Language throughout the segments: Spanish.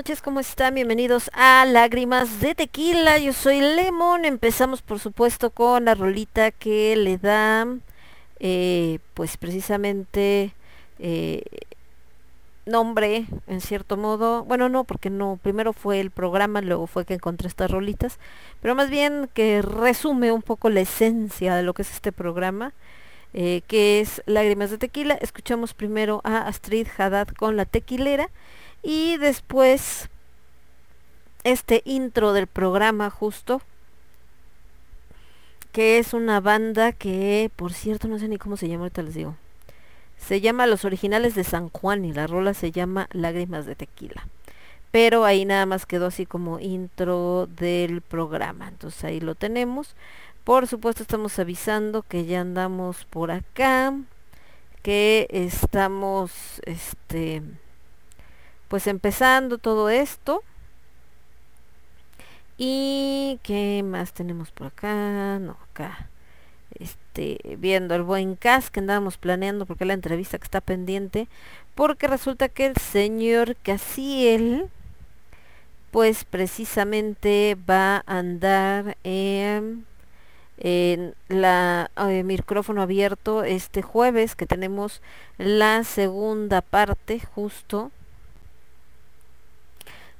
Noches, ¿cómo están? Bienvenidos a Lágrimas de Tequila. Yo soy Lemon. Empezamos, por supuesto, con la rolita que le da, eh, pues precisamente, eh, nombre, en cierto modo. Bueno, no, porque no, primero fue el programa, luego fue que encontré estas rolitas. Pero más bien que resume un poco la esencia de lo que es este programa. eh, que es Lágrimas de Tequila. Escuchamos primero a Astrid Haddad con la tequilera y después este intro del programa justo que es una banda que por cierto no sé ni cómo se llama ahorita les digo. Se llama Los Originales de San Juan y la rola se llama Lágrimas de Tequila. Pero ahí nada más quedó así como intro del programa. Entonces ahí lo tenemos. Por supuesto estamos avisando que ya andamos por acá que estamos este pues empezando todo esto. Y qué más tenemos por acá, no, acá. Este, viendo el buen cast que andábamos planeando porque la entrevista que está pendiente porque resulta que el señor Casiel pues precisamente va a andar en, en la eh, micrófono abierto este jueves que tenemos la segunda parte justo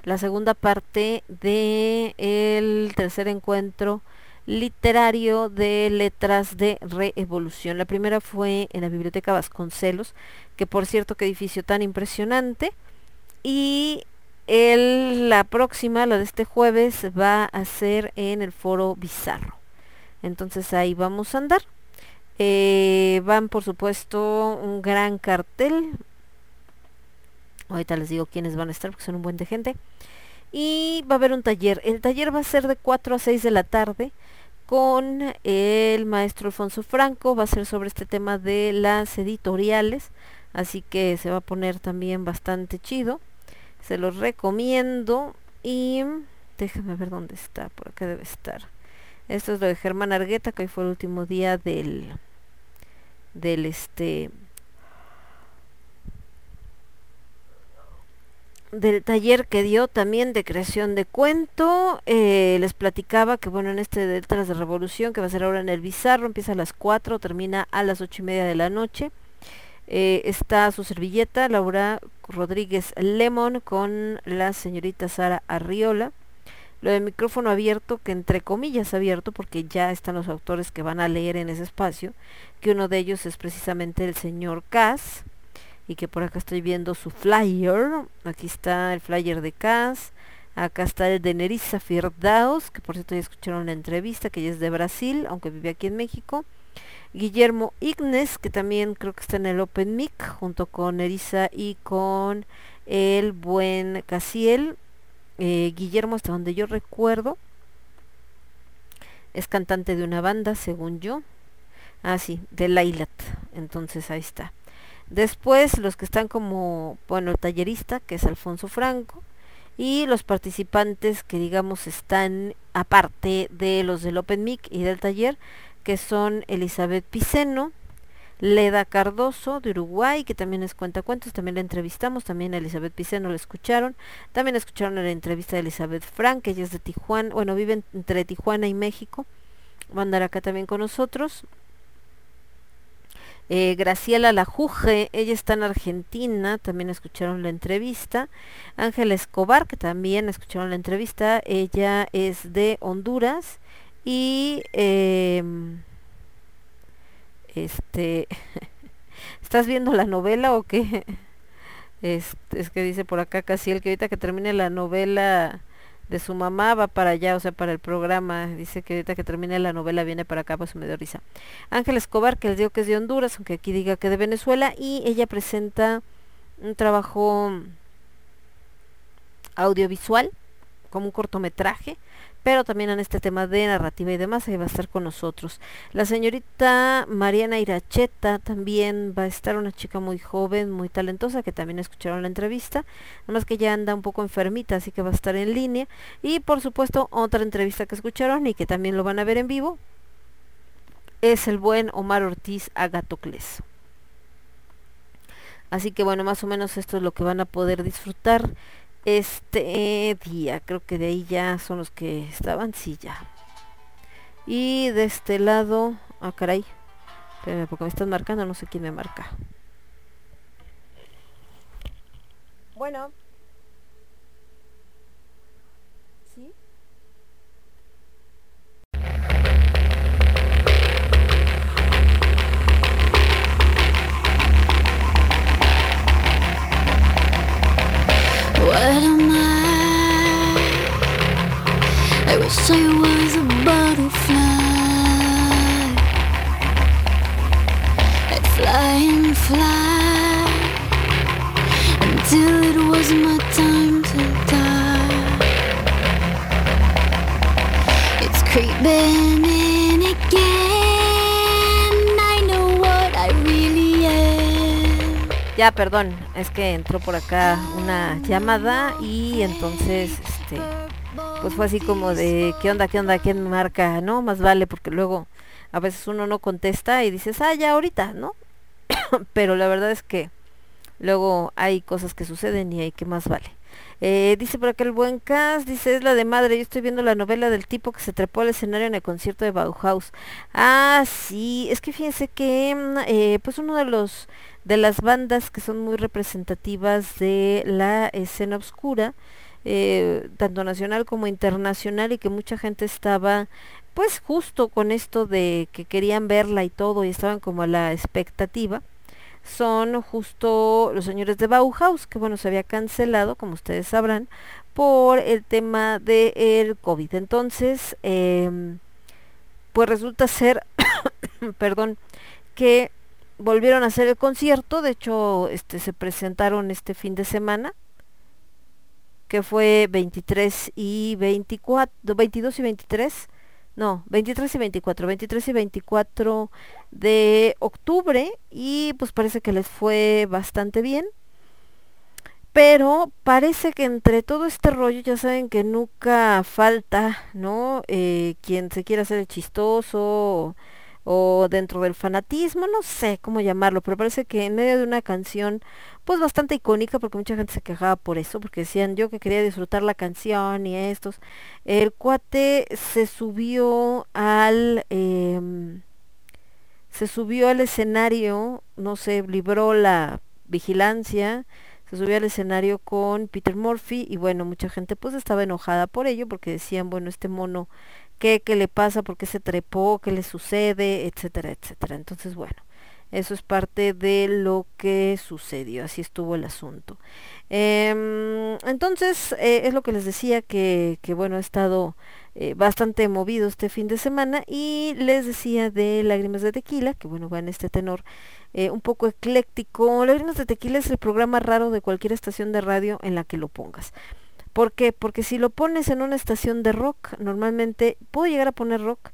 la segunda parte de el tercer encuentro literario de letras de reevolución. La primera fue en la Biblioteca Vasconcelos, que por cierto qué edificio tan impresionante. Y el, la próxima, la de este jueves, va a ser en el foro Bizarro. Entonces ahí vamos a andar. Eh, van por supuesto un gran cartel. Ahorita les digo quiénes van a estar porque son un buen de gente. Y va a haber un taller. El taller va a ser de 4 a 6 de la tarde con el maestro Alfonso Franco. Va a ser sobre este tema de las editoriales. Así que se va a poner también bastante chido. Se los recomiendo. Y déjenme ver dónde está. Por acá debe estar. Esto es lo de Germán Argueta, que hoy fue el último día del del este del taller que dio también de creación de cuento. Eh, les platicaba que bueno, en este de Letras de Revolución, que va a ser ahora en el Bizarro, empieza a las 4, termina a las ocho y media de la noche. Eh, está su servilleta, Laura Rodríguez Lemon, con la señorita Sara Arriola. Lo de micrófono abierto, que entre comillas abierto, porque ya están los autores que van a leer en ese espacio, que uno de ellos es precisamente el señor Cass y que por acá estoy viendo su flyer. Aquí está el flyer de Cas. Acá está el de Nerissa Firdaus, que por cierto ya escucharon la entrevista, que ella es de Brasil, aunque vive aquí en México. Guillermo Ignes, que también creo que está en el Open Mic, junto con Nerissa y con el buen Casiel. Eh, Guillermo, hasta donde yo recuerdo, es cantante de una banda, según yo. Ah, sí, de Lailat. Entonces ahí está. Después los que están como, bueno, el tallerista, que es Alfonso Franco, y los participantes que digamos están aparte de los del Open Mic y del taller, que son Elizabeth Piceno, Leda Cardoso de Uruguay, que también es cuentacuentos, también la entrevistamos, también a Elizabeth Piceno la escucharon, también escucharon la entrevista de Elizabeth Frank, que ella es de Tijuana, bueno, vive entre Tijuana y México, va a andar acá también con nosotros, eh, Graciela Lajuje, ella está en Argentina, también escucharon la entrevista. Ángela Escobar, que también escucharon la entrevista, ella es de Honduras. Y eh, este, ¿estás viendo la novela o qué? Es, es que dice por acá casi el que ahorita que termine la novela de su mamá va para allá, o sea, para el programa. Dice que ahorita que termine la novela viene para acá, pues me dio risa. Ángel Escobar, que les digo que es de Honduras, aunque aquí diga que de Venezuela, y ella presenta un trabajo audiovisual, como un cortometraje, pero también en este tema de narrativa y demás, ahí va a estar con nosotros. La señorita Mariana Iracheta también va a estar, una chica muy joven, muy talentosa, que también escucharon la entrevista, nada más que ya anda un poco enfermita, así que va a estar en línea. Y por supuesto, otra entrevista que escucharon y que también lo van a ver en vivo, es el buen Omar Ortiz Agatocles. Así que bueno, más o menos esto es lo que van a poder disfrutar este día. Creo que de ahí ya son los que estaban, sí, ya. Y de este lado, ah, caray. Espérame, porque me están marcando, no sé quién me marca. Bueno. ¿Sí? What am I? I wish I was a butterfly. I'd fly and fly until it was my time to die. It's creeping in again. Ya, perdón, es que entró por acá una llamada y entonces, este, pues fue así como de, ¿qué onda, qué onda, quién marca? No, más vale porque luego a veces uno no contesta y dices, ah, ya ahorita, ¿no? Pero la verdad es que luego hay cosas que suceden y hay que más vale. Eh, dice por acá el buen cast, dice es la de madre, yo estoy viendo la novela del tipo que se trepó al escenario en el concierto de Bauhaus. Ah, sí, es que fíjense que mm, eh, pues uno de los de las bandas que son muy representativas de la escena oscura, eh, tanto nacional como internacional y que mucha gente estaba pues justo con esto de que querían verla y todo y estaban como a la expectativa son justo los señores de Bauhaus, que bueno, se había cancelado, como ustedes sabrán, por el tema del COVID. Entonces, em, pues resulta ser, perdón, que volvieron a hacer el concierto, de hecho, este se presentaron este fin de semana, que fue 23 y 24, 22 y 23 no, 23 y 24, 23 y 24 de octubre y pues parece que les fue bastante bien. Pero parece que entre todo este rollo ya saben que nunca falta, ¿no? Eh, quien se quiera hacer el chistoso dentro del fanatismo, no sé cómo llamarlo, pero parece que en medio de una canción pues bastante icónica porque mucha gente se quejaba por eso, porque decían yo que quería disfrutar la canción y estos, el cuate se subió al em, se subió al escenario, no sé, libró la vigilancia, se subió al escenario con Peter Murphy y bueno, mucha gente pues estaba enojada por ello porque decían, bueno, este mono qué, le pasa, por qué se trepó, qué le sucede, etcétera, etcétera. Entonces, bueno, eso es parte de lo que sucedió, así estuvo el asunto. Em, entonces, eh, es lo que les decía que, que bueno, he estado eh, bastante movido este fin de semana y les decía de Lágrimas de Tequila, que bueno, va en este tenor eh, un poco ecléctico. Lágrimas de Tequila es el programa raro de cualquier estación de radio en la que lo pongas. ¿Por qué? Porque si lo pones en una estación de rock, normalmente puedo llegar a poner rock,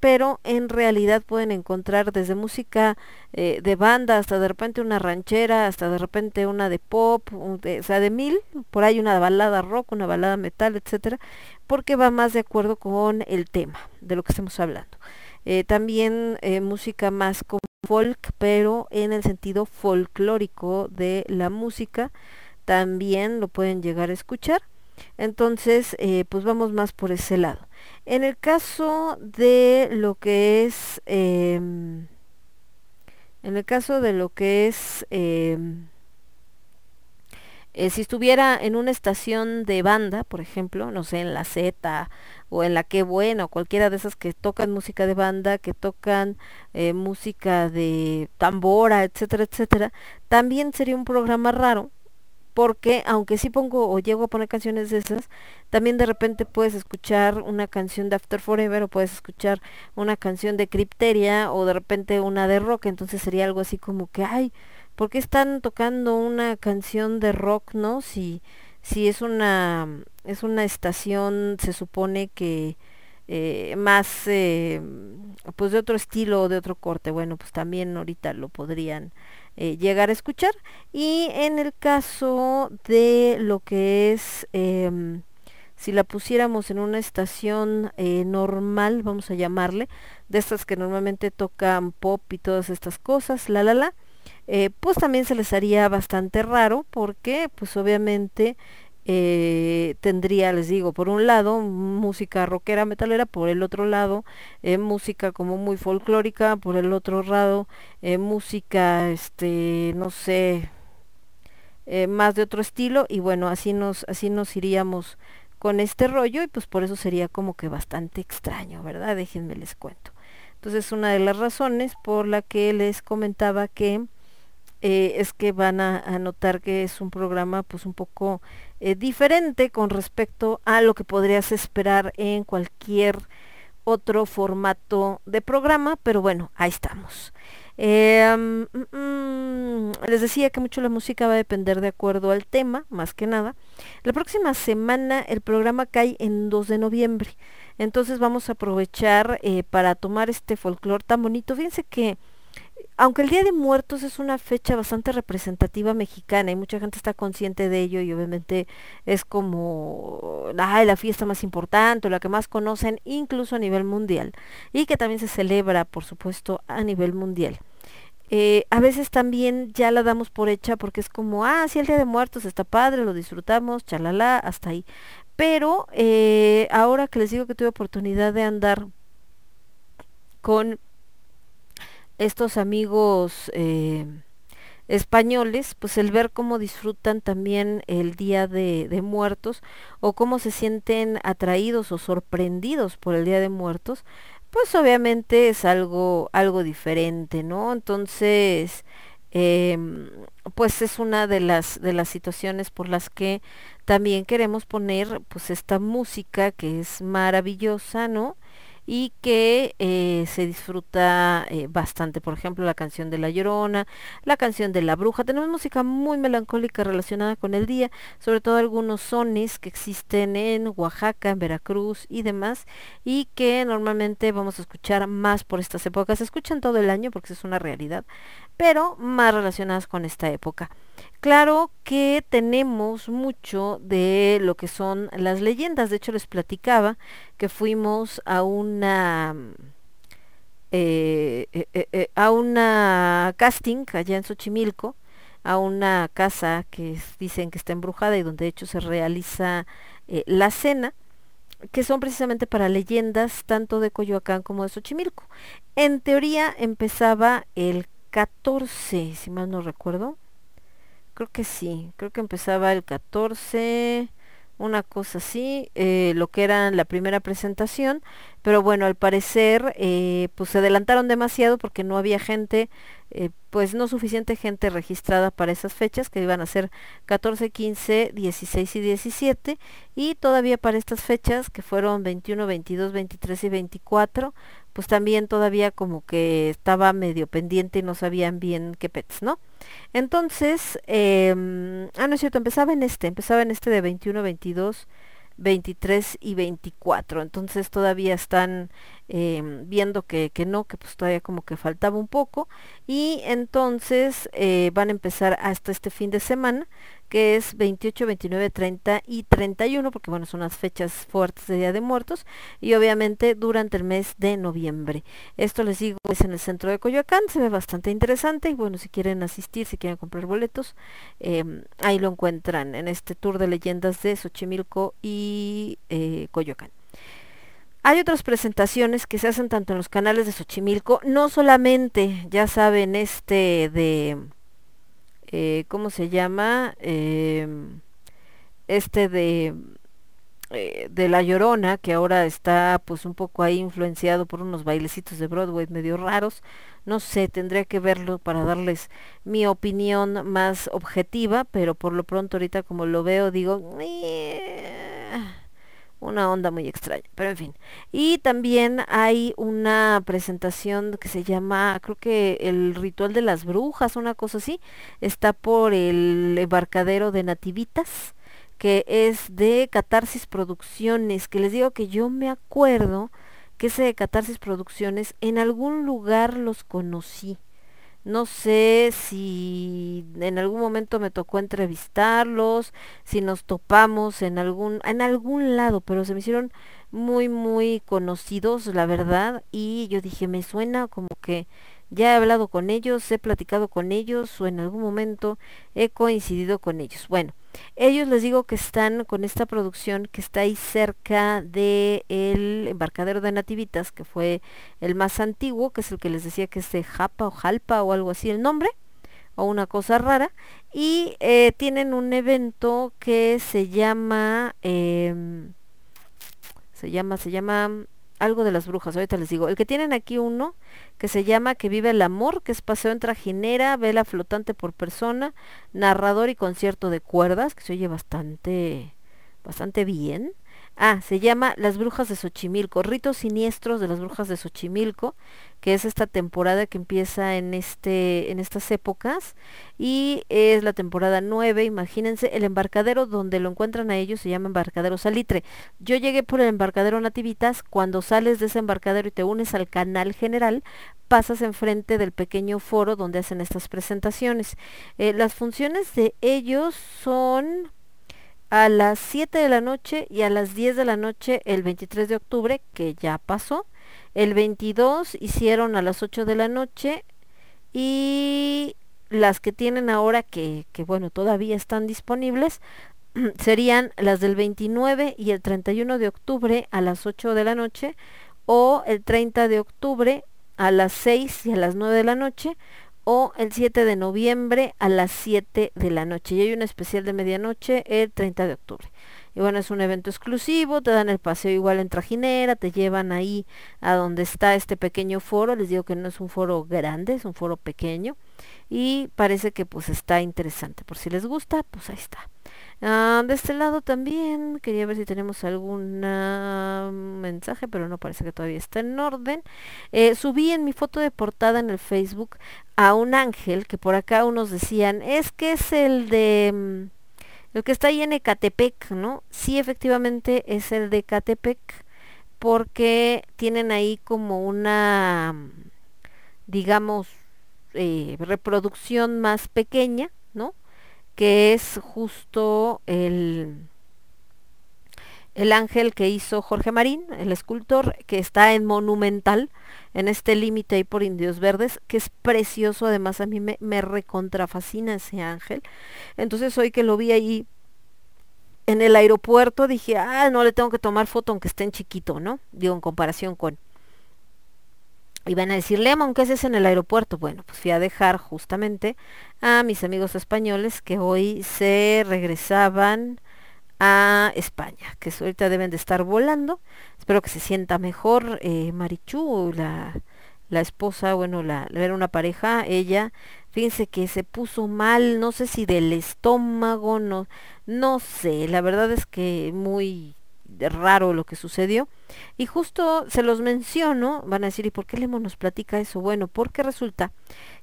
pero en realidad pueden encontrar desde música eh, de banda hasta de repente una ranchera, hasta de repente una de pop, o sea, de mil, por ahí una balada rock, una balada metal, etcétera, porque va más de acuerdo con el tema de lo que estamos hablando. Eh, también eh, música más como folk, pero en el sentido folclórico de la música, también lo pueden llegar a escuchar. Entonces, eh, pues vamos más por ese lado. En el caso de lo que es, em, en el caso de lo que es, em, eh, si estuviera en una estación de banda, por ejemplo, no sé, en la Z o en la Qué Buena o cualquiera de esas que tocan música de banda, que tocan eh, música de tambora, etcétera, etcétera, también sería un programa raro porque aunque sí pongo o llego a poner canciones de esas, también de repente puedes escuchar una canción de After Forever o puedes escuchar una canción de Crypteria o de repente una de rock, entonces sería algo así como que, ay, ¿por qué están tocando una canción de rock, no? Si, si es una, es una estación, se supone que eh, más, eh, pues de otro estilo o de otro corte, bueno, pues también ahorita lo podrían eh, llegar a escuchar. Y en el caso de lo que es, em, si la pusiéramos en una estación eh, normal, vamos a llamarle, de estas que normalmente tocan pop y todas estas cosas, la la la, eh, pues también se les haría bastante raro porque pues obviamente eh, tendría, les digo, por un lado música rockera metalera, por el otro lado eh, música como muy folclórica, por el otro lado eh, música, este, no sé, eh, más de otro estilo y bueno, así nos, así nos iríamos con este rollo y pues por eso sería como que bastante extraño, ¿verdad? Déjenme les cuento. Entonces una de las razones por la que les comentaba que es que van a, a, notar que es un programa pues un poco eh, diferente con respecto a lo que podrías esperar en cualquier otro formato de programa, pero bueno, ahí estamos. Eh, mm, mm, les decía que mucho la música va a depender de acuerdo al tema, más que nada. La próxima semana el programa cae en 2 de noviembre, entonces vamos a aprovechar eh, para tomar este folclore tan bonito. Fíjense que aunque el Día de Muertos es una fecha bastante representativa mexicana y mucha gente está consciente de ello y obviamente es como ay, la fiesta más importante, la que más conocen incluso a nivel mundial y que también se celebra, por supuesto, a nivel mundial. Eh, a veces también ya la damos por hecha porque es como, ah, sí, el Día de Muertos está padre, lo disfrutamos, chalala, hasta ahí. Pero eh, ahora que les digo que tuve oportunidad de andar con estos amigos eh, españoles, pues el ver cómo disfrutan también el Día de, Muertos o cómo se sienten atraídos o sorprendidos por el Día de Muertos, pues obviamente es algo, algo diferente, ¿no? Entonces, eh, pues es una de las, de las situaciones por las que también queremos poner pues esta música que es maravillosa, ¿no? Y que eh, se disfruta eh, bastante. Por ejemplo, la canción de La Llorona, la canción de La Bruja. Tenemos música muy melancólica relacionada con el día, sobre todo algunos sones que existen en Oaxaca, en Veracruz y demás, y que normalmente vamos a escuchar más por estas épocas. Se escuchan todo el año porque es una realidad, pero más relacionadas con esta época. Claro que tenemos mucho de lo que son las leyendas. De hecho, les platicaba que fuimos a una eh, eh, eh, a una casting allá en Xochimilco, a una casa que dicen que está embrujada y donde de hecho se realiza la cena que son precisamente para leyendas tanto de Coyoacán como de Xochimilco. En teoría empezaba el 14, si mal no recuerdo. Creo que sí, creo que empezaba el 14, una cosa así, eh, lo que era la primera presentación, pero bueno, al parecer eh, pues se adelantaron demasiado porque no había gente, eh, pues no suficiente gente registrada para esas fechas que iban a ser 14, 15, 16 y 17 y todavía para estas fechas que fueron 21, 22, 23 y 24 pues también todavía como que estaba medio pendiente y no sabían bien qué pets, ¿no? Entonces, eh, ah, no es cierto, empezaba en este, empezaba en este de 21, 22, 23 y 24. Entonces todavía están eh, viendo que, que, no, que pues todavía como que faltaba un poco. Y entonces eh, van a empezar hasta este fin de semana que es 28, 29, 30 y 31, porque bueno, son las fechas fuertes de Día de Muertos, y obviamente durante el mes de noviembre. Esto les digo, es en el centro de Coyoacán, se ve bastante interesante, y bueno, si quieren asistir, si quieren comprar boletos, eh, ahí lo encuentran en este tour de leyendas de Xochimilco y eh, Coyoacán. Hay otras presentaciones que se hacen tanto en los canales de Xochimilco, no solamente, ya saben, este de eh, ¿cómo se llama? Eh, este de eh, de La Llorona, que ahora está pues un poco ahí influenciado por unos bailecitos de Broadway medio raros. No sé, tendría que verlo para darles mi opinión más objetiva, pero por lo pronto ahorita como lo veo digo, una onda muy extraña, pero en fin. Y también hay una presentación que se llama, creo que el ritual de las brujas, una cosa así, está por el embarcadero de Nativitas, que es de Catarsis Producciones, que les digo que yo me acuerdo que ese de Catarsis Producciones en algún lugar los conocí no sé si en algún momento me tocó entrevistarlos, si nos topamos en algún en algún lado, pero se me hicieron muy muy conocidos, la verdad, y yo dije, me suena como que ya he hablado con ellos, he platicado con ellos o en algún momento he coincidido con ellos. Bueno, ellos les digo que están con esta producción que está ahí cerca del el embarcadero de Nativitas, que fue el más antiguo, que es el que les decía que es de Japa o Jalpa o algo así el nombre, o una cosa rara, y eh, tienen un evento que se llama, eh, se llama, se llama algo de las brujas, ahorita les digo. El que tienen aquí uno, que se llama Que vive el amor, que es paseo en trajinera, vela flotante por persona, narrador y concierto de cuerdas, que se oye bastante, bastante bien. Ah, se llama Las Brujas de Xochimilco, ritos siniestros de las Brujas de Xochimilco, que es esta temporada que empieza en este en estas épocas y es la temporada 9, imagínense, el embarcadero donde lo encuentran a ellos se llama embarcadero Salitre. Yo llegué por el embarcadero Nativitas, cuando sales de ese embarcadero y te unes al canal general, pasas enfrente del pequeño foro donde hacen estas presentaciones. Eh, las funciones de ellos son a las 7 de la noche y a las 10 de la noche el 23 de octubre, que ya pasó. El 22 hicieron a las 8 de la noche y las que tienen ahora que, que bueno, todavía están disponibles serían las del 29 y el 31 de octubre a las 8 de la noche o el 30 de octubre a las 6 y a las 9 de la noche o el 7 de noviembre a las 7 de la noche. Y hay un especial de medianoche el 30 de octubre. Y bueno, es un evento exclusivo, te dan el paseo igual en trajinera, te llevan ahí a donde está este pequeño foro. Les digo que no es un foro grande, es un foro pequeño. Y parece que pues está interesante. Por si les gusta, pues ahí está. Ah, de este lado también quería ver si tenemos algún mensaje, pero no parece que todavía está en orden. Eh, subí en mi foto de portada en el Facebook a un ángel que por acá unos decían, es que es el de... El que está ahí en Ecatepec, ¿no? Sí, efectivamente es el de Ecatepec porque tienen ahí como una, digamos, eh, reproducción más pequeña, ¿no? Que es justo el, el ángel que hizo Jorge Marín, el escultor, que está en Monumental, en este límite ahí por Indios Verdes, que es precioso, además a mí me, me recontrafascina ese ángel. Entonces hoy que lo vi ahí en el aeropuerto dije, ah, no le tengo que tomar foto aunque esté en chiquito, ¿no? Digo, en comparación con... Y van a decir, Lemon, ¿qué haces en el aeropuerto? Bueno, pues fui a dejar justamente a mis amigos españoles que hoy se regresaban a España, que ahorita deben de estar volando. Espero que se sienta mejor eh, Marichu, la, la esposa, bueno, la, era una pareja, ella, fíjense que se puso mal, no sé si del estómago, no, no sé, la verdad es que muy raro lo que sucedió. Y justo se los menciono, van a decir, ¿y por qué Lemo nos platica eso? Bueno, porque resulta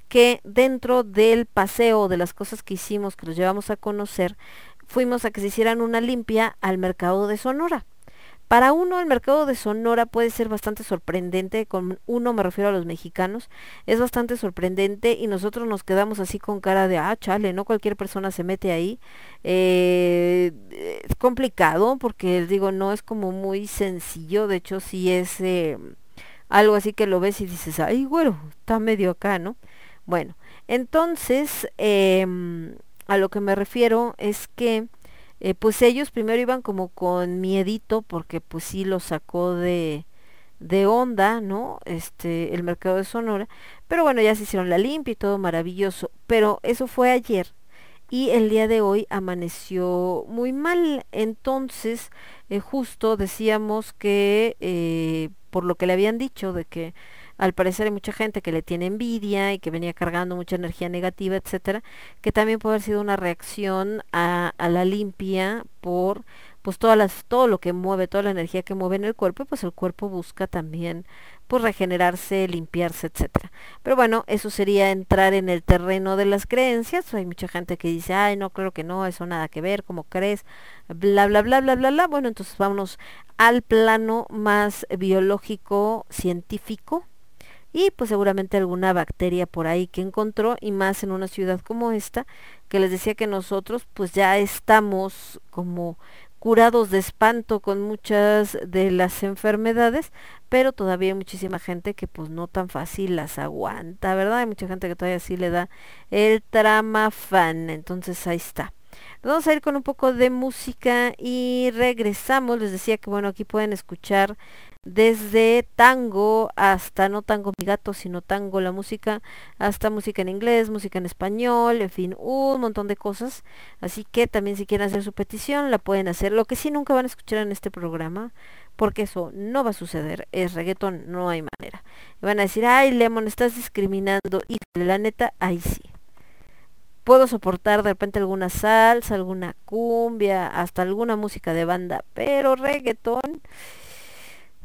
que dentro del paseo de las cosas que hicimos, que los llevamos a conocer, fuimos a que se hicieran una limpia al mercado de Sonora. Para uno el mercado de Sonora puede ser bastante sorprendente, con uno me refiero a los mexicanos, es bastante sorprendente y nosotros nos quedamos así con cara de, ah, chale, no cualquier persona se mete ahí. Eh, es complicado porque, digo, no es como muy sencillo, de hecho sí es eh, algo así que lo ves y dices, ay, bueno, está medio acá, ¿no? Bueno, entonces, em, a lo que me refiero es que eh, pues ellos primero iban como con miedito porque pues sí lo sacó de, de onda, ¿no? Este, el mercado de Sonora, pero bueno, ya se hicieron la limpia y todo maravilloso, pero eso fue ayer y el día de hoy amaneció muy mal, entonces eh, justo decíamos que eh, por lo que le habían dicho de que al parecer hay mucha gente que le tiene envidia y que venía cargando mucha energía negativa, etcétera, que también puede haber sido una reacción a, la limpia por pues todas las, todo lo que mueve, toda la energía que mueve en el cuerpo, pues el cuerpo busca también pues regenerarse, limpiarse, etcétera. Pero bueno, eso sería entrar en el terreno de las creencias. Hay mucha gente que dice, ay, no, creo que no, eso nada que ver, ¿cómo crees? Bla, bla, bla, bla, bla, bla. Bueno, entonces vámonos al plano más biológico, científico, y pues seguramente alguna bacteria por ahí que encontró y más en una ciudad como esta que les decía que nosotros pues ya estamos como curados de espanto con muchas de las enfermedades, pero todavía hay muchísima gente que pues no tan fácil las aguanta, ¿verdad? Hay mucha gente que todavía sí le da el trama fan, entonces ahí está. Vamos a ir con un poco de música y regresamos. Les decía que bueno, aquí pueden escuchar desde tango hasta no tango mi gato, sino tango la música, hasta música en inglés, música en español, en fin, un montón de cosas. Así que también si quieren hacer su petición, la pueden hacer. Lo que sí nunca van a escuchar en este programa, porque eso no va a suceder, es reggaeton, no hay manera. Van a decir, ay, Lemon, estás discriminando. Y la neta, ahí sí. Puedo soportar de repente alguna salsa, alguna cumbia, hasta alguna música de banda, pero reggaeton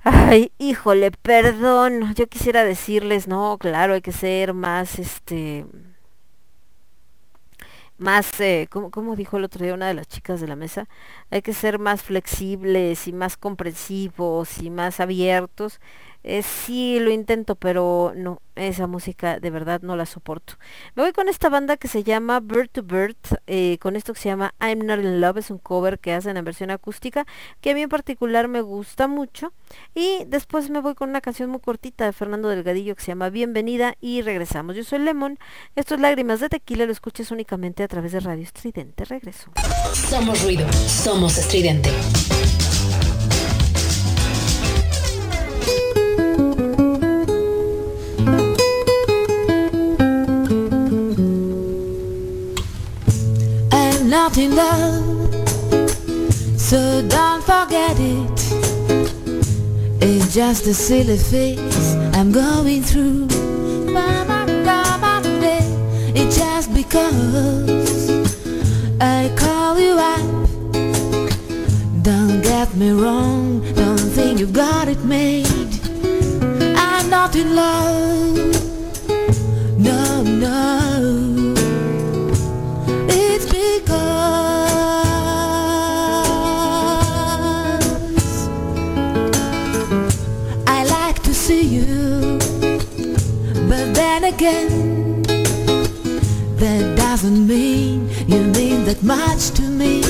Ay, híjole, perdón. Yo quisiera decirles, no, claro, hay que ser más, este, más, eh, como, como dijo el otro día una de las chicas de la mesa, hay que ser más flexibles y más comprensivos y más abiertos eh, sí, lo intento, pero no, esa música de verdad no la soporto. Me voy con esta banda que se llama Bird to Bird, eh, con esto que se llama I'm Not in Love, es un cover que hacen en versión acústica, que a mí en particular me gusta mucho. Y después me voy con una canción muy cortita de Fernando Delgadillo que se llama Bienvenida y regresamos. Yo soy Lemon, esto es Lágrimas de Tequila, lo escuchas únicamente a través de Radio Estridente. Regreso. Somos ruido, somos estridente. Not in love, so don't forget it. It's just a silly phase I'm going through. It's just because I call you up. Don't get me wrong, don't think you've got it made. I'm not in love, no, no. Again, that doesn't mean you mean that much to me.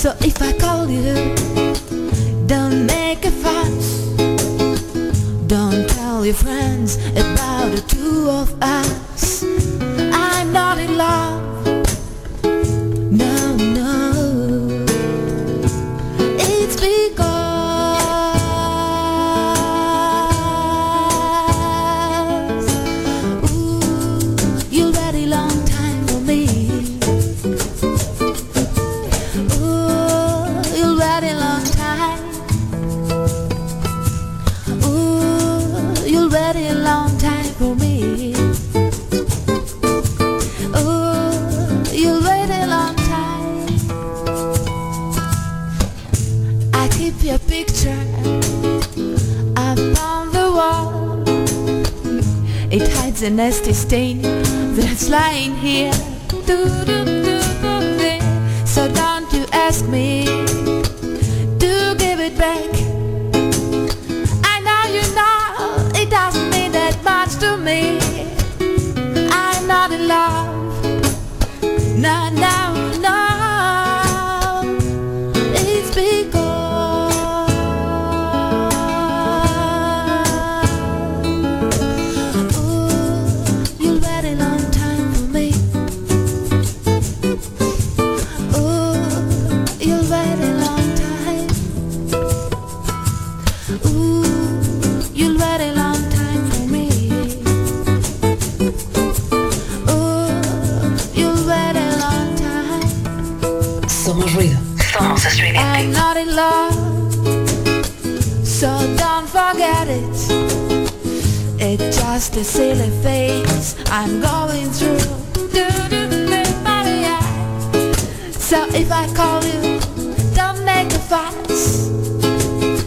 So if I call you, don't make a fuss. Don't tell your friends about the two of us. I'm not in love. Me. Ooh, you're a long time. I keep your picture up on the wall. It hides a nasty stain that's lying here. So don't you ask me love. No, no, Somos I'm not in love, so don't forget it. It's just a silly phase I'm going through. So if I call you, don't make a fuss.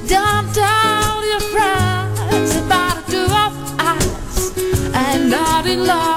Don't tell your friends about the two of us. I'm not in love.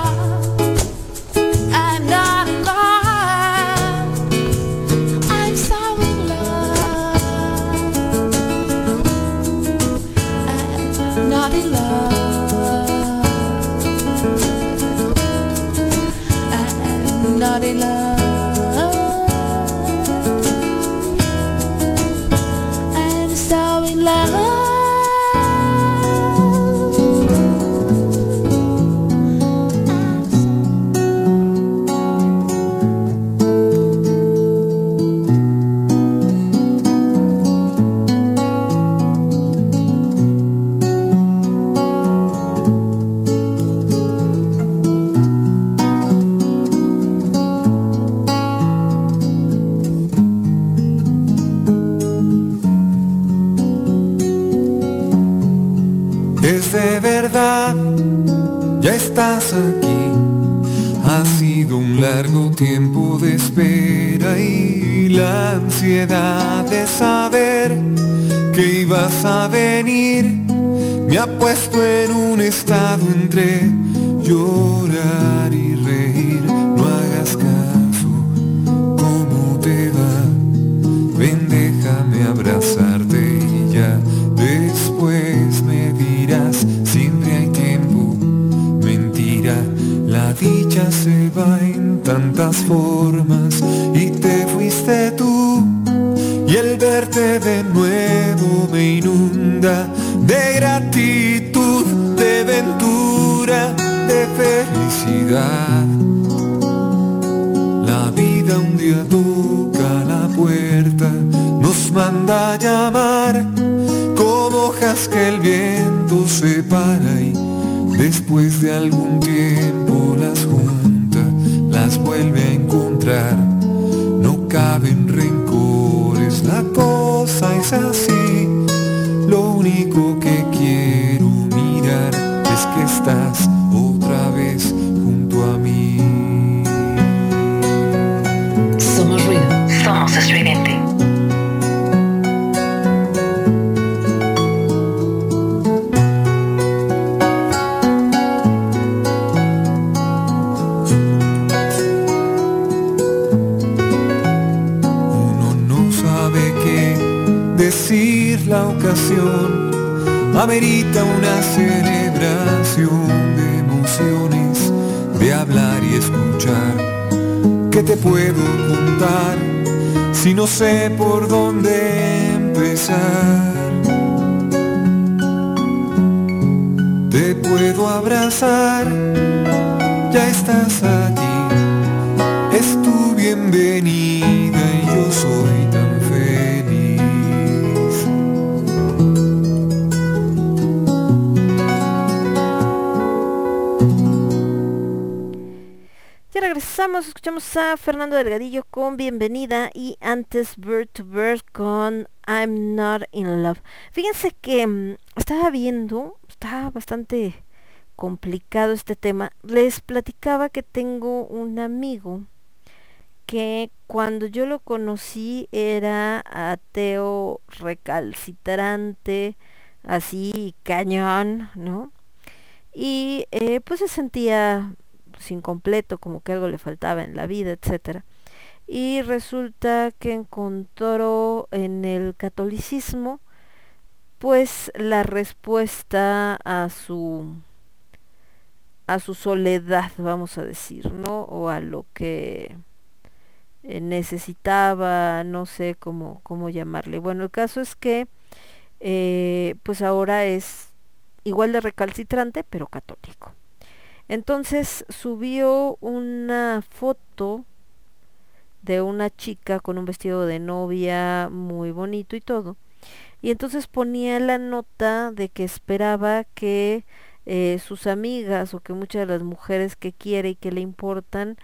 Ya estás aquí. Ha sido un Un largo tiempo de espera y la ansiedad de saber que ibas a venir me ha puesto en un estado entre llorar tantas formas y te fuiste tú. Y el verte de nuevo me inunda de gratitud, de ventura, de felicidad. La vida un día toca la puerta, nos manda llamar, como hojas que el viento separa y después de algún tiempo las junta, vuelve a encontrar. No caben rencores, la cosa es así. Lo único que quiero mirar es que estás otra vez junto a mí. Somos ruido. Somos estridente. Decir la ocasión. Amerita una celebración de emociones, de hablar y escuchar. ¿Qué te puedo contar si no sé por dónde empezar? Te puedo abrazar, ya estás aquí. Es tu bienvenida Escuchamos a Fernando Delgadillo con Bienvenida y antes Bird to Bird con I'm Not in Love. Fíjense que mm, estaba viendo, está bastante complicado este tema. Les platicaba que tengo un amigo que cuando yo lo conocí era ateo recalcitrante, así cañón, ¿no? Y eh, pues se sentía incompleto, como que algo le faltaba en la vida, etcétera. Y resulta que encontró en el catolicismo pues la respuesta a su a su soledad, vamos a decir, ¿no? O a lo que eh, necesitaba, no sé cómo, cómo llamarle. Bueno, el caso es que eh, pues ahora es igual de recalcitrante, pero católico. Entonces subió una foto de una chica con un vestido de novia muy bonito y todo. Y entonces ponía la nota de que esperaba que eh, sus amigas o que muchas de las mujeres que quiere y que le importan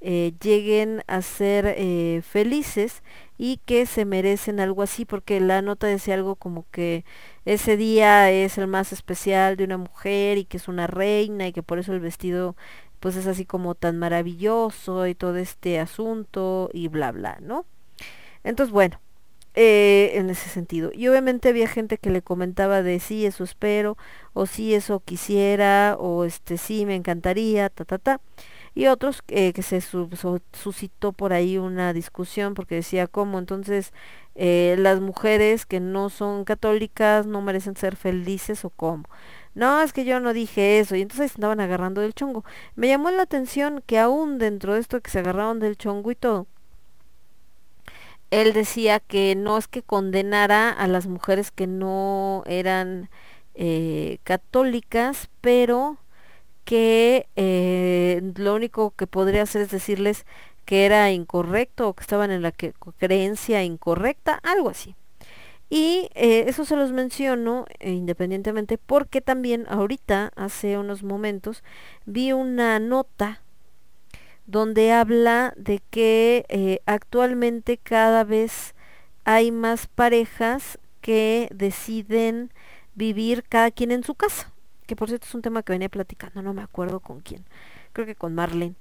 eh, lleguen a ser eh, felices y que se merecen algo así porque la nota decía algo como que ese día es el más especial de una mujer y que es una reina y que por eso el vestido pues es así como tan maravilloso y todo este asunto y bla bla, ¿no? Entonces bueno, eh, en ese sentido. Y obviamente había gente que le comentaba de sí, eso espero, o sí, eso quisiera, o este sí, me encantaría, ta, ta, ta. Y otros eh, que se su- su- suscitó por ahí una discusión porque decía cómo entonces eh, las mujeres que no son católicas no merecen ser felices o cómo. No, es que yo no dije eso. Y entonces andaban agarrando del chongo. Me llamó la atención que aún dentro de esto que se agarraron del chongo y todo, él decía que no es que condenara a las mujeres que no eran eh, católicas, pero que eh, lo único que podría hacer es decirles que era incorrecto o que estaban en la creencia incorrecta, algo así. Y eh, eso se los menciono eh, independientemente porque también ahorita, hace unos momentos, vi una nota donde habla de que actualmente cada vez hay más parejas que deciden vivir cada quien en su casa. Que por cierto es un tema que venía platicando, no me acuerdo con quién. Creo que con Marlene.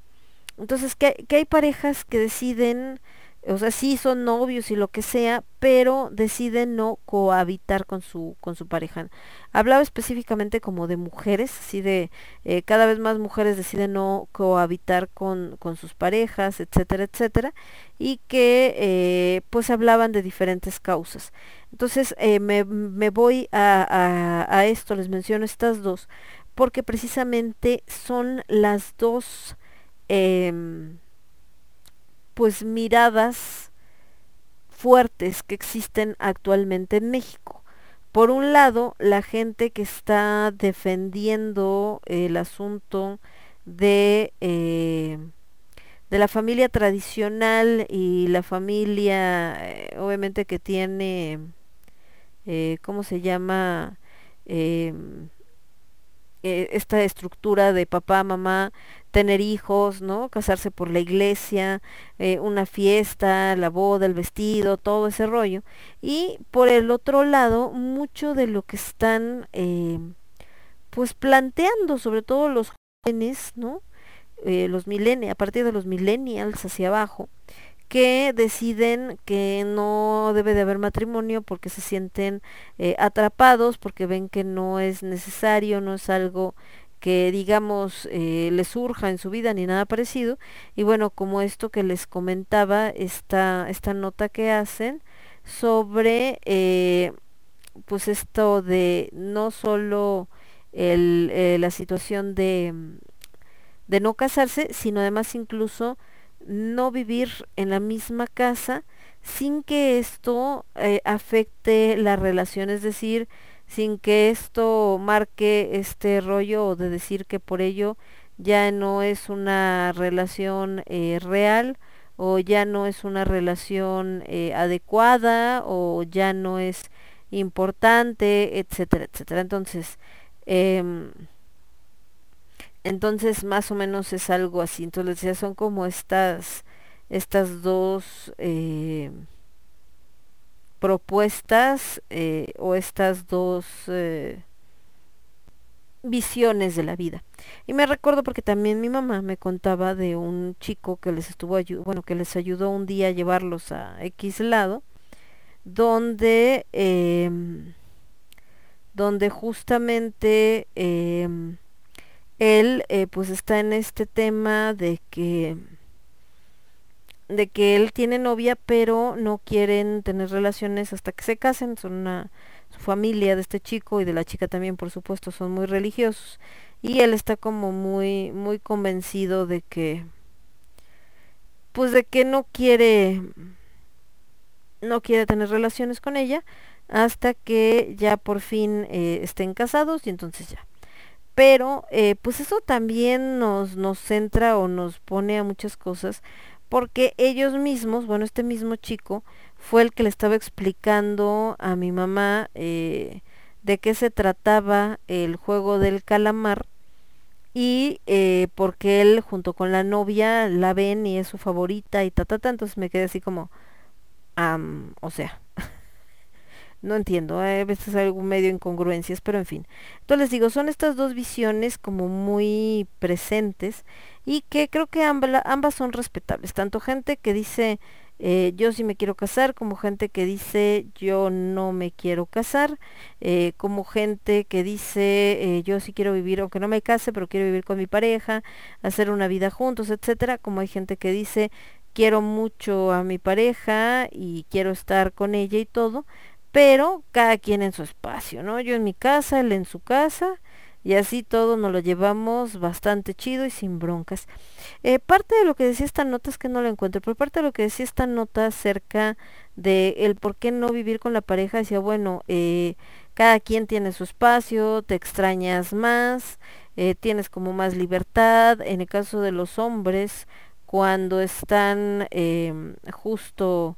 entonces, que, que hay parejas que deciden, o sea, sí son novios y lo que sea, pero deciden no cohabitar con su, con su pareja. Hablaba específicamente como de mujeres, así de eh, cada vez más mujeres deciden no cohabitar con, con sus parejas, etcétera, etcétera, y que eh, pues hablaban de diferentes causas. Entonces eh, me, me, voy a, a, esto, les menciono estas dos, porque precisamente son las dos eh, pues miradas fuertes que existen actualmente en México. Por un lado, la gente que está defendiendo el asunto de, eh, de la familia tradicional y la familia, eh, obviamente que tiene, eh, ¿cómo se llama? Em, esta estructura de papá, mamá, tener hijos, ¿no? Casarse por la iglesia, eh, una fiesta, la boda, el vestido, todo ese rollo. Y por el otro lado, mucho de lo que están eh, pues planteando, sobre todo los jóvenes, ¿no? los millennials, a partir de los millennials hacia abajo, que deciden que no debe de haber matrimonio porque se sienten eh, atrapados, porque ven que no es necesario, no es algo que digamos eh, les surja en su vida ni nada parecido. Y bueno como esto que les comentaba esta esta nota que hacen sobre eh, pues esto de no solo el, eh, la situación de de no casarse sino además incluso no vivir en la misma casa sin que esto eh, afecte la relación, es decir, sin que esto marque este rollo de decir que por ello ya no es una relación eh, real o ya no es una relación eh, adecuada o ya no es importante, etcétera, etcétera. Entonces, eh, entonces más o menos es algo así. Entonces ya son como estas, estas dos eh, propuestas eh, o estas dos eh, visiones de la vida. Y me recuerdo porque también mi mamá me contaba de un chico que les estuvo bueno que les ayudó un día a llevarlos a X lado, donde em, donde justamente em, él eh, pues está en este tema de que de que él tiene novia pero no quieren tener relaciones hasta que se casen. Son una su familia de este chico y de la chica también por supuesto son muy religiosos. Y él está como muy muy convencido de que pues de que no quiere no quiere tener relaciones con ella hasta que ya por fin eh, estén casados y entonces ya. Pero eh, pues eso también nos, nos centra o nos pone a muchas cosas porque ellos mismos, bueno, este mismo chico fue el que le estaba explicando a mi mamá eh, de qué se trataba el juego del calamar y eh, porque él junto con la novia la ven y es su favorita y ta ta ta, entonces me quedé así como, o sea, no entiendo, a veces hay algún medio incongruencias, pero en fin. Entonces les digo, son estas dos visiones como muy presentes y que creo que ambas, ambas son respetables, tanto gente que dice eh, yo sí me quiero casar, como gente que dice yo no me quiero casar, eh, como gente que dice eh, yo sí quiero vivir, aunque no me case, pero quiero vivir con mi pareja, hacer una vida juntos, etcétera, como hay gente que dice quiero mucho a mi pareja y quiero estar con ella y todo, pero cada quien en su espacio, ¿no? Yo en mi casa, él en su casa, y así todo nos lo llevamos bastante chido y sin broncas. Eh, parte de lo que decía esta nota es que no lo encuentro, pero parte de lo que decía esta nota acerca de el por qué no vivir con la pareja, decía, bueno, eh, cada quien tiene su espacio, te extrañas más, eh, tienes como más libertad, en el caso de los hombres, cuando están em, justo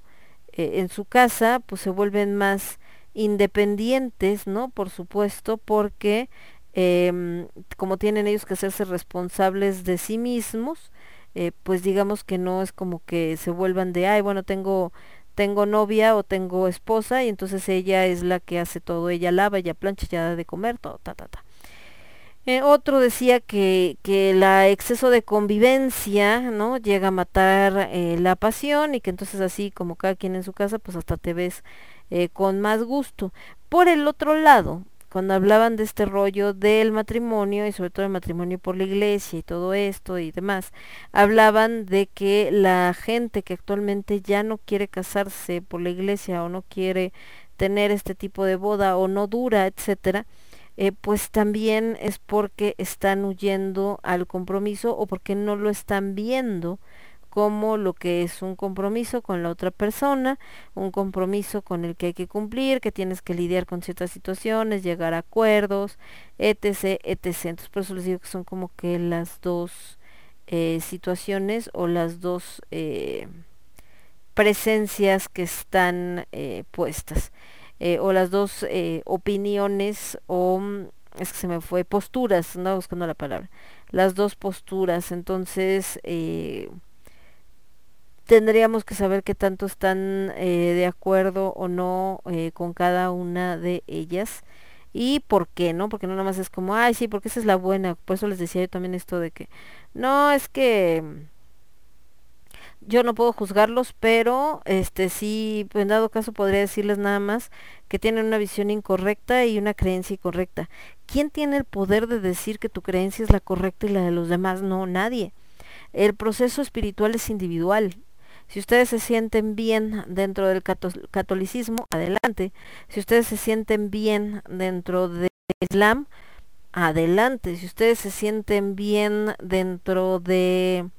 eh, en su casa, pues se vuelven más independientes, ¿no? Por supuesto, porque eh, como tienen ellos que hacerse responsables de sí mismos, eh, pues digamos que no es como que se vuelvan de, ay, bueno, tengo tengo novia o tengo esposa y entonces ella es la que hace todo, ella lava, ella plancha, ella da de comer, todo, ta, ta, ta. Eh, otro decía que, que el exceso de convivencia, ¿no? Llega a matar eh, la pasión y que entonces así como cada quien en su casa, pues hasta te ves eh, con más gusto. Por el otro lado, cuando hablaban de este rollo del matrimonio y sobre todo el matrimonio por la iglesia y todo esto y demás, hablaban de que la gente que actualmente ya no quiere casarse por la iglesia o no quiere tener este tipo de boda o no dura, etcétera, eh, pues también es porque están huyendo al compromiso o porque no lo están viendo como lo que es un compromiso con la otra persona, un compromiso con el que hay que cumplir, que tienes que lidiar con ciertas situaciones, llegar a acuerdos, etc., etc. Entonces por eso les digo que son como que las dos eh, situaciones o las dos eh, presencias que están puestas. Eh, o las dos eh, opiniones o mm, es que se me fue posturas, andaba buscando la palabra, las dos posturas, entonces eh, tendríamos que saber qué tanto están de acuerdo o no con cada una de ellas y por qué, ¿no? Porque no nada más es como, ay, sí, porque esa es la buena, por eso les decía yo también esto de que, no, es que yo no puedo juzgarlos, pero este sí, en dado caso podría decirles nada más que tienen una visión incorrecta y una creencia incorrecta. ¿Quién tiene el poder de decir que tu creencia es la correcta y la de los demás? No, nadie. El proceso espiritual es individual. Si ustedes se sienten bien dentro del catolicismo, adelante. Si ustedes se sienten bien dentro del Islam, adelante. Si ustedes se sienten bien dentro de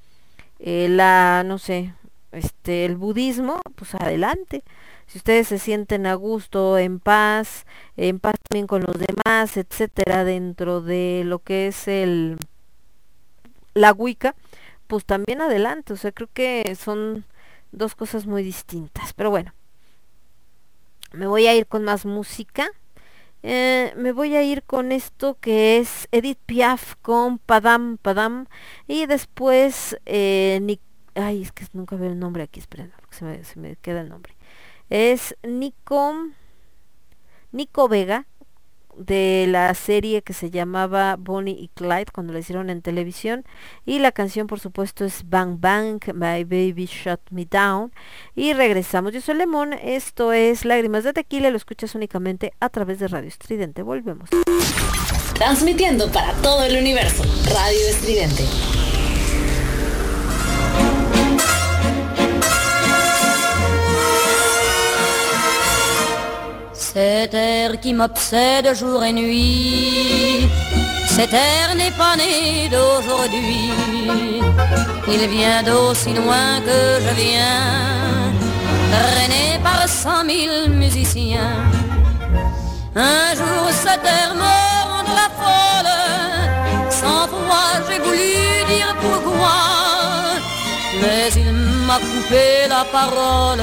eh, la, no sé, este, el budismo, pues adelante. Si ustedes se sienten a gusto, en paz, en paz también con los demás, etcétera, dentro de lo que es el la Wicca, pues también adelante. O sea, creo que son dos cosas muy distintas. Pero bueno, me voy a ir con más música. Eh, me voy a ir con esto que es Edith Piaf con Padam Padam. Y después eh, ay es que nunca veo el nombre aquí esperen me, se me queda el nombre. Es Nico Nico Vega de la serie que se llamaba Bonnie y Clyde cuando la hicieron en televisión. Y la canción por supuesto es Bang Bang My Baby Shut Me Down. Y regresamos. Yo soy Lemón esto es Lágrimas de Tequila lo escuchas únicamente a través de Radio Estridente. Volvemos. Transmitiendo para todo el universo Radio Estridente Cet air qui m'obsède jour et nuit, cet air n'est pas né d'aujourd'hui. Il vient d'aussi loin que je viens, traîné par cent mille musiciens. Un jour cet air me la folle, sans foi j'ai voulu dire pourquoi, mais il m'a coupé la parole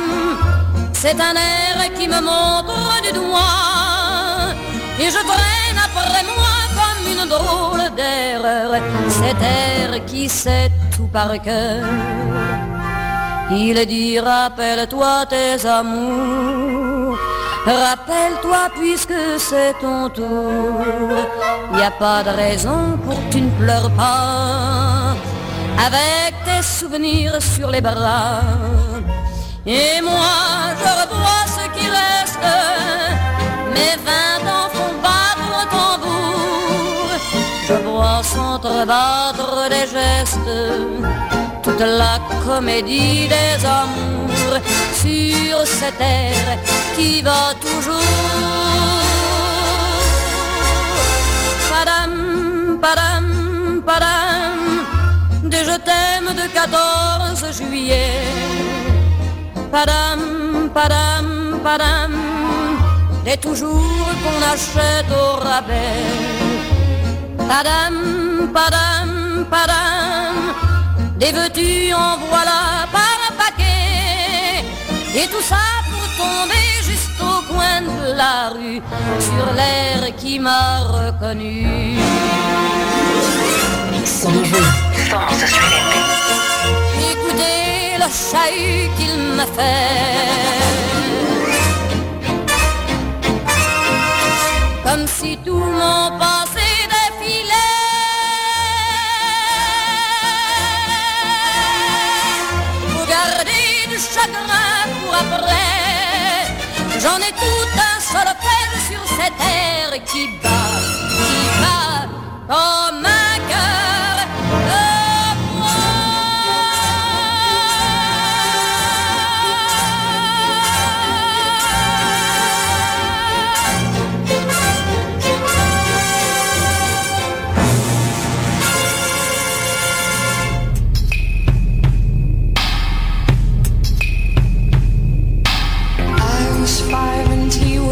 C'est un air qui me montre du doigt et je traîne après moi comme une drôle d'erreur. Cet air qui sait tout par cœur. Il dit rappelle-toi tes amours. Rappelle-toi puisque c'est ton tour. Y a pas de raison pour que tu ne pleures pas. Avec tes souvenirs sur les bras et moi, je revois ce qui reste. Mes vingt ans font battre au tambour. Je vois s'entrebattre des gestes. Toute la comédie des amours sur cette terre qui va toujours. Padam, padam, padam, des je t'aime de 14 juillet padam, padam, padam, des toujours qu'on achète au rabais. Padam, padam, padam, des vêtus en voilà par paquet. Et tout ça pour tomber juste au coin de la rue, sur l'air qui m'a reconnu. Écoutez le chahut qu'il me fait. Comme si tout mon passé défilait. Pour garder du chagrin pour après. J'en ai tout un solfège sur cette terre qui bat, qui bat cœur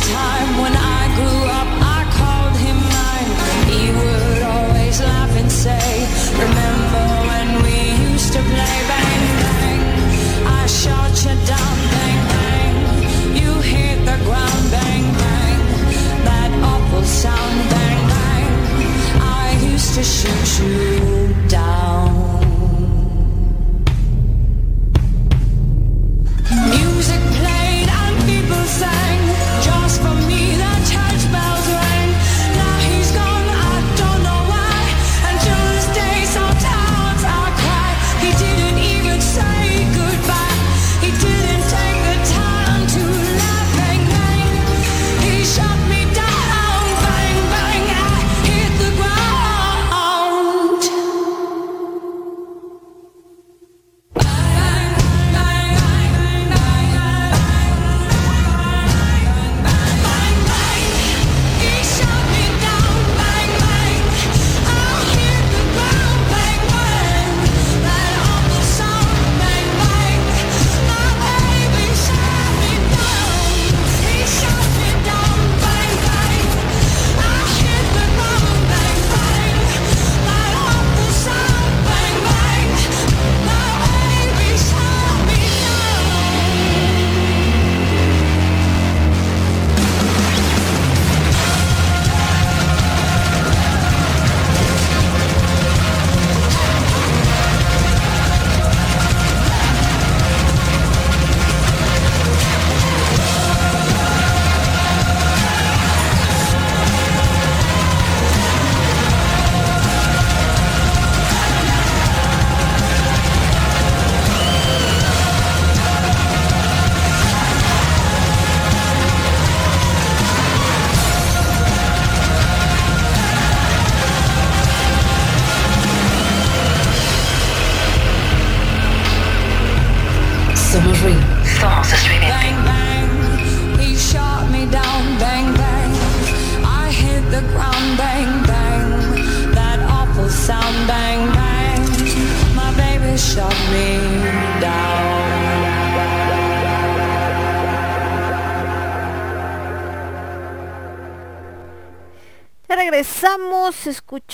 Time when I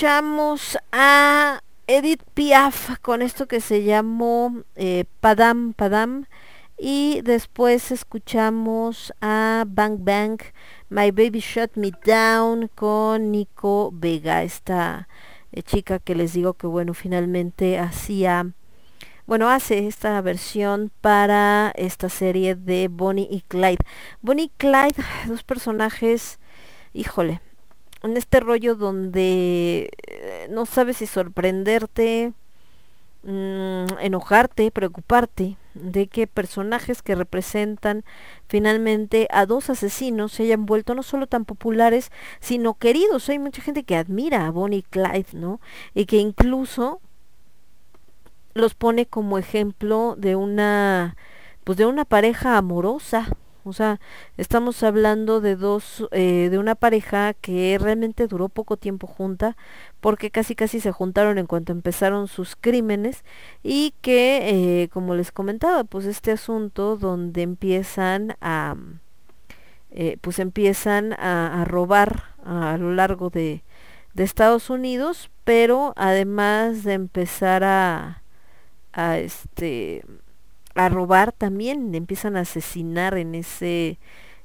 escuchamos a Edith Piaf con esto que se llamó eh, Padam Padam y después escuchamos a Bang Bang My Baby Shut Me Down con Nico Vega, esta eh, chica que les digo que bueno, finalmente hacía bueno, hace esta versión para esta serie de Bonnie y Clyde. Bonnie y Clyde, dos personajes, híjole, en este rollo donde eh, no sabes si sorprenderte mm, enojarte, preocuparte de que personajes que representan finalmente a dos asesinos se hayan vuelto no solo tan populares, sino queridos. Hay mucha gente que admira a Bonnie y Clyde, ¿no? Y que incluso los pone como ejemplo de una pues de una pareja amorosa, o sea, estamos hablando de dos, eh, de una pareja que realmente duró poco tiempo junta, porque casi casi se juntaron en cuanto empezaron sus crímenes y que, eh, como les comentaba, pues este asunto donde empiezan a, eh, pues empiezan a, robar a, a lo largo de, de Estados Unidos, pero además de empezar a, a este a robar también, empiezan a asesinar en ese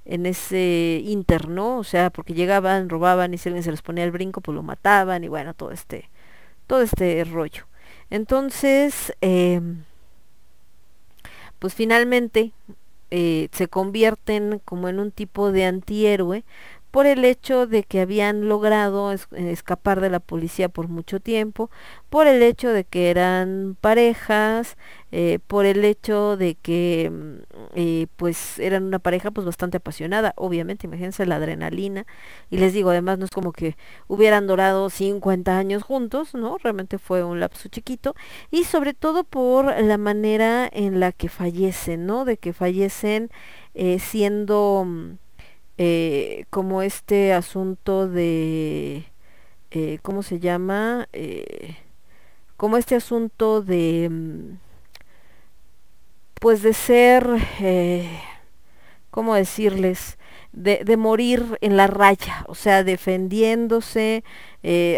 en ese interno, o sea, porque llegaban, robaban y si alguien se les ponía el brinco, pues lo mataban y bueno, todo este todo este rollo. Entonces, eh, pues finalmente eh, se convierten como en un tipo de antihéroe por el hecho de que habían logrado es, escapar de la policía por mucho tiempo, por el hecho de que eran parejas, eh, por el hecho de que eh, pues eran una pareja pues bastante apasionada, obviamente, imagínense la adrenalina, y les digo, además no es como que hubieran durado 50 años juntos, ¿no? Realmente fue un lapso chiquito, y sobre todo por la manera en la que fallecen, ¿no? De que fallecen eh, siendo eh, como este asunto de, eh, ¿cómo se llama? Eh, como este asunto de, mm, pues de ser, ¿cómo decirles? De, de, morir en la raya, o sea, defendiéndose,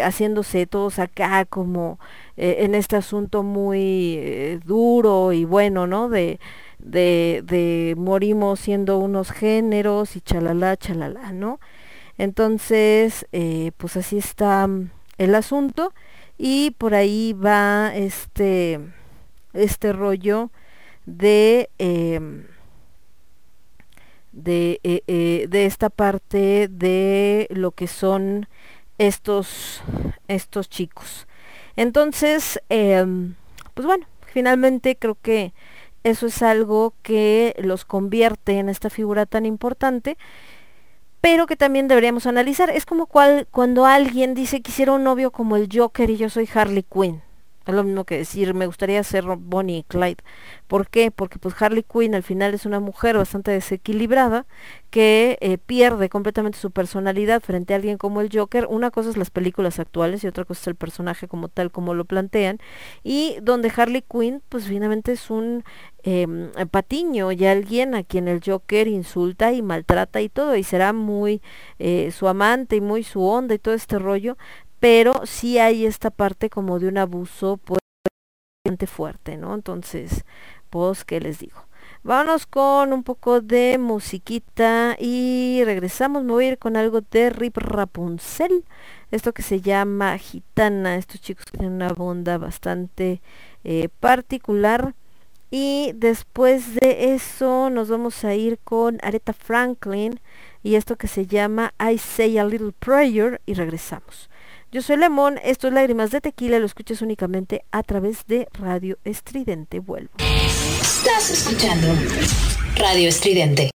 haciéndose todos acá como en este asunto muy duro y bueno, ¿no? De, de, de morimos siendo unos géneros y chalala, chalala, ¿no? Entonces, eh, pues así está mm, el asunto y por ahí va este, este rollo de, eh, de, eh, eh, de esta parte de lo que son estos, estos chicos. Entonces, em, pues bueno, finalmente creo que eso es algo que los convierte en esta figura tan importante, pero que también deberíamos analizar. Es como cual, cuando alguien dice quisiera un novio como el Joker y yo soy Harley Quinn. Es lo mismo que decir, me gustaría ser Bonnie y Clyde. ¿Por qué? Porque pues Harley Quinn al final es una mujer bastante desequilibrada que eh, pierde completamente su personalidad frente a alguien como el Joker. Una cosa es las películas actuales y otra cosa es el personaje como tal, como lo plantean. Y donde Harley Quinn pues finalmente es un eh, patiño y alguien a quien el Joker insulta y maltrata y todo y será muy eh, su amante y muy su onda y todo este rollo pero sí hay esta parte como de un abuso pues bastante fuerte, ¿no? Entonces, pues, ¿qué les digo? Vámonos con un poco de musiquita y regresamos. Me voy a ir con algo de Rip Rapunzel. Esto que se llama Gitana. Estos chicos tienen una onda bastante eh, particular. Y después de eso nos vamos a ir con Aretha Franklin y esto que se llama I Say a Little Prayer y regresamos. Yo soy Lemón, esto es Lágrimas de Tequila, lo escuchas únicamente a través de Radio Estridente. Vuelvo. Estás escuchando Radio Estridente.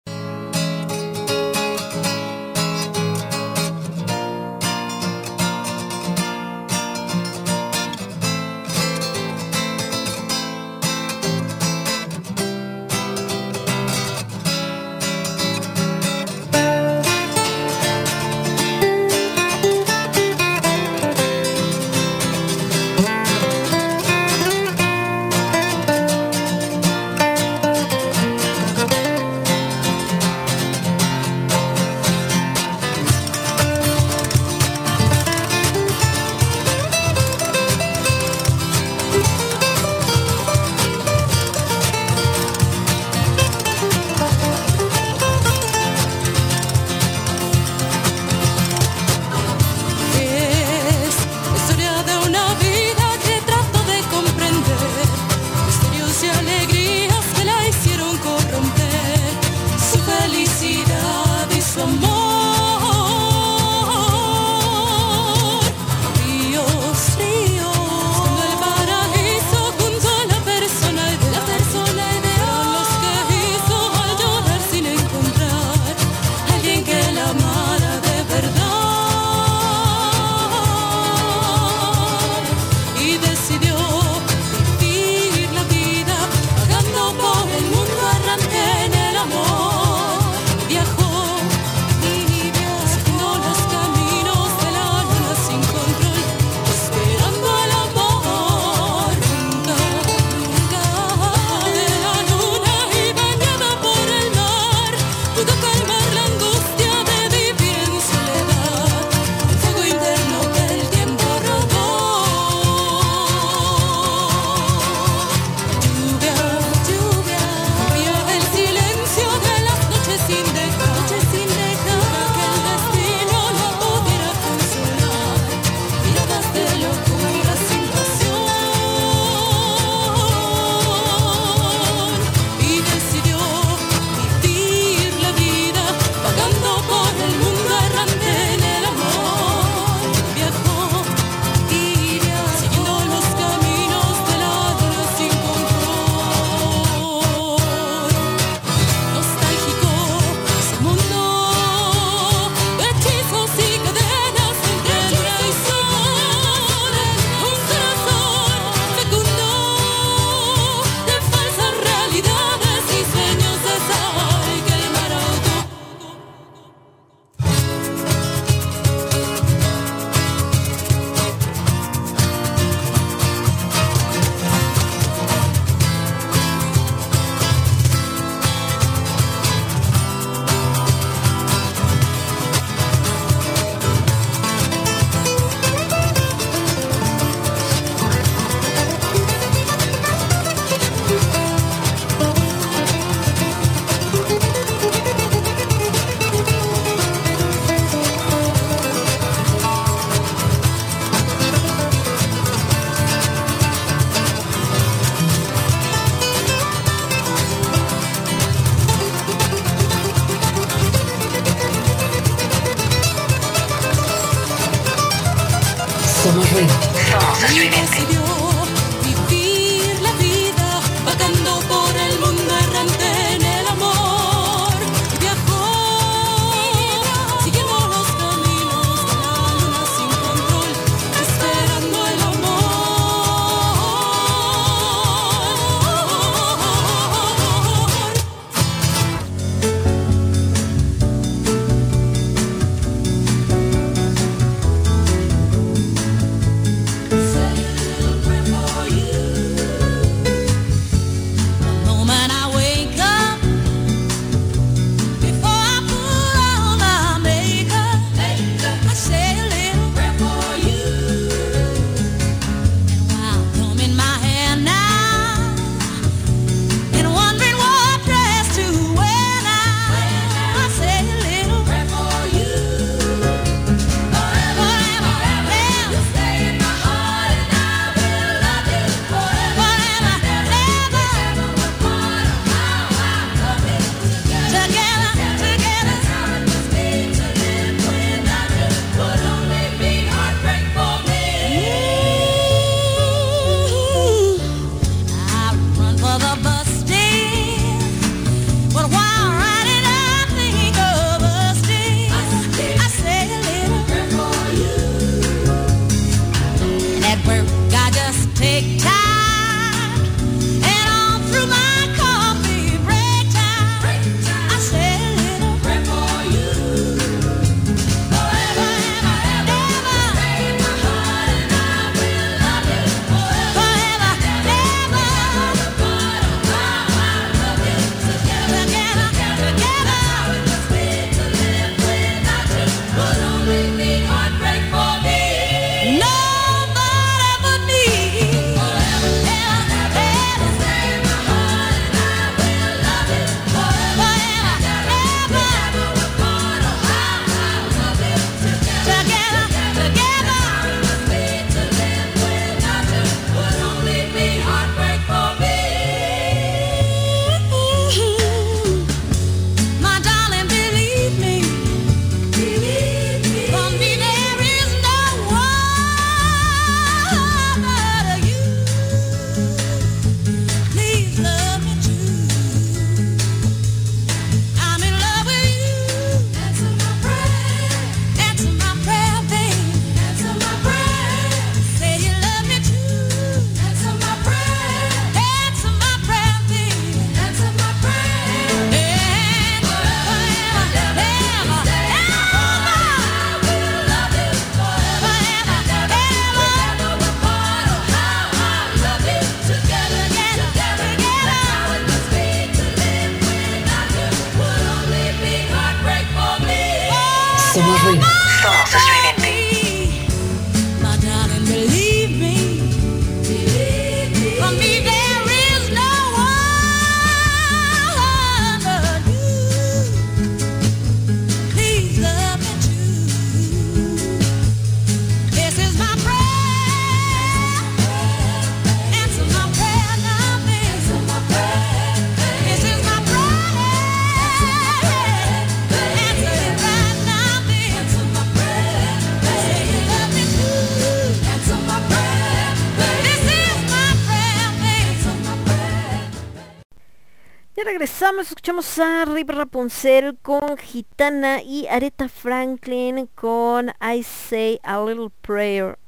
Regresamos, escuchamos a Rip Rapunzel con Gitana y Aretha Franklin con I Say a Little Prayer.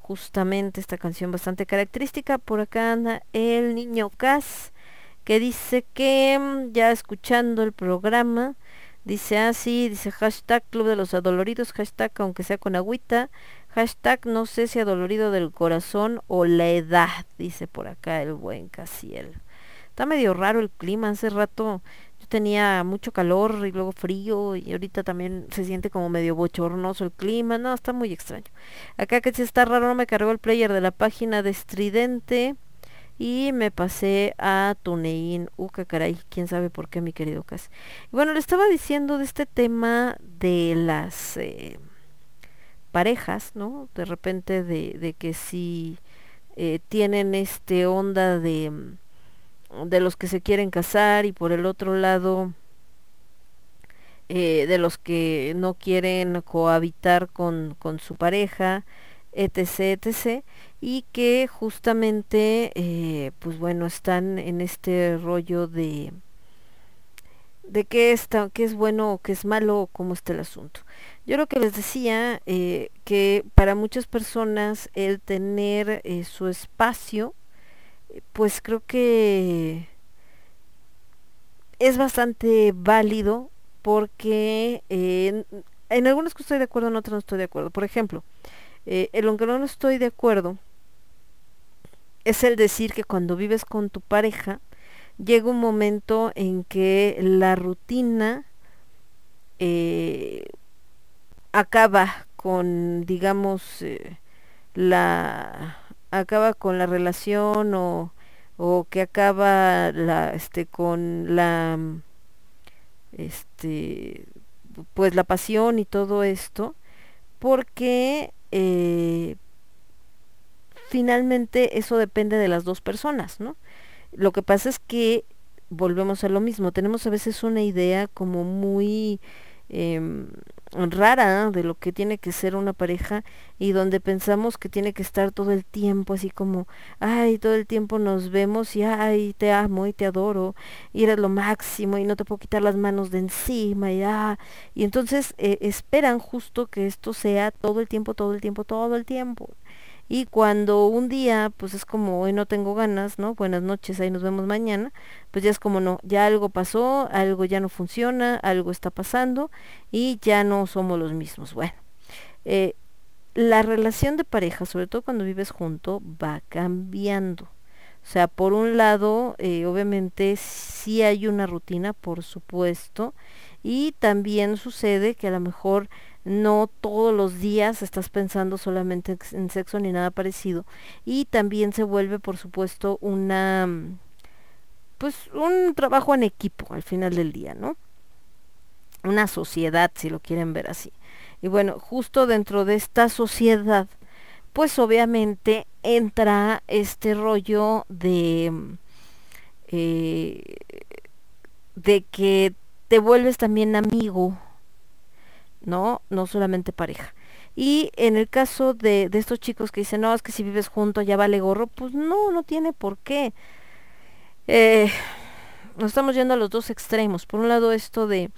Justamente esta canción bastante característica. Por acá anda el niño Cas que dice que mm, ya escuchando el programa, dice así, ah, dice hashtag Club de los Adoloridos, hashtag aunque sea con agüita, hashtag no sé si adolorido del corazón o la edad, dice por acá el buen Casiel. Está medio raro el clima, hace rato yo tenía mucho calor y luego frío y ahorita también se siente como medio bochornoso el clima, no, está muy extraño. Acá que si está raro, no me cargó el player de la página de Estridente y me pasé a Tunein. Uh, Uca, caray, quién sabe por qué, mi querido Cas. Bueno, le estaba diciendo de este tema de las eh, parejas, ¿no? De repente de, de que si eh, tienen este onda de mm, de los que se quieren casar y por el otro lado eh, de los que no quieren cohabitar con, con su pareja, etc, etc, y que justamente, eh, pues bueno, están en este rollo de de qué, está, qué es bueno o qué es malo o cómo está el asunto. Yo lo que les decía, eh, que para muchas personas el tener su espacio, pues creo que es bastante válido porque eh, en, en algunas cosas estoy de acuerdo, en otras no estoy de acuerdo. Por ejemplo, eh, en lo que no estoy de acuerdo es el decir que cuando vives con tu pareja llega un momento en que la rutina eh, acaba con, digamos, eh, la acaba con la relación o, o que acaba la, este, con la, este, pues la pasión y todo esto, porque eh, finalmente eso depende de las dos personas, ¿no? Lo que pasa es que volvemos a lo mismo, tenemos a veces una idea como muy eh, rara de lo que tiene que ser una pareja y donde pensamos que tiene que estar todo el tiempo así como, ay, todo el tiempo nos vemos y ay, te amo y te adoro y eres lo máximo y no te puedo quitar las manos de encima y ah, y entonces eh, esperan justo que esto sea todo el tiempo, todo el tiempo, todo el tiempo. Y cuando un día, pues es como hoy no tengo ganas, ¿no? Buenas noches, ahí nos vemos mañana, pues ya es como no, ya algo pasó, algo ya no funciona, algo está pasando y ya no somos los mismos. Bueno, eh, la relación de pareja, sobre todo cuando vives junto, va cambiando. O sea, por un lado, eh, obviamente sí hay una rutina, por supuesto, y también sucede que a lo mejor no todos los días estás pensando solamente en sexo ni nada parecido y también se vuelve por supuesto una pues un trabajo en equipo al final del día, ¿no? Una sociedad si lo quieren ver así. Y bueno, justo dentro de esta sociedad pues obviamente entra este rollo de eh, de que te vuelves también amigo ¿no? No solamente pareja. Y en el caso de, de estos chicos que dicen, no, es que si vives junto ya vale gorro, pues no, no tiene por qué. Eh, nos estamos yendo a los dos extremos. Por un lado esto de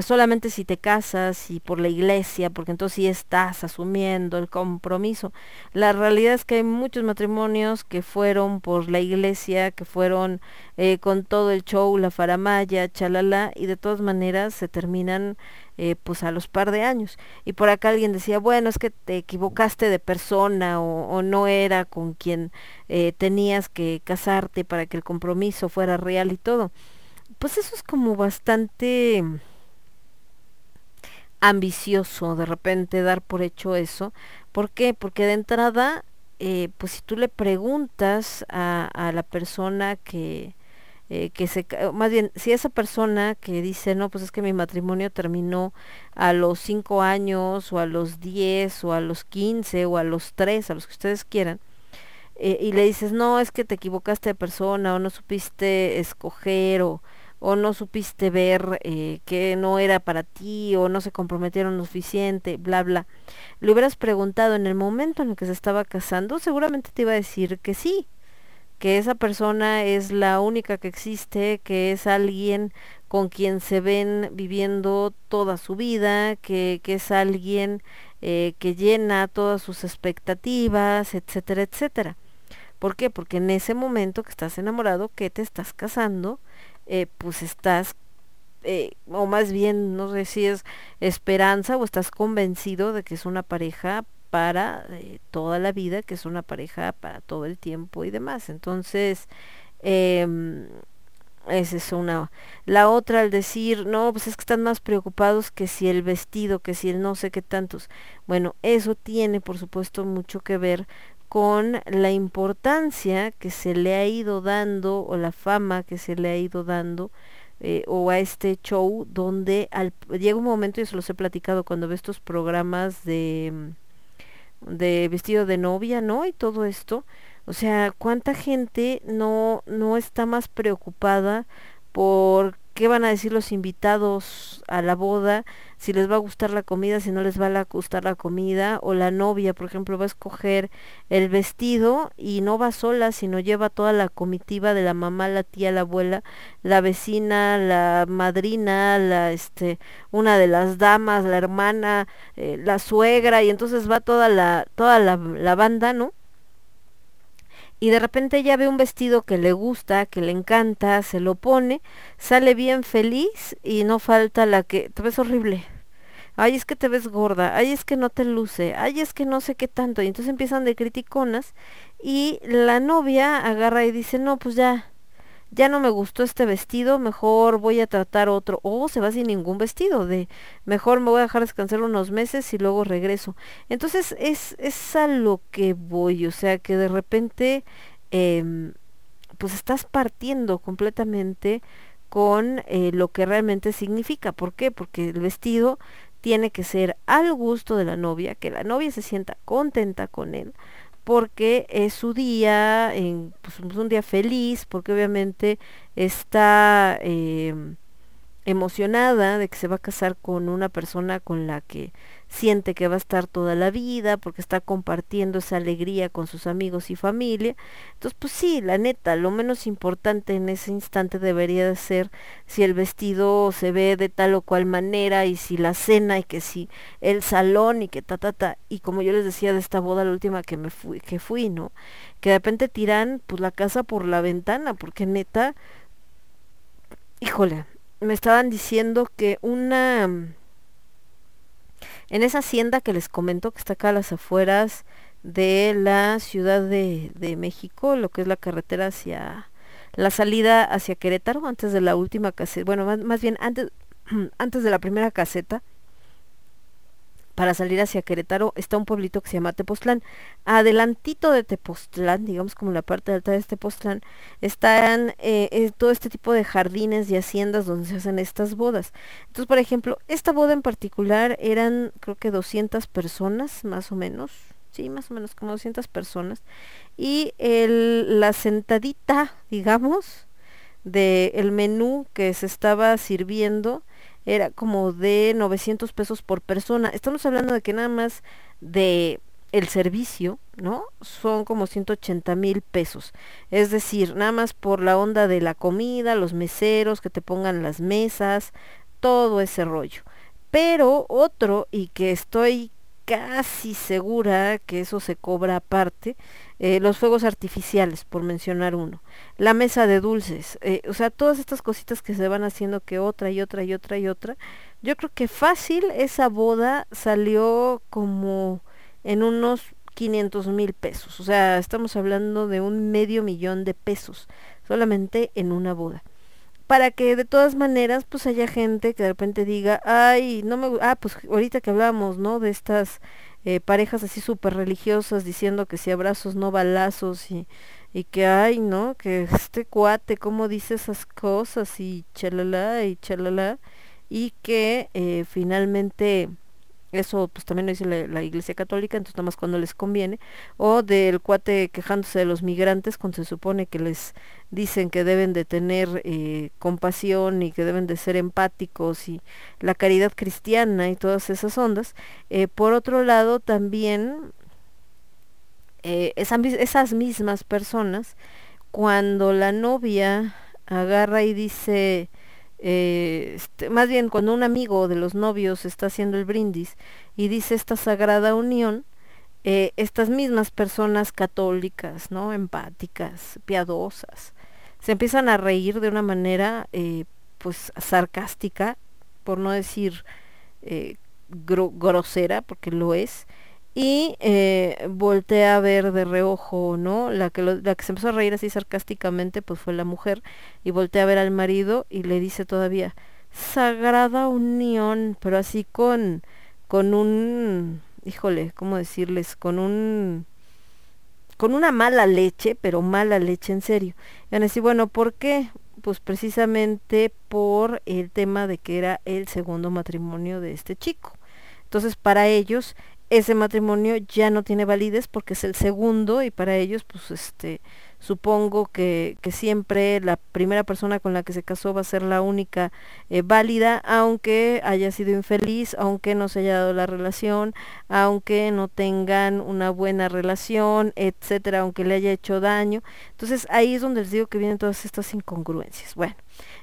solamente si te casas y por la iglesia, porque entonces sí estás asumiendo el compromiso. La realidad es que hay muchos matrimonios que fueron por la iglesia, que fueron eh, con todo el show, la faramaya, chalala, y de todas maneras se terminan eh, pues a los par de años. Y por acá alguien decía, bueno, es que te equivocaste de persona o, no era con quien eh, tenías que casarte para que el compromiso fuera real y todo. Pues eso es como bastante ambicioso de repente dar por hecho eso. ¿Por qué? Porque de entrada, eh, pues si tú le preguntas a, la persona que, eh, que se, más bien, si esa persona que dice, no, pues es que mi matrimonio terminó a los 5 años o a los 10 o a los 15 o a los 3, a los que ustedes quieran, eh, y le dices, no, es que te equivocaste de persona o no supiste escoger o, o no supiste ver eh, que no era para ti o no se comprometieron lo suficiente, bla, bla. Le hubieras preguntado en el momento en el que se estaba casando, seguramente te iba a decir que sí, que esa persona es la única que existe, que es alguien con quien se ven viviendo toda su vida, que, que es alguien eh, que llena todas sus expectativas, etcétera, etcétera. ¿Por qué? Porque en ese momento que estás enamorado, que te estás casando, eh, pues estás, eh, o más bien, no sé si es esperanza o estás convencido de que es una pareja para eh, toda la vida, que es una pareja para todo el tiempo y demás. Entonces, eh, esa es una. La otra, al decir, no, pues es que están más preocupados que si el vestido, que si el no sé qué tantos. Bueno, eso tiene, por supuesto, mucho que ver con la importancia que se le ha ido dando o la fama que se le ha ido dando eh, o a este show donde al, llega un momento, y se los he platicado cuando ve estos programas de, de vestido de novia, ¿no? Y todo esto, o sea, cuánta gente no, no está más preocupada por qué van a decir los invitados a la boda, si les va a gustar la comida, si no les va a gustar la comida, o la novia, por ejemplo, va a escoger el vestido y no va sola, sino lleva toda la comitiva de la mamá, la tía, la abuela, la vecina, la madrina, la este, una de las damas, la hermana, eh, la suegra, y entonces va toda la, toda la, la banda, ¿no? Y de repente ella ve un vestido que le gusta, que le encanta, se lo pone, sale bien feliz y no falta la que te ves horrible. Ay, es que te ves gorda, ay, es que no te luce, ay, es que no sé qué tanto. Y entonces empiezan de criticonas y la novia agarra y dice, no, pues ya, ya no me gustó este vestido, mejor voy a tratar otro. O se va sin ningún vestido, de mejor me voy a dejar descansar unos meses y luego regreso. Entonces es, es a lo que voy, o sea que de repente em, pues estás partiendo completamente con eh, lo que realmente significa. ¿Por qué? Porque el vestido tiene que ser al gusto de la novia, que la novia se sienta contenta con él, porque es su día, pues, un día feliz, porque obviamente está em, emocionada de que se va a casar con una persona con la que siente que va a estar toda la vida, porque está compartiendo esa alegría con sus amigos y familia. Entonces, pues sí, la neta, lo menos importante en ese instante debería de ser si el vestido se ve de tal o cual manera y si la cena y que si el salón y que ta ta ta. Y como yo les decía de esta boda la última que me fui, que fui, ¿no? Que de repente tiran pues la casa por la ventana, porque neta, híjole, me estaban diciendo que una en esa hacienda que les comento que está acá a las afueras de la Ciudad de, México, lo que es la carretera hacia la salida hacia Querétaro, antes de la última caseta, bueno, más, más bien antes, antes de la primera caseta, para salir hacia Querétaro está un pueblito que se llama Tepoztlán. Adelantito de Tepoztlán, digamos como la parte alta de Tepoztlán, están eh, eh, todo este tipo de jardines y haciendas donde se hacen estas bodas. Entonces, por ejemplo, esta boda en particular eran creo que 200 personas, más o menos. Sí, más o menos como 200 personas. Y el, la sentadita, digamos, del el menú que se estaba sirviendo, era como de 900 pesos por persona. Estamos hablando de que nada más de el servicio, ¿no? Son como 180 mil pesos. Es decir, nada más por la onda de la comida, los meseros, que te pongan las mesas, todo ese rollo. Pero otro, y que estoy casi segura que eso se cobra aparte, eh, los fuegos artificiales, por mencionar uno, la mesa de dulces, eh, o sea, todas estas cositas que se van haciendo que otra y otra y otra y otra, yo creo que fácil esa boda salió como en unos 500 mil pesos, o sea, estamos hablando de un medio millón de pesos solamente en una boda para que de todas maneras pues haya gente que de repente diga, ay, no me ah, pues ahorita que hablábamos, ¿no? De estas eh, parejas así súper religiosas diciendo que si abrazos no balazos y, y que ay, ¿no? Que este cuate, ¿cómo dice esas cosas? Y chalala y chalala y que eh, finalmente eso pues también lo dice la, iglesia católica, entonces nada más cuando les conviene, o del cuate quejándose de los migrantes cuando se supone que les dicen que deben de tener eh, compasión y que deben de ser empáticos y la caridad cristiana y todas esas ondas. Eh, por otro lado también eh, esas mismas personas, cuando la novia agarra y dice, eh, este, más bien cuando un amigo de los novios está haciendo el brindis y dice esta sagrada unión, eh, estas mismas personas católicas, ¿no? Empáticas, piadosas, se empiezan a reír de una manera eh, pues sarcástica, por no decir grosera, porque lo es, y eh, voltea a ver de reojo, ¿no? La que, la que se empezó a reír así sarcásticamente, pues fue la mujer, y voltea a ver al marido y le dice todavía, Sagrada Unión, pero así con, con un, híjole, ¿cómo decirles? Con un, con una mala leche, pero mala leche en serio. Y van a decir, bueno, ¿por qué? Pues precisamente por el tema de que era el segundo matrimonio de este chico. Entonces, para ellos ese matrimonio ya no tiene validez porque es el segundo y para ellos pues este supongo que, siempre la primera persona con la que se casó va a ser la única eh, válida, aunque haya sido infeliz, aunque no se haya dado la relación, aunque no tengan una buena relación, etcétera, aunque le haya hecho daño. Entonces ahí es donde les digo que vienen todas estas incongruencias. Bueno,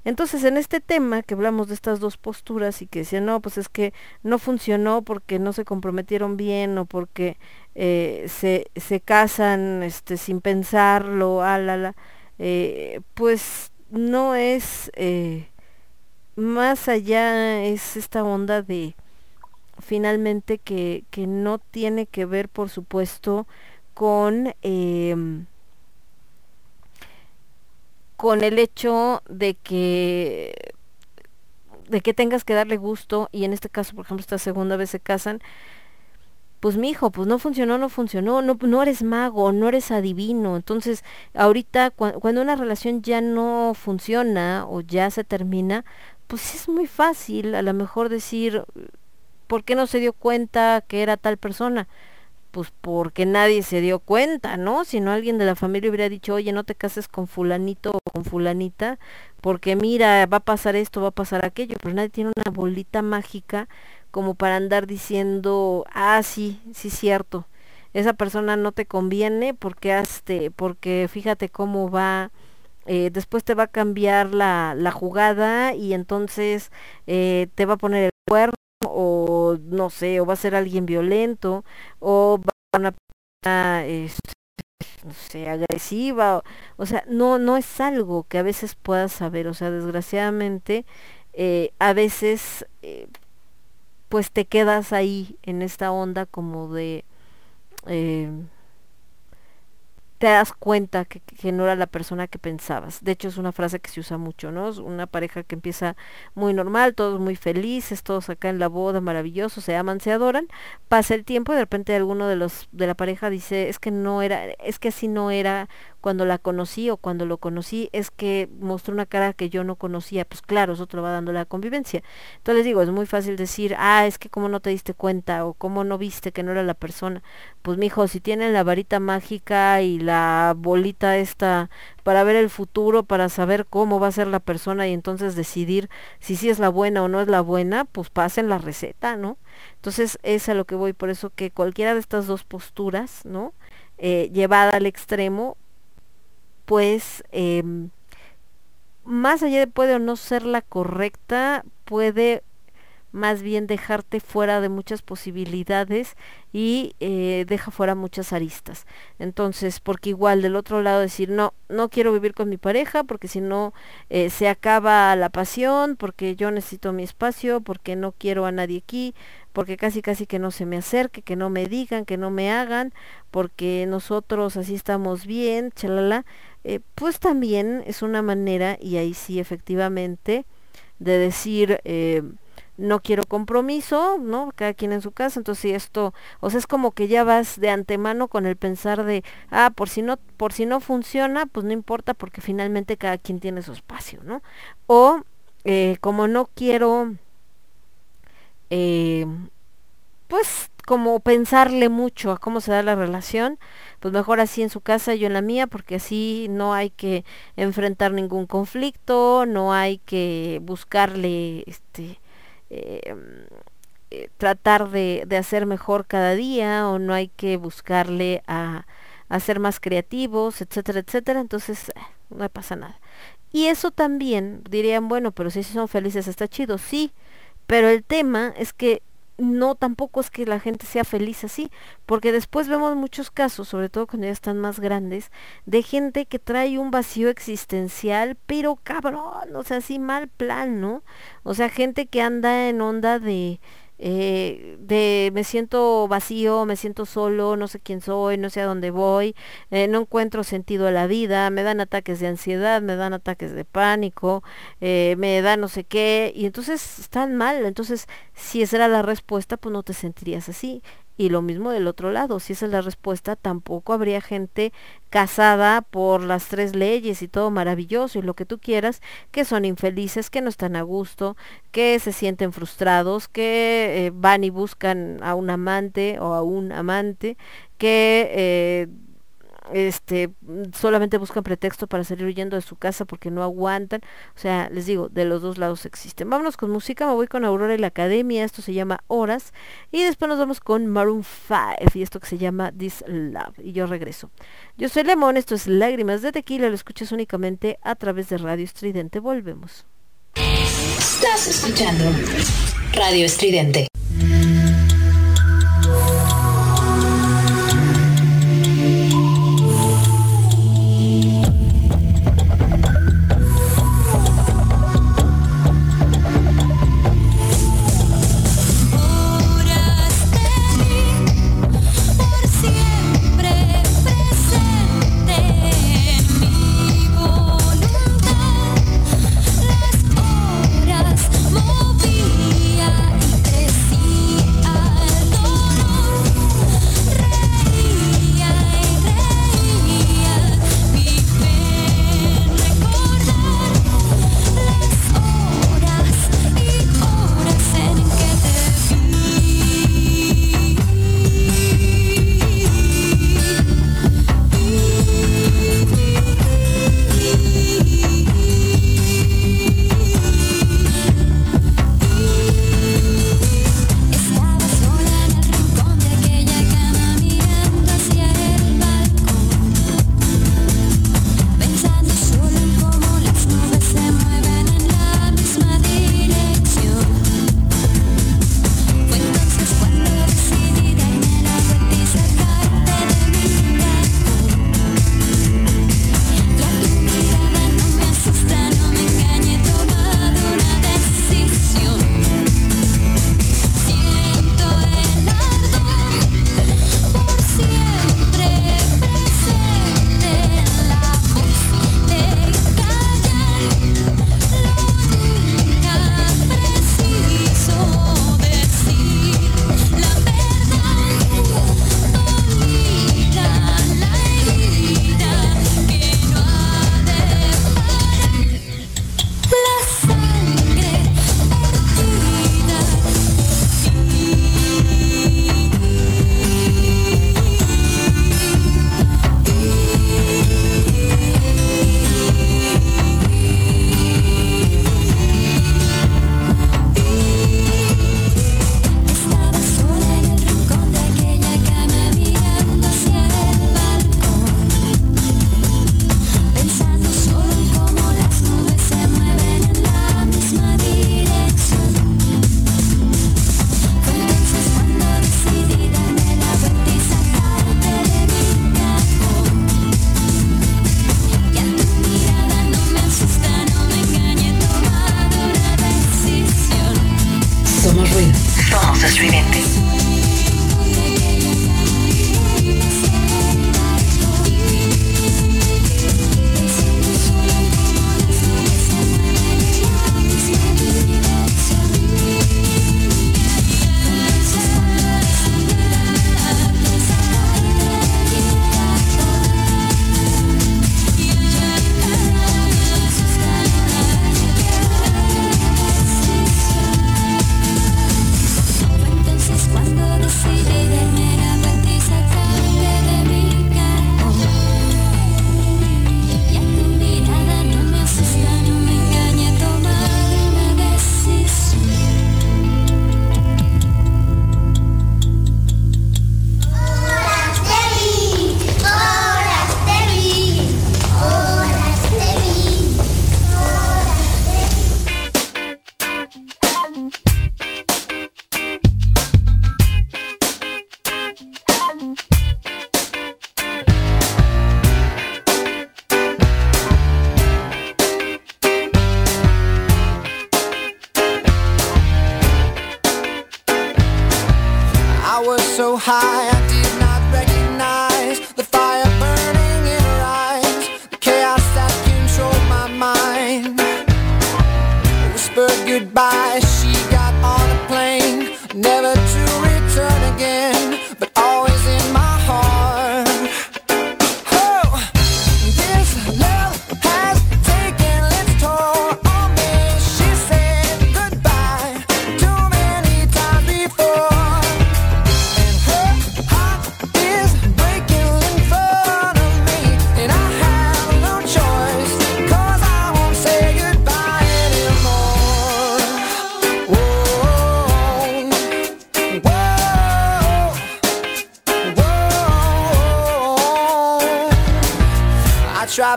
entonces en este tema que hablamos de estas dos posturas y que decían, no, pues es que no funcionó porque no se comprometieron bien o porque eh, se, se casan este, sin pensarlo, alala, eh, pues no es eh, más allá, es esta onda de finalmente que, que no tiene que ver, por supuesto, con em, con el hecho de que de que tengas que darle gusto y en este caso por ejemplo esta segunda vez se casan pues mi hijo, pues no funcionó, no funcionó, no, no eres mago, no eres adivino. Entonces, ahorita cuando una relación ya no funciona o ya se termina, pues es muy fácil a lo mejor decir, ¿por qué no se dio cuenta que era tal persona? Pues porque nadie se dio cuenta, ¿no? Si no alguien de la familia hubiera dicho, oye, no te cases con fulanito o con fulanita, porque mira, va a pasar esto, va a pasar aquello, pero nadie tiene una bolita mágica como para andar diciendo, ah, sí, sí cierto, esa persona no te conviene porque hazte, porque fíjate cómo va, eh, después te va a cambiar la, la jugada y entonces eh, te va a poner o no sé, o va a ser alguien violento o va a una persona este, no sé, agresiva, o, sea, no, no es algo que a veces puedas saber, o sea, desgraciadamente, eh, a veces eh, pues te quedas ahí en esta onda como de eh, te das cuenta que, no era la persona que pensabas. De hecho, es una frase que se usa mucho, ¿no? una pareja que empieza muy normal, todos muy felices, todos acá en la boda, maravillosos, se aman, se adoran. Pasa el tiempo y de repente alguno de los de la pareja dice, es que no era, es que así no era cuando la conocí o cuando lo conocí es que mostró una cara que yo no conocía, pues claro, eso te lo va dando la convivencia. Entonces les digo, es muy fácil decir, ah, es que como no te diste cuenta o cómo no viste que no era la persona. Pues mijo, si tienen la varita mágica y la bolita esta para ver el futuro, para saber cómo va a ser la persona y entonces decidir si sí es la buena o no es la buena, pues pasen la receta, ¿no? Entonces es a lo que voy, por eso que cualquiera de estas dos posturas, ¿no? Eh, llevada al extremo, pues eh, más allá de puede o no ser la correcta, puede más bien dejarte fuera de muchas posibilidades y eh, deja fuera muchas aristas. Entonces, porque igual del otro lado decir, no, no quiero vivir con mi pareja porque si no eh, se acaba la pasión, porque yo necesito mi espacio, porque no quiero a nadie aquí, porque casi casi que no se me acerque, que no me digan, que no me hagan, porque nosotros así estamos bien, chalala eh, pues también es una manera, y ahí sí efectivamente, de decir, eh, no quiero compromiso, ¿no? Cada quien en su casa, entonces esto, o sea, es como que ya vas de antemano con el pensar de, ah, por si no, por si no funciona, pues no importa porque finalmente cada quien tiene su espacio, ¿no? O eh, como no quiero, eh, pues como pensarle mucho a cómo se da la relación, pues mejor así en su casa, yo en la mía, porque así no hay que enfrentar ningún conflicto, no hay que buscarle, este, eh, eh, tratar de, de, hacer mejor cada día, o no hay que buscarle a, a ser más creativos, etcétera, etcétera, entonces eh, no pasa nada. Y eso también dirían, bueno, pero si son felices está chido, sí, pero el tema es que no tampoco es que la gente sea feliz así, porque después vemos muchos casos, sobre todo cuando ya están más grandes, de gente que trae un vacío existencial, pero cabrón, o sea, así mal plan, ¿no? O sea, gente que anda en onda de eh, de me siento vacío, me siento solo, no sé quién soy, no sé a dónde voy, eh, no encuentro sentido a la vida, me dan ataques de ansiedad, me dan ataques de pánico, eh, me da no sé qué, y entonces están mal, entonces si esa era la respuesta, pues no te sentirías así. Y lo mismo del otro lado, si esa es la respuesta, tampoco habría gente casada por las tres leyes y todo maravilloso y lo que tú quieras, que son infelices, que no están a gusto, que se sienten frustrados, que eh, van y buscan a un amante o a un amante, que eh, este solamente buscan pretexto para salir huyendo de su casa porque no aguantan. O sea, les digo, de los dos lados existen. Vámonos con música, me voy con Aurora y la Academia, esto se llama Horas. Y después nos vamos con Maroon 5 y esto que se llama This Love. Y yo regreso. Yo soy Lemón, esto es Lágrimas de Tequila, lo escuchas únicamente a través de Radio Estridente. Volvemos. Estás escuchando Radio Estridente.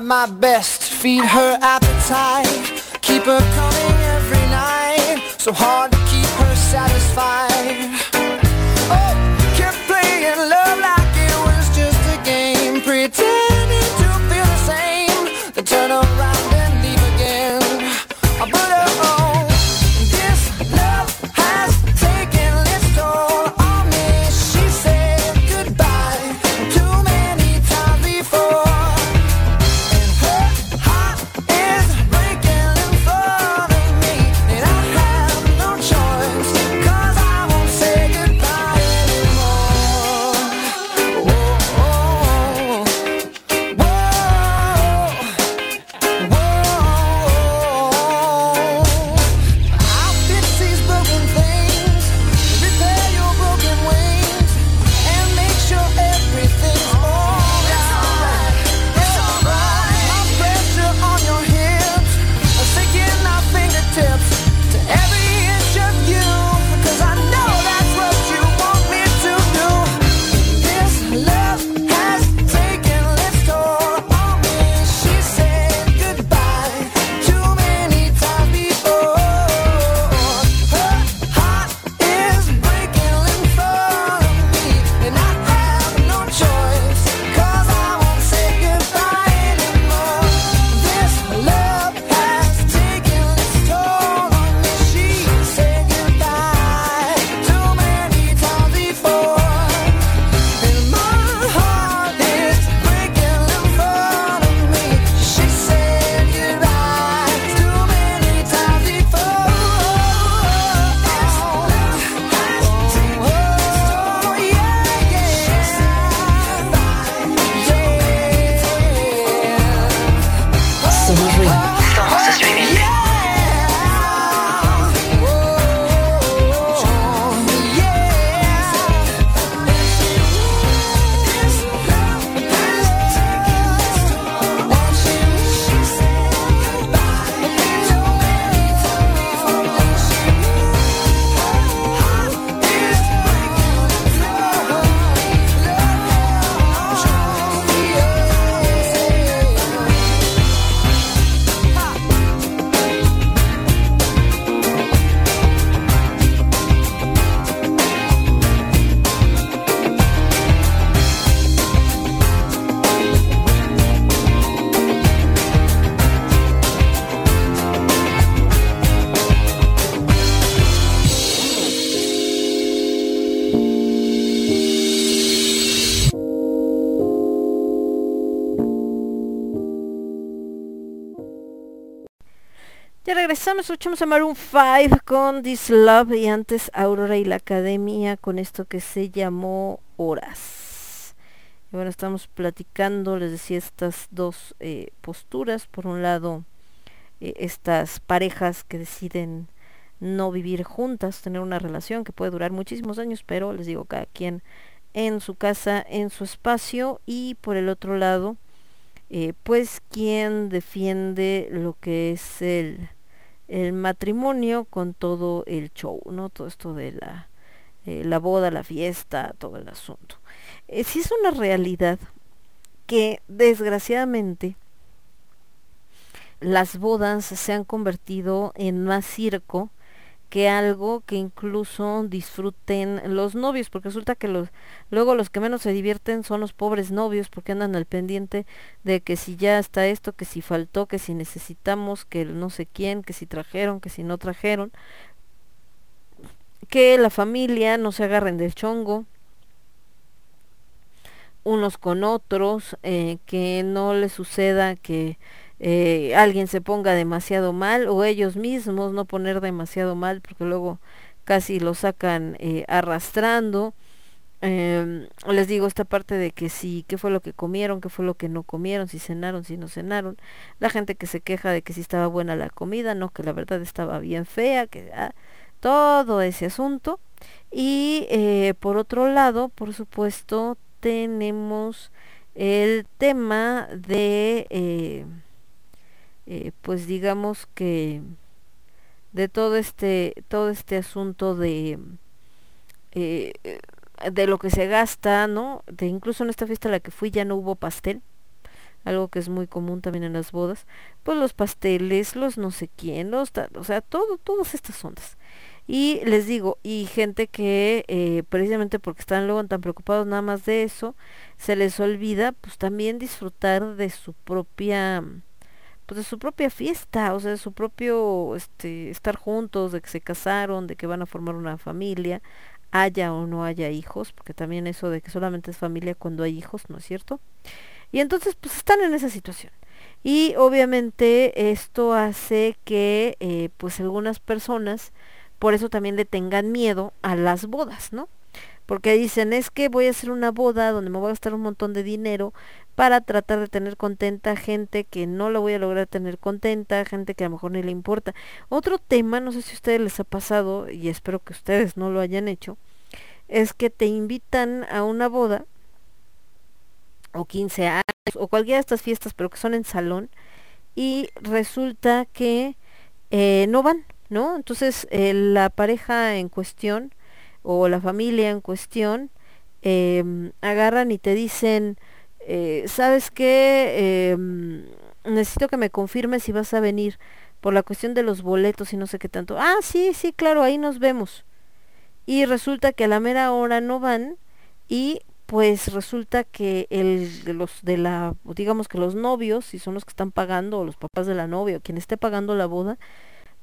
My Ya regresamos, escuchamos a Maroon 5 con This Love y antes Aurora y la Academia con esto que se llamó Horas. Y bueno, estamos platicando, les decía, estas dos eh, posturas. Por un lado, eh, estas parejas que deciden no vivir juntas, tener una relación que puede durar muchísimos años, pero les digo, cada quien en su casa, en su espacio. Y por el otro lado, eh, pues quien defiende lo que es el, el matrimonio con todo el show, ¿no? Todo esto de la, eh, la boda, la fiesta, todo el asunto. Eh, sí es una realidad que desgraciadamente las bodas se han convertido en más circo que algo que incluso disfruten los novios, porque resulta que los luego los que menos se divierten son los pobres novios porque andan al pendiente de que si ya está esto, que si faltó, que si necesitamos, que el no sé quién, que si trajeron, que si no trajeron, que la familia no se agarren del chongo unos con otros, eh, que no les suceda que eh, alguien se ponga demasiado mal o ellos mismos no poner demasiado mal porque luego casi lo sacan eh, arrastrando. Em, les digo esta parte de que sí, qué fue lo que comieron, qué fue lo que no comieron, si cenaron, si no cenaron. La gente que se queja de que si estaba buena la comida, no, que la verdad estaba bien fea, que ah, todo ese asunto. Y eh, por otro lado, por supuesto, tenemos el tema de eh, pues digamos que de todo este todo este asunto de eh, de lo que se gasta no de incluso en esta fiesta a la que fui ya no hubo pastel algo que es muy común también en las bodas, pues los pasteles, los no sé quién, los, o sea, todo, todas estas ondas. Y les digo, y gente que eh, precisamente porque están luego tan preocupados nada más de eso, se les olvida pues también disfrutar de su propia pues de su propia fiesta, o sea, de su propio este estar juntos, de que se casaron, de que van a formar una familia, haya o no haya hijos, porque también eso de que solamente es familia cuando hay hijos, ¿no es cierto? Y entonces pues están en esa situación. Y obviamente esto hace que eh, pues algunas personas por eso también le tengan miedo a las bodas, ¿no? Porque dicen, es que voy a hacer una boda donde me voy a gastar un montón de dinero para tratar de tener contenta gente que no la voy a lograr tener contenta, gente que a lo mejor ni le importa. Otro tema, no sé si a ustedes les ha pasado, y espero que ustedes no lo hayan hecho, es que te invitan a una boda o 15 años o cualquiera de estas fiestas, pero que son en salón, y resulta que eh, no van, ¿no? Entonces eh, la pareja en cuestión o la familia en cuestión em, agarran y te dicen, eh, ¿sabes qué? Em, necesito que me confirmes si vas a venir por la cuestión de los boletos y no sé qué tanto. Ah, sí, sí, claro, ahí nos vemos. Y resulta que a la mera hora no van y pues resulta que el los de la digamos que los novios si son los que están pagando o los papás de la novia o quien esté pagando la boda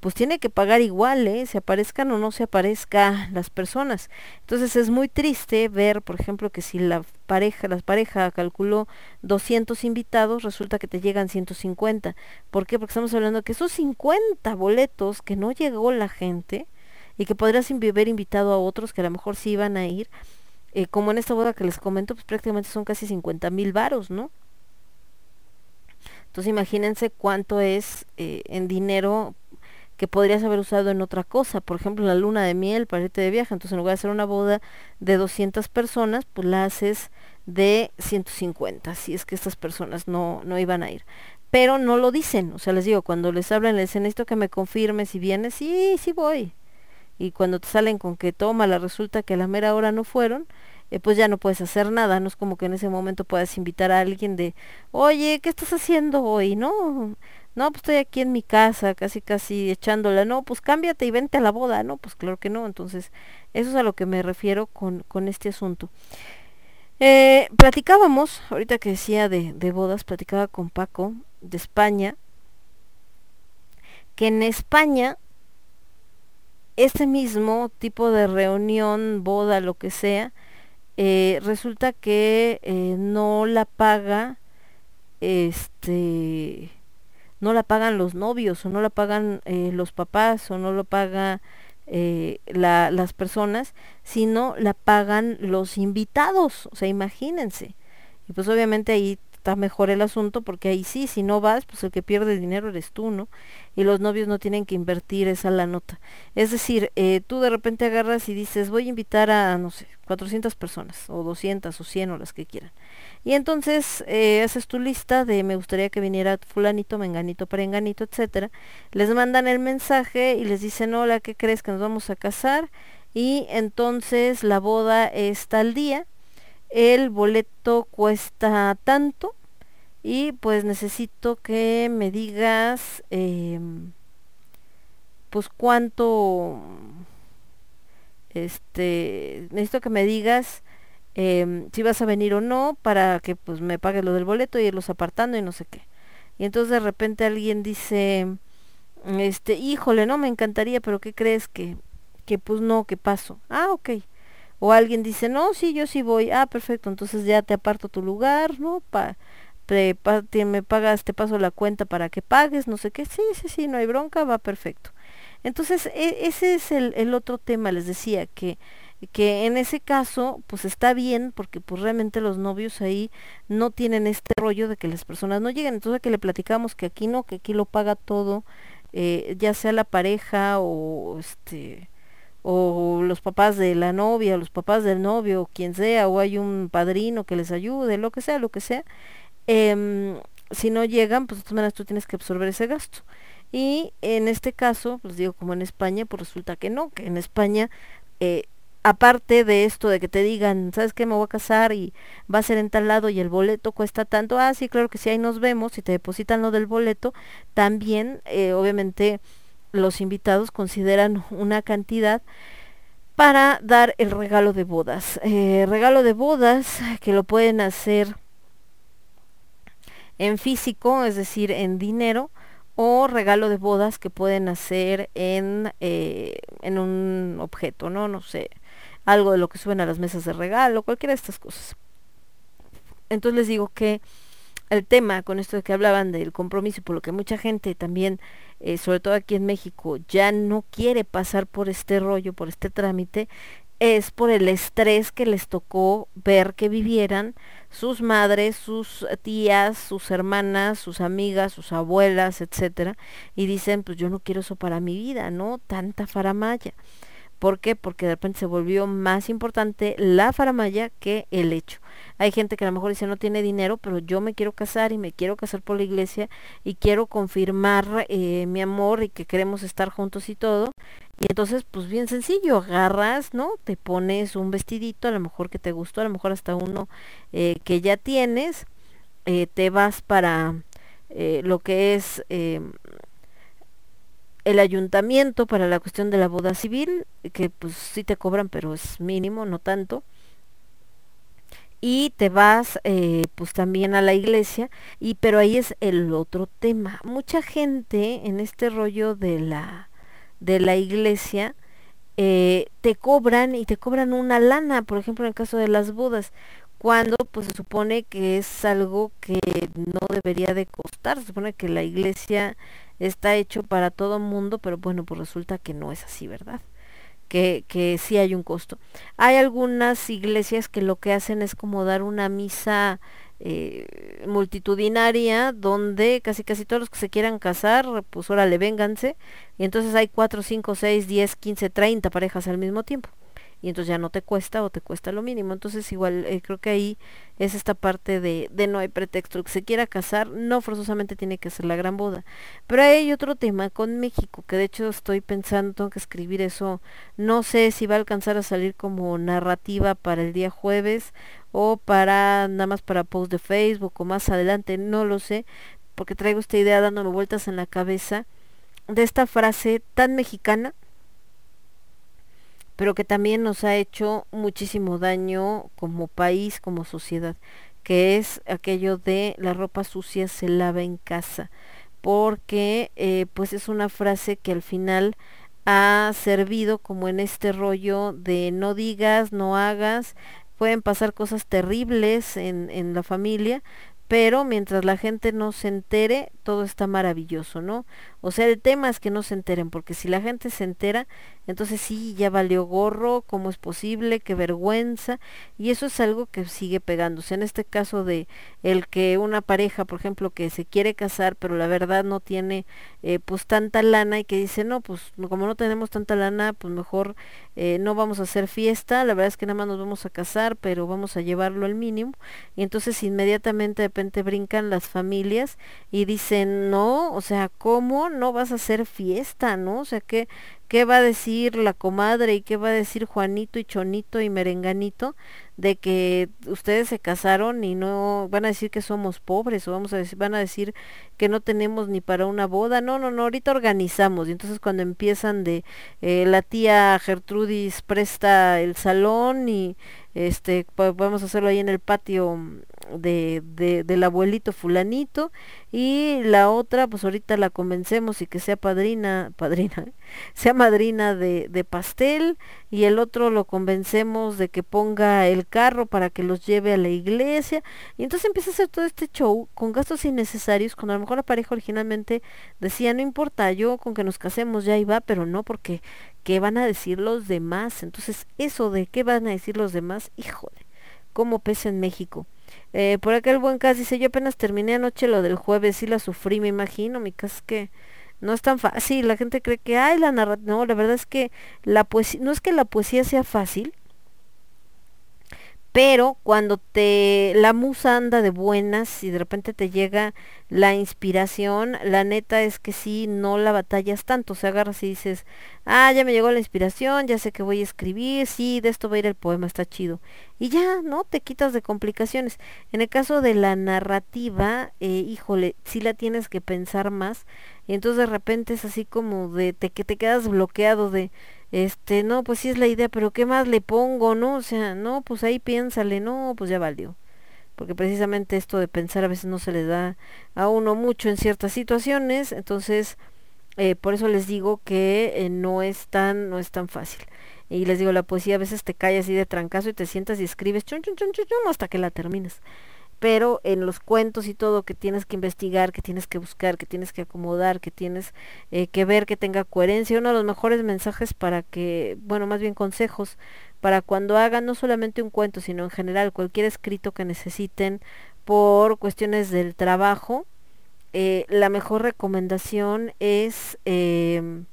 pues tiene que pagar igual, ¿eh? se aparezcan o no se aparezca las personas. Entonces es muy triste ver, por ejemplo, que si la pareja, la pareja calculó 200 invitados, resulta que te llegan 150. ¿Por qué? Porque estamos hablando que esos 50 boletos que no llegó la gente y que podrías haber invitado a otros que a lo mejor sí iban a ir, eh, como en esta boda que les comento, pues prácticamente son casi 50 mil varos, ¿no? Entonces imagínense cuánto es eh, en dinero que podrías haber usado en otra cosa, por ejemplo la luna de miel para irte de viaje, entonces en lugar de hacer una boda de 200 personas, pues la haces de 150, si es que estas personas no, no iban a ir. Pero no lo dicen, o sea, les digo, cuando les hablan, les dicen, necesito que me confirmes si vienes, sí, sí voy. Y cuando te salen con que toma, la resulta que a la mera hora no fueron, eh, pues ya no puedes hacer nada, no es como que en ese momento puedas invitar a alguien de, oye, ¿qué estás haciendo hoy? No, no, pues estoy aquí en mi casa, casi casi echándola, no, pues cámbiate y vente a la boda, no, pues claro que no, entonces eso es a lo que me refiero con, con este asunto. Eh, platicábamos, ahorita que decía de, de bodas, platicaba con Paco de España, que en España ese mismo tipo de reunión, boda, lo que sea, eh, resulta que eh, no la paga, este, no la pagan los novios o no la pagan eh, los papás o no lo paga eh, la- las personas, sino la pagan los invitados, o sea, imagínense. Y pues obviamente ahí está mejor el asunto porque ahí sí, si no vas, pues el que pierde dinero eres tú, ¿no? Y los novios no tienen que invertir esa la nota. Es decir, eh, tú de repente agarras y dices, voy a invitar a, no sé, 400 personas, o 200, o 100, o las que quieran. Y entonces eh, haces tu lista de me gustaría que viniera fulanito, menganito, perenganito, etcétera. Les mandan el mensaje y les dicen, hola, ¿qué crees que nos vamos a casar? Y entonces la boda es tal día, el boleto cuesta tanto y pues necesito que me digas em, pues cuánto este necesito que me digas em, si vas a venir o no para que pues me pagues lo del boleto y irlos apartando y no sé qué. Y entonces de repente alguien dice este híjole no me encantaría pero qué crees que que pues no que paso ah ok o alguien dice no sí yo sí voy ah perfecto entonces ya te aparto tu lugar no pa- te- me pagas te paso la cuenta para que pagues no sé qué sí sí sí no hay bronca va perfecto entonces e- ese es el, el otro tema les decía que que en ese caso pues está bien porque pues realmente los novios ahí no tienen este rollo de que las personas no lleguen entonces que le platicamos que aquí no que aquí lo paga todo eh, ya sea la pareja o este o los papás de la novia, o los papás del novio, o quien sea, o hay un padrino que les ayude, lo que sea, lo que sea, em, si no llegan, pues de todas maneras tú tienes que absorber ese gasto. Y en este caso, pues digo, como en España, pues resulta que no, que en España eh, aparte de esto de que te digan, ¿sabes qué? Me voy a casar y va a ser en tal lado y el boleto cuesta tanto. Ah, sí, claro que sí, ahí nos vemos y te depositan lo del boleto. También, eh, obviamente, los invitados consideran una cantidad para dar el regalo de bodas. Eh, regalo de bodas que lo pueden hacer en físico, es decir, en dinero, o regalo de bodas que pueden hacer en, eh, en un objeto, ¿no? No sé, algo de lo que suben a las mesas de regalo, cualquiera de estas cosas. Entonces les digo que el tema con esto de que hablaban del compromiso por lo que mucha gente también, eh, sobre todo aquí en México, ya no quiere pasar por este rollo, por este trámite, es por el estrés que les tocó ver que vivieran sus madres, sus tías, sus hermanas, sus amigas, sus abuelas, etcétera, y dicen, pues yo no quiero eso para mi vida, ¿no? Tanta faramaya. ¿Por qué? Porque de repente se volvió más importante la faramaya que el hecho. Hay gente que a lo mejor dice no tiene dinero, pero yo me quiero casar y me quiero casar por la iglesia y quiero confirmar eh, mi amor y que queremos estar juntos y todo. Y entonces, pues bien sencillo, agarras, ¿no? Te pones un vestidito, a lo mejor que te gustó, a lo mejor hasta uno eh, que ya tienes, eh, te vas para lo que es eh, el ayuntamiento para la cuestión de la boda civil, que pues sí te cobran, pero es mínimo, no tanto. Y te vas eh, pues también a la iglesia, y pero ahí es el otro tema. Mucha gente en este rollo de la, de la iglesia eh, te cobran y te cobran una lana, por ejemplo en el caso de las bodas, cuando pues se supone que es algo que no debería de costar, se supone que la iglesia está hecho para todo mundo, pero bueno, pues resulta que no es así, ¿verdad? Que, que sí hay un costo. Hay algunas iglesias que lo que hacen es como dar una misa eh, multitudinaria donde casi casi todos los que se quieran casar, pues órale, vénganse. Y entonces hay 4, 5, 6, 10, 15, 30 parejas al mismo tiempo y entonces ya no te cuesta o te cuesta lo mínimo. Entonces igual eh, creo que ahí es esta parte de, de no hay pretexto. Que se quiera casar no forzosamente tiene que ser la gran boda. Pero hay otro tema con México, que de hecho estoy pensando, tengo que escribir eso, no sé si va a alcanzar a salir como narrativa para el día jueves o para nada más para post de Facebook o más adelante, no lo sé, porque traigo esta idea dándome vueltas en la cabeza de esta frase tan mexicana pero que también nos ha hecho muchísimo daño como país, como sociedad, que es aquello de la ropa sucia se lava en casa, porque eh, pues es una frase que al final ha servido como en este rollo de no digas, no hagas, pueden pasar cosas terribles en, en la familia, pero mientras la gente no se entere, todo está maravilloso, ¿no? O sea, el tema es que no se enteren, porque si la gente se entera, entonces sí, ya valió gorro, ¿cómo es posible? Qué vergüenza. Y eso es algo que sigue pegándose. En este caso de el que una pareja, por ejemplo, que se quiere casar, pero la verdad no tiene eh, pues tanta lana y que dice, no, pues como no tenemos tanta lana, pues mejor eh, no vamos a hacer fiesta, la verdad es que nada más nos vamos a casar, pero vamos a llevarlo al mínimo. Y entonces inmediatamente de repente brincan las familias y dicen, no, o sea, ¿cómo no vas a hacer fiesta, no? O sea, ¿qué, qué va a decir la comadre y qué va a decir Juanito y Chonito y Merenganito de que ustedes se casaron y no van a decir que somos pobres o vamos a van a decir que no tenemos ni para una boda. No, no, no, ahorita organizamos. Y entonces cuando empiezan de eh, la tía Gertrudis presta el salón y este vamos a hacerlo ahí en el patio de, de, del abuelito fulanito y la otra pues ahorita la convencemos y que sea padrina padrina sea madrina de, de pastel y el otro lo convencemos de que ponga el carro para que los lleve a la iglesia. Y entonces empieza a hacer todo este show con gastos innecesarios cuando a lo mejor la pareja originalmente decía no importa yo con que nos casemos ya iba pero no porque qué van a decir los demás entonces eso de qué van a decir los demás híjole cómo pesa en México eh, por acá el buen Cas dice, yo apenas terminé anoche lo del jueves y la sufrí, me imagino, mi casa es que no es tan fácil, la gente cree que, ay, la narrativa, no, la verdad es que la poesía, no es que la poesía sea fácil, pero cuando te la musa anda de buenas y de repente te llega la inspiración, la neta es que sí, no la batallas tanto, o sea, agarras y dices, ah, ya me llegó la inspiración, ya sé que voy a escribir, sí, de esto va a ir el poema, está chido. Y ya, ¿no? Te quitas de complicaciones. En el caso de la narrativa, eh, híjole, sí la tienes que pensar más, y entonces de repente es así como de te, que te quedas bloqueado de este, no, pues sí es la idea, pero ¿qué más le pongo, no? O sea, no, pues ahí piénsale, no, pues ya valió. Porque precisamente esto de pensar a veces no se le da a uno mucho en ciertas situaciones, entonces eh, por eso les digo que eh, no es tan, no es tan fácil. Y les digo, la poesía a veces te cae así de trancazo y te sientas y escribes chun, chun, chun, chun, chun, hasta que la terminas pero en los cuentos y todo que tienes que investigar, que tienes que buscar, que tienes que acomodar, que tienes eh, que ver que tenga coherencia, uno de los mejores mensajes para que, bueno, más bien consejos para cuando hagan no solamente un cuento, sino en general cualquier escrito que necesiten por cuestiones del trabajo, eh, la mejor recomendación es eh,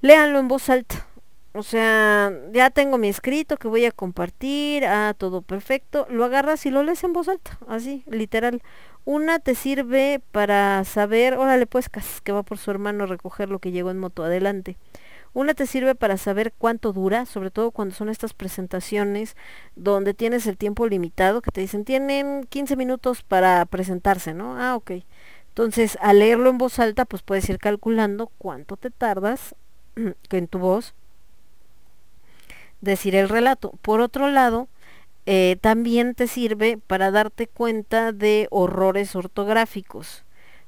léanlo en voz alta o sea, ya tengo mi escrito que voy a compartir, ah, todo perfecto, lo agarras y lo lees en voz alta, así, literal. Una te sirve para saber, órale pues, que va por su hermano a recoger lo que llegó en moto adelante. Una te sirve para saber cuánto dura, sobre todo cuando son estas presentaciones donde tienes el tiempo limitado, que te dicen tienen 15 minutos para presentarse, ¿no? Ah, ok. Entonces, al leerlo en voz alta, pues puedes ir calculando cuánto te tardas en tu voz decir el relato. Por otro lado, eh, también te sirve para darte cuenta de horrores ortográficos.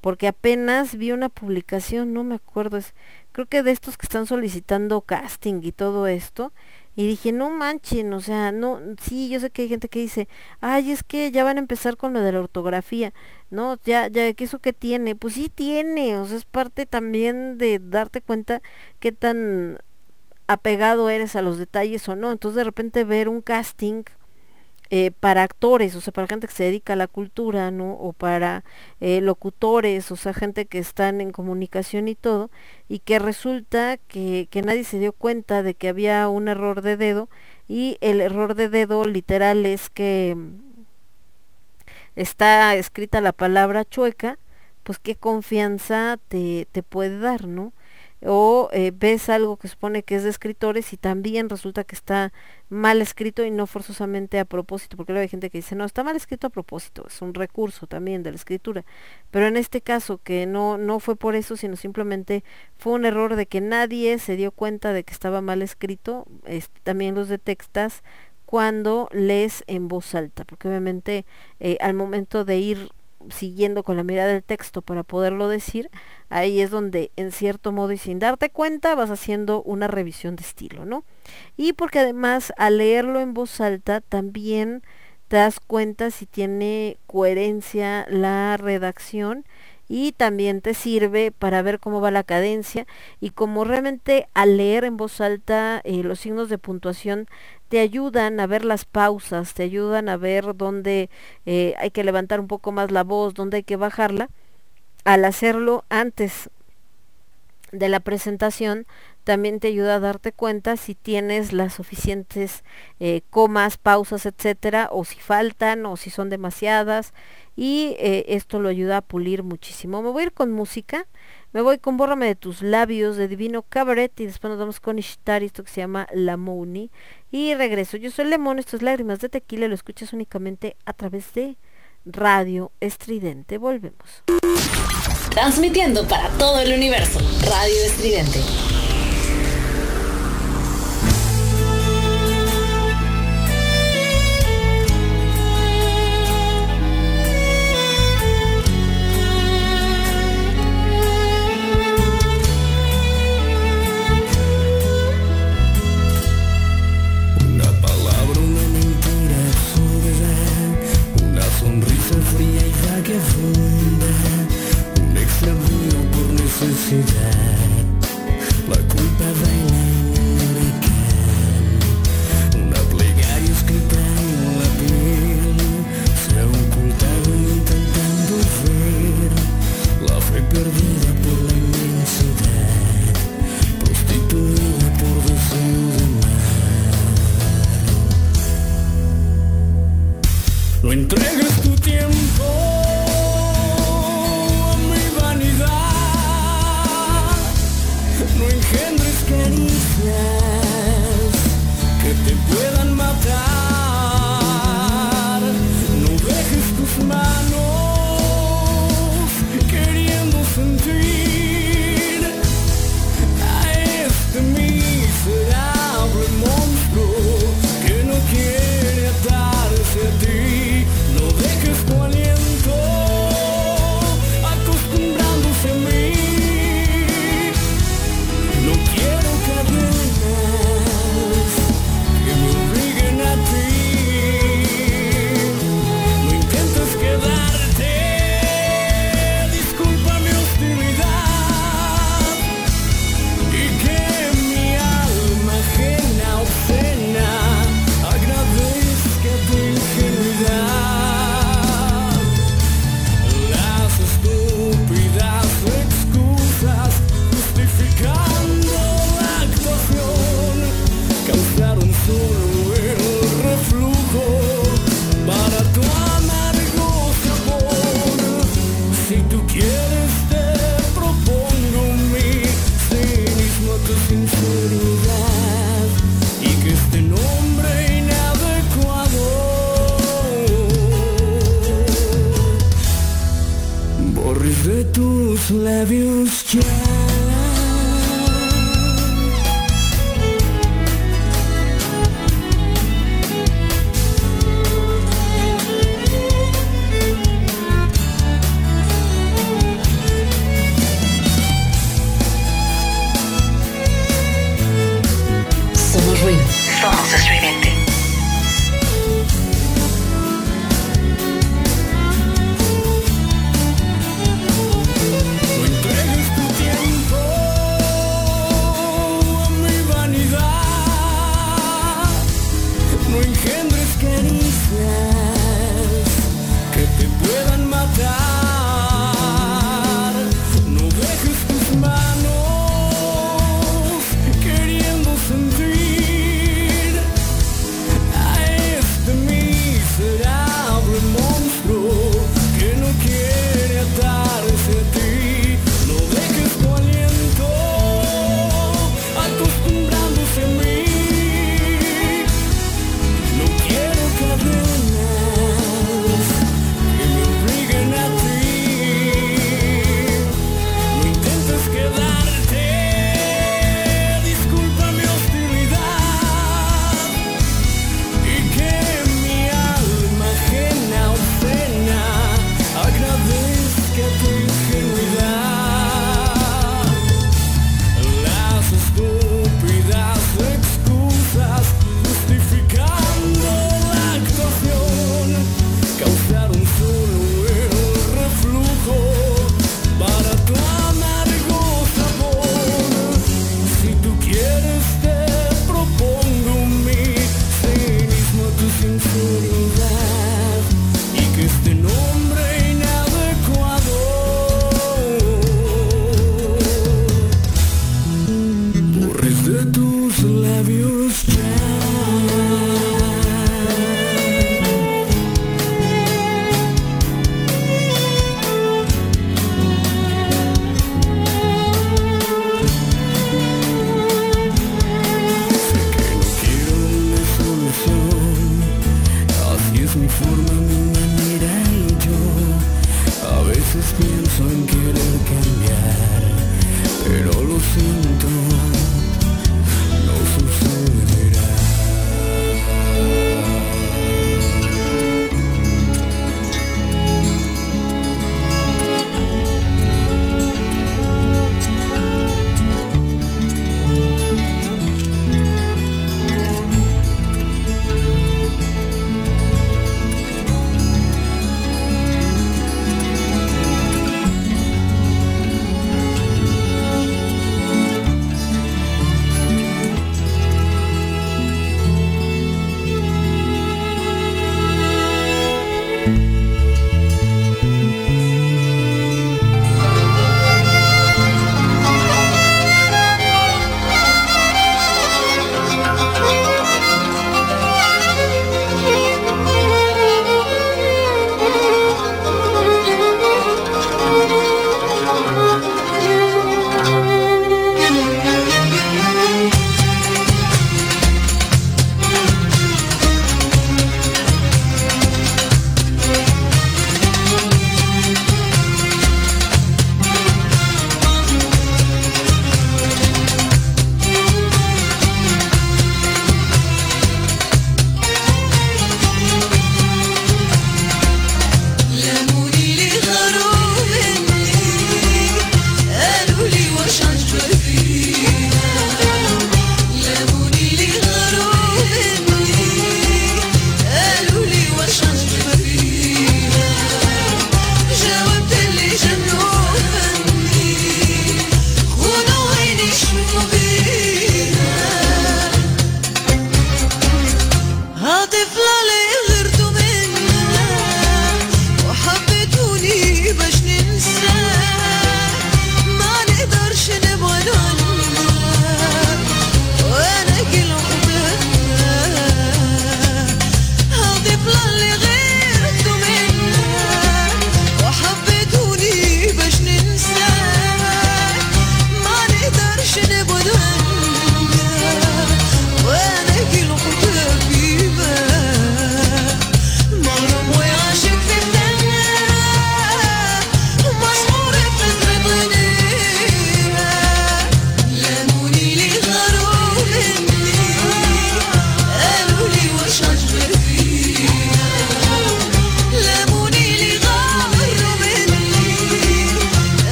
Porque apenas vi una publicación, no me acuerdo, es, creo que de estos que están solicitando casting y todo esto, y dije, no manchen, o sea, no, sí, yo sé que hay gente que dice, ay, es que ya van a empezar con lo de la ortografía, no, ya, ya, que eso que tiene, pues sí tiene, o sea, es parte también de darte cuenta qué tan apegado eres a los detalles o no. Entonces de repente ver un casting eh, para actores, o sea, para gente que se dedica a la cultura, ¿no? O para eh, locutores, o sea, gente que están en comunicación y todo, y que resulta que, que nadie se dio cuenta de que había un error de dedo, y el error de dedo literal es que está escrita la palabra chueca, pues qué confianza te, te puede dar, ¿no? O eh, ves algo que supone que es de escritores y también resulta que está mal escrito y no forzosamente a propósito, porque luego hay gente que dice, no, está mal escrito a propósito, es un recurso también de la escritura, pero en este caso que no, no fue por eso, sino simplemente fue un error de que nadie se dio cuenta de que estaba mal escrito, también los detectas cuando lees en voz alta, porque obviamente eh, al momento de ir siguiendo con la mirada del texto para poderlo decir, ahí es donde en cierto modo y sin darte cuenta vas haciendo una revisión de estilo, ¿no? Y porque además al leerlo en voz alta también te das cuenta si tiene coherencia la redacción y también te sirve para ver cómo va la cadencia y como realmente al leer en voz alta eh, los signos de puntuación te ayudan a ver las pausas, te ayudan a ver dónde eh, hay que levantar un poco más la voz, dónde hay que bajarla. Al hacerlo antes de la presentación, también te ayuda a darte cuenta si tienes las suficientes eh, comas, pausas, etcétera, o si faltan, o si son demasiadas, y eh, esto lo ayuda a pulir muchísimo. Me voy a ir con música me voy con Bórrame de tus labios de Divino Cabaret y después nos vamos con Ishtar, esto que se llama La Mouni. Y regreso. Yo soy Lemón, esto es Lágrimas de Tequila, lo escuchas únicamente a través de Radio Estridente. Volvemos. Transmitiendo para todo el universo, Radio Estridente.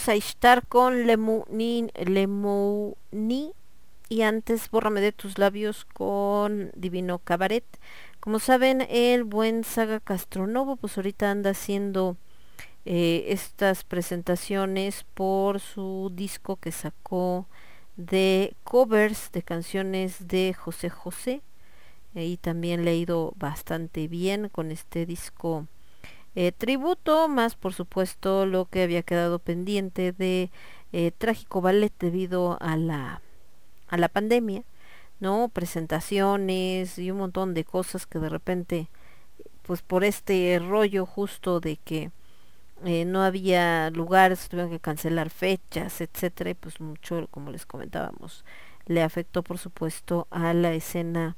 Escuchamos a Ishtar con Lemuni, Lemuni y antes Bórrame de tus labios con Divino Cabaret. Como saben, el buen Saga Castronovo pues ahorita anda haciendo eh, estas presentaciones por su disco que sacó de covers de canciones de José José. Y también le ha ido bastante bien con este disco eh, tributo, más por supuesto lo que había quedado pendiente de eh, Trágico Ballet debido a la, a la pandemia, ¿no? Presentaciones y un montón de cosas que de repente, pues por este rollo justo de que eh, no había lugares, tuvieron que cancelar fechas, etcétera, y pues mucho, como les comentábamos, le afectó por supuesto a la escena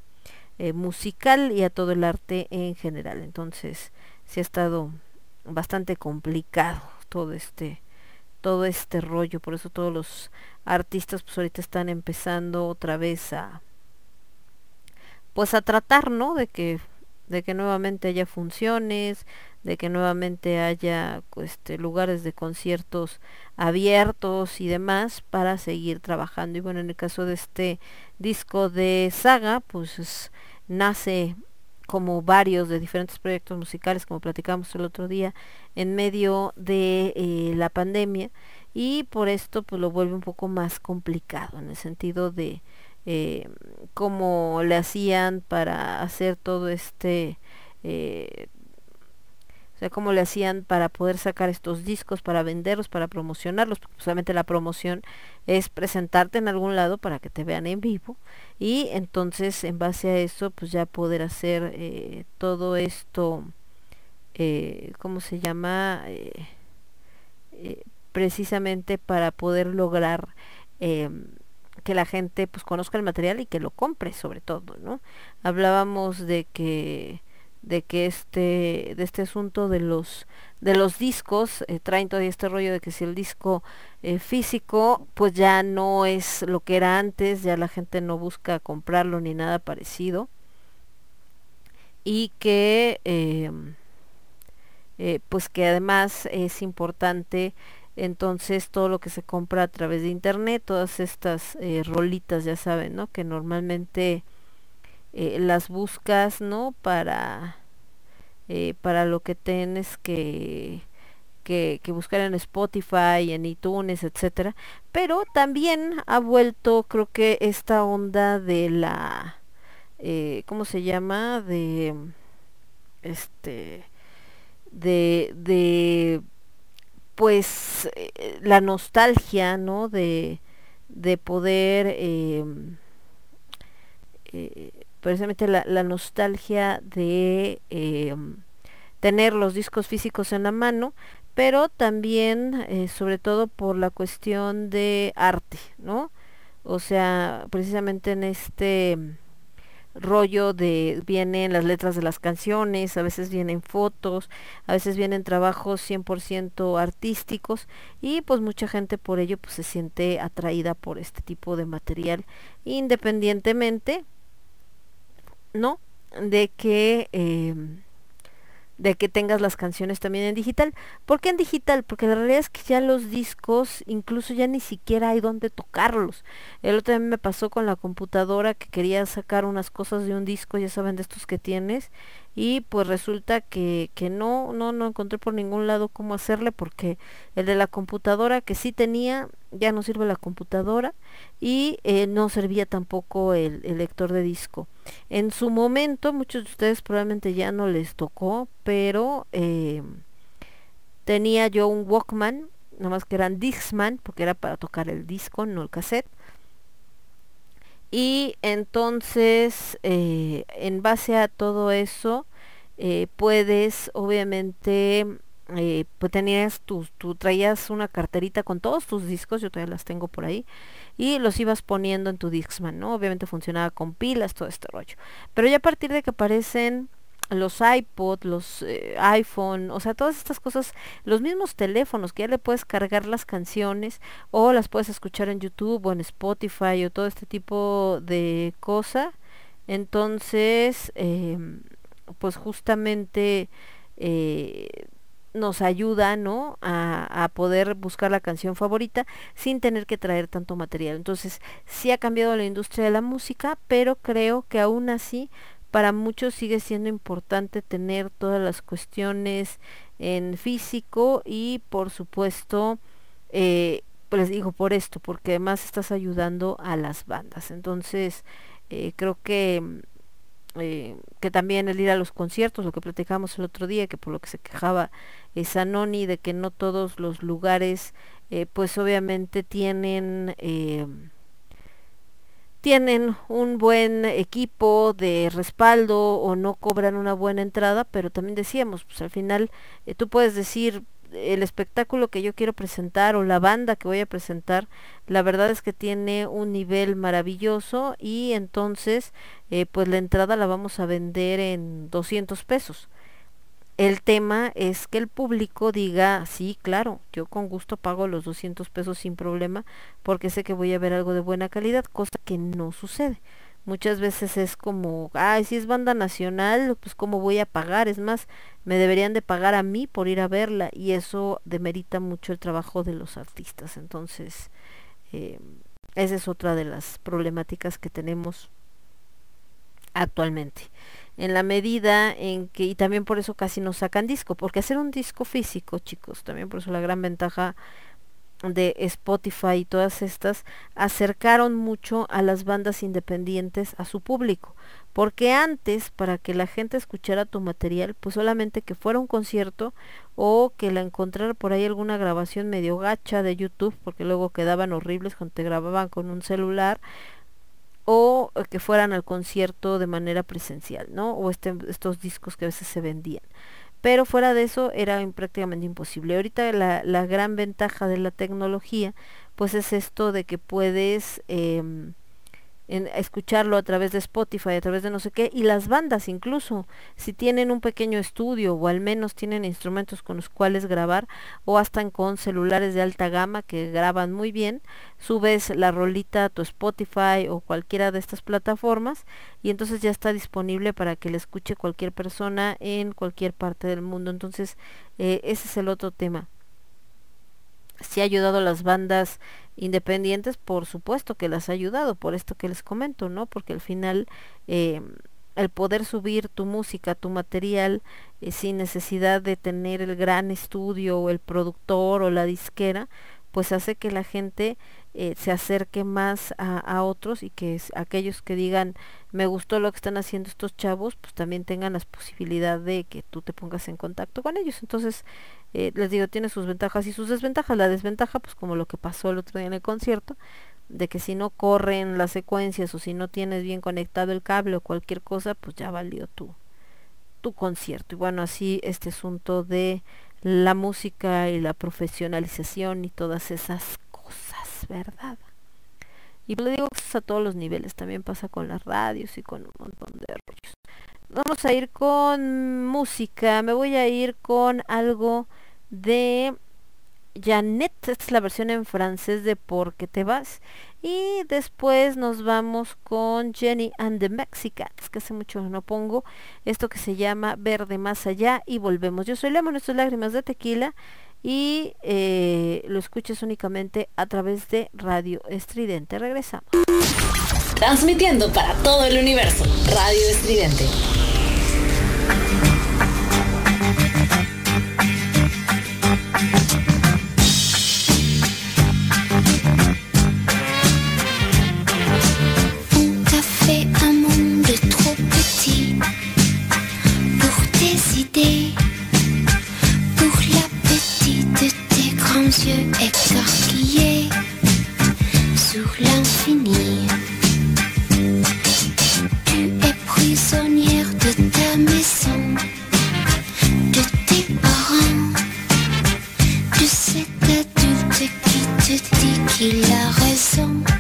musical y a todo el arte en general. Entonces, sí ha estado bastante complicado todo este todo este rollo, por eso todos los artistas pues ahorita están empezando otra vez a pues a tratar, ¿no? De que de que nuevamente haya funciones, de que nuevamente haya este lugares de conciertos abiertos y demás para seguir trabajando. Y bueno, en el caso de este disco de Saga, pues es- nace como varios de diferentes proyectos musicales, como platicamos el otro día, en medio de eh, la pandemia y por esto pues lo vuelve un poco más complicado en el sentido de eh, cómo le hacían para hacer todo este eh, sea, cómo le hacían para poder sacar estos discos, para venderlos, para promocionarlos, solamente la promoción es presentarte en algún lado para que te vean en vivo y entonces en base a eso pues ya poder hacer eh, todo esto eh, ¿cómo se llama? Eh, precisamente para poder lograr que la gente pues conozca el material y que lo compre sobre todo, ¿no? Hablábamos de que de que este de este asunto de los de los discos eh, traen todavía este rollo de que si el disco eh, físico pues ya no es lo que era antes ya la gente no busca comprarlo ni nada parecido. Y que em, eh, pues que además es importante entonces todo lo que se compra a través de internet todas estas eh, rolitas ya saben no que normalmente eh, las buscas no para eh, para lo que tienes que, que buscar en Spotify en iTunes etcétera. Pero también ha vuelto creo que esta onda de la eh, cómo se llama de este de de pues eh, la nostalgia no de de poder eh, eh, precisamente la, nostalgia de eh, tener los discos físicos en la mano pero también eh, sobre todo por la cuestión de arte no o sea precisamente en este rollo de vienen las letras de las canciones, a veces vienen fotos, a veces vienen trabajos 100% artísticos y pues mucha gente por ello pues se siente atraída por este tipo de material independientemente no de que eh, de que tengas las canciones también en digital. ¿Por qué en digital? Porque la realidad es que ya los discos incluso ya ni siquiera hay donde tocarlos. El otro día me pasó con la computadora que quería sacar unas cosas de un disco, ya saben de estos que tienes, y pues resulta que, que no, no, no encontré por ningún lado cómo hacerle porque el de la computadora que sí tenía, ya no sirve la computadora y eh, no servía tampoco el, el lector de disco. En su momento, muchos de ustedes probablemente ya no les tocó, pero eh, tenía yo un Walkman, nada más que eran Dixman, porque era para tocar el disco, no el cassette. Y entonces, eh, en base a todo eso, eh, puedes obviamente eh, pues tenías tú traías una carterita con todos tus discos, yo todavía las tengo por ahí, y los ibas poniendo en tu Dixman, ¿no? Obviamente funcionaba con pilas, todo este rollo. Pero ya a partir de que aparecen los iPod, los eh, iPhone, o sea, todas estas cosas, los mismos teléfonos que ya le puedes cargar las canciones o las puedes escuchar en YouTube o en Spotify o todo este tipo de cosa. Entonces, eh, pues justamente eh, nos ayuda, ¿no? A, a, poder buscar la canción favorita sin tener que traer tanto material. Entonces, sí ha cambiado la industria de la música, pero creo que aún así para muchos sigue siendo importante tener todas las cuestiones en físico y por supuesto eh, pues les digo por esto porque además estás ayudando a las bandas. Entonces eh, creo que eh, que también el ir a los conciertos, lo que platicamos el otro día, que por lo que se quejaba eh, Sanoni, de que no todos los lugares, eh, pues obviamente tienen tienen un buen equipo de respaldo o no cobran una buena entrada, pero también decíamos, pues al final eh, tú puedes decir el espectáculo que yo quiero presentar o la banda que voy a presentar, la verdad es que tiene un nivel maravilloso y entonces eh, pues la entrada la vamos a vender en 200 pesos. El tema es que el público diga, sí, claro, yo con gusto pago los 200 pesos sin problema porque sé que voy a ver algo de buena calidad, cosa que no sucede. Muchas veces es como, ay, si es banda nacional, pues cómo voy a pagar, es más, me deberían de pagar a mí por ir a verla y eso demerita mucho el trabajo de los artistas. Entonces, eh, esa es otra de las problemáticas que tenemos actualmente en la medida en que, y también por eso casi no sacan disco, porque hacer un disco físico, chicos, también por eso la gran ventaja de Spotify y todas estas acercaron mucho a las bandas independientes a su público, porque antes para que la gente escuchara tu material, pues solamente que fuera un concierto o que la encontrara por ahí alguna grabación medio gacha de YouTube, porque luego quedaban horribles cuando te grababan con un celular o que fueran al concierto de manera presencial, ¿no? O este, estos discos que a veces se vendían. pero fuera de eso era prácticamente imposible. Ahorita la, la gran ventaja de la tecnología pues es esto de que puedes em, en- escucharlo a través de Spotify, a través de no sé qué, y las bandas incluso, si tienen un pequeño estudio o al menos tienen instrumentos con los cuales grabar o hasta con celulares de alta gama que graban muy bien, subes la rolita a tu Spotify o cualquiera de estas plataformas y entonces ya está disponible para que le escuche cualquier persona en cualquier parte del mundo. Entonces, eh, ese es el otro tema si ha ayudado a las bandas independientes, por supuesto que las ha ayudado, por esto que les comento, ¿no? Porque al final eh, el poder subir tu música, tu material, eh, sin necesidad de tener el gran estudio o el productor o la disquera, pues hace que la gente eh, se acerque más a, a otros y que aquellos que digan me gustó lo que están haciendo estos chavos, pues también tengan las posibilidades de que tú te pongas en contacto con ellos. Entonces, eh, les digo, tiene sus ventajas y sus desventajas. La desventaja, pues como lo que pasó el otro día en el concierto, de que si no corren las secuencias o si no tienes bien conectado el cable o cualquier cosa, pues ya valió tu, tu concierto. Y bueno, así este asunto de la música y la profesionalización y todas esas cosas, ¿verdad? Y le digo que es a todos los niveles, también pasa con las radios y con un montón de rollos. Vamos a ir con música, me voy a ir con algo de Janet, esta es la versión en francés de Por qué te vas. Y después nos vamos con Jenny and the Mexicans, que hace mucho no pongo, esto que se llama Verde Más Allá y volvemos. Yo soy Lemon, esto es Lágrimas de Tequila y eh, lo escuchas únicamente a través de Radio Estridente. Regresamos. Transmitiendo para todo el universo. Radio Estridente. Maison, de tes parents, de cet adulte qui te dit qu'il a raison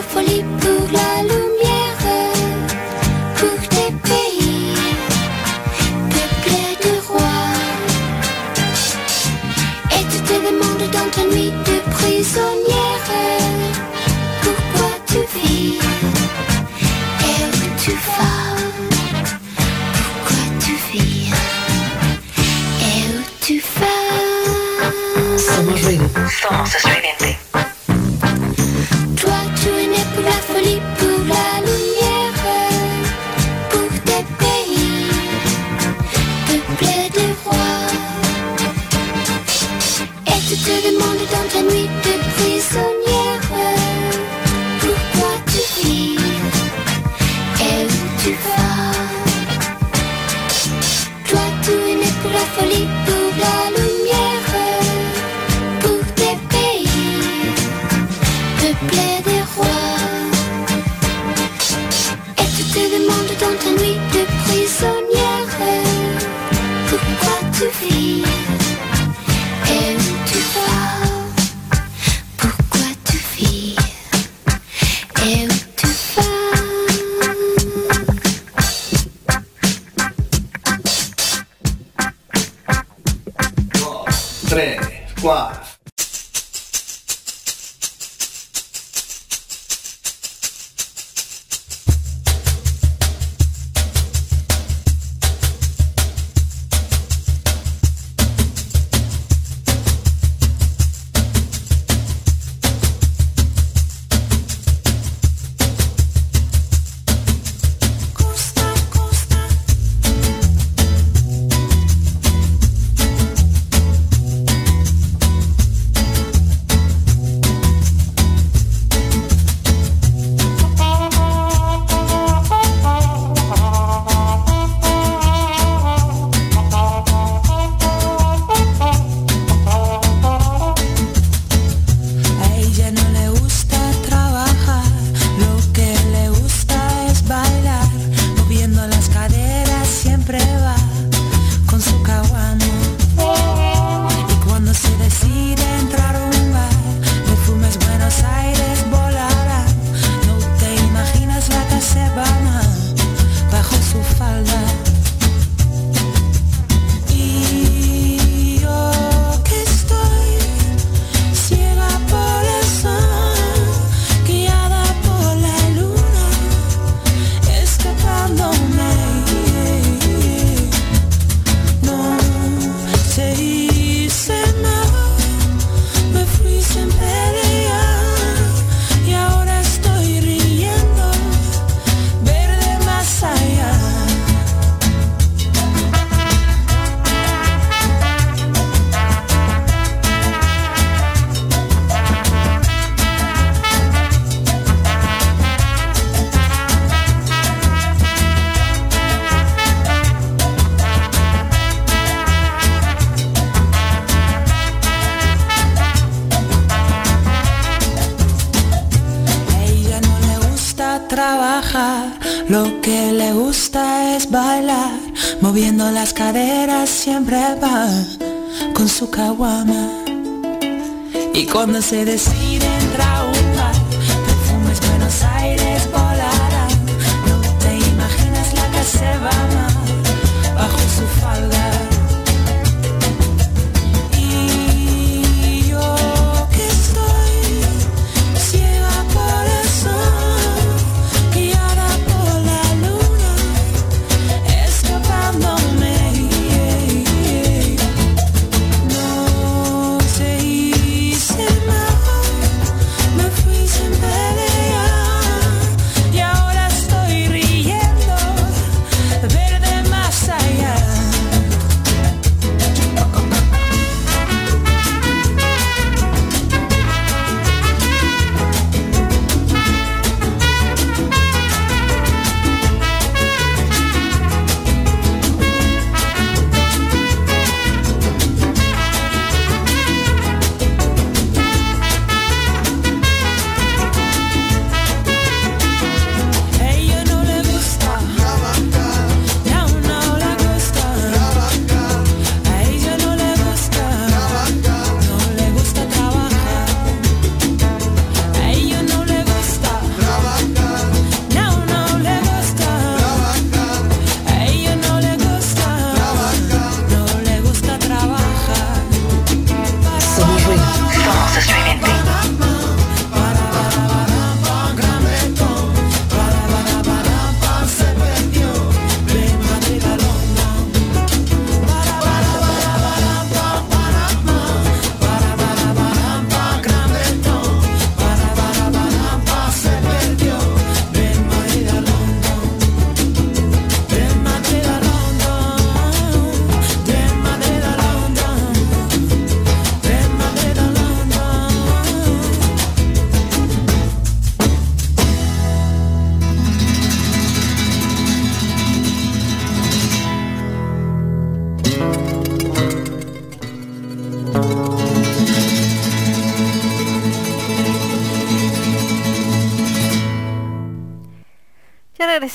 la folie, pour la lumière, pour tes pays, peuplés de rois. Et tu te demandes dans ta nuit de prisonnière, pourquoi tu vis et où tu vas, pourquoi tu vis et où tu vas. Somos ruido. Somos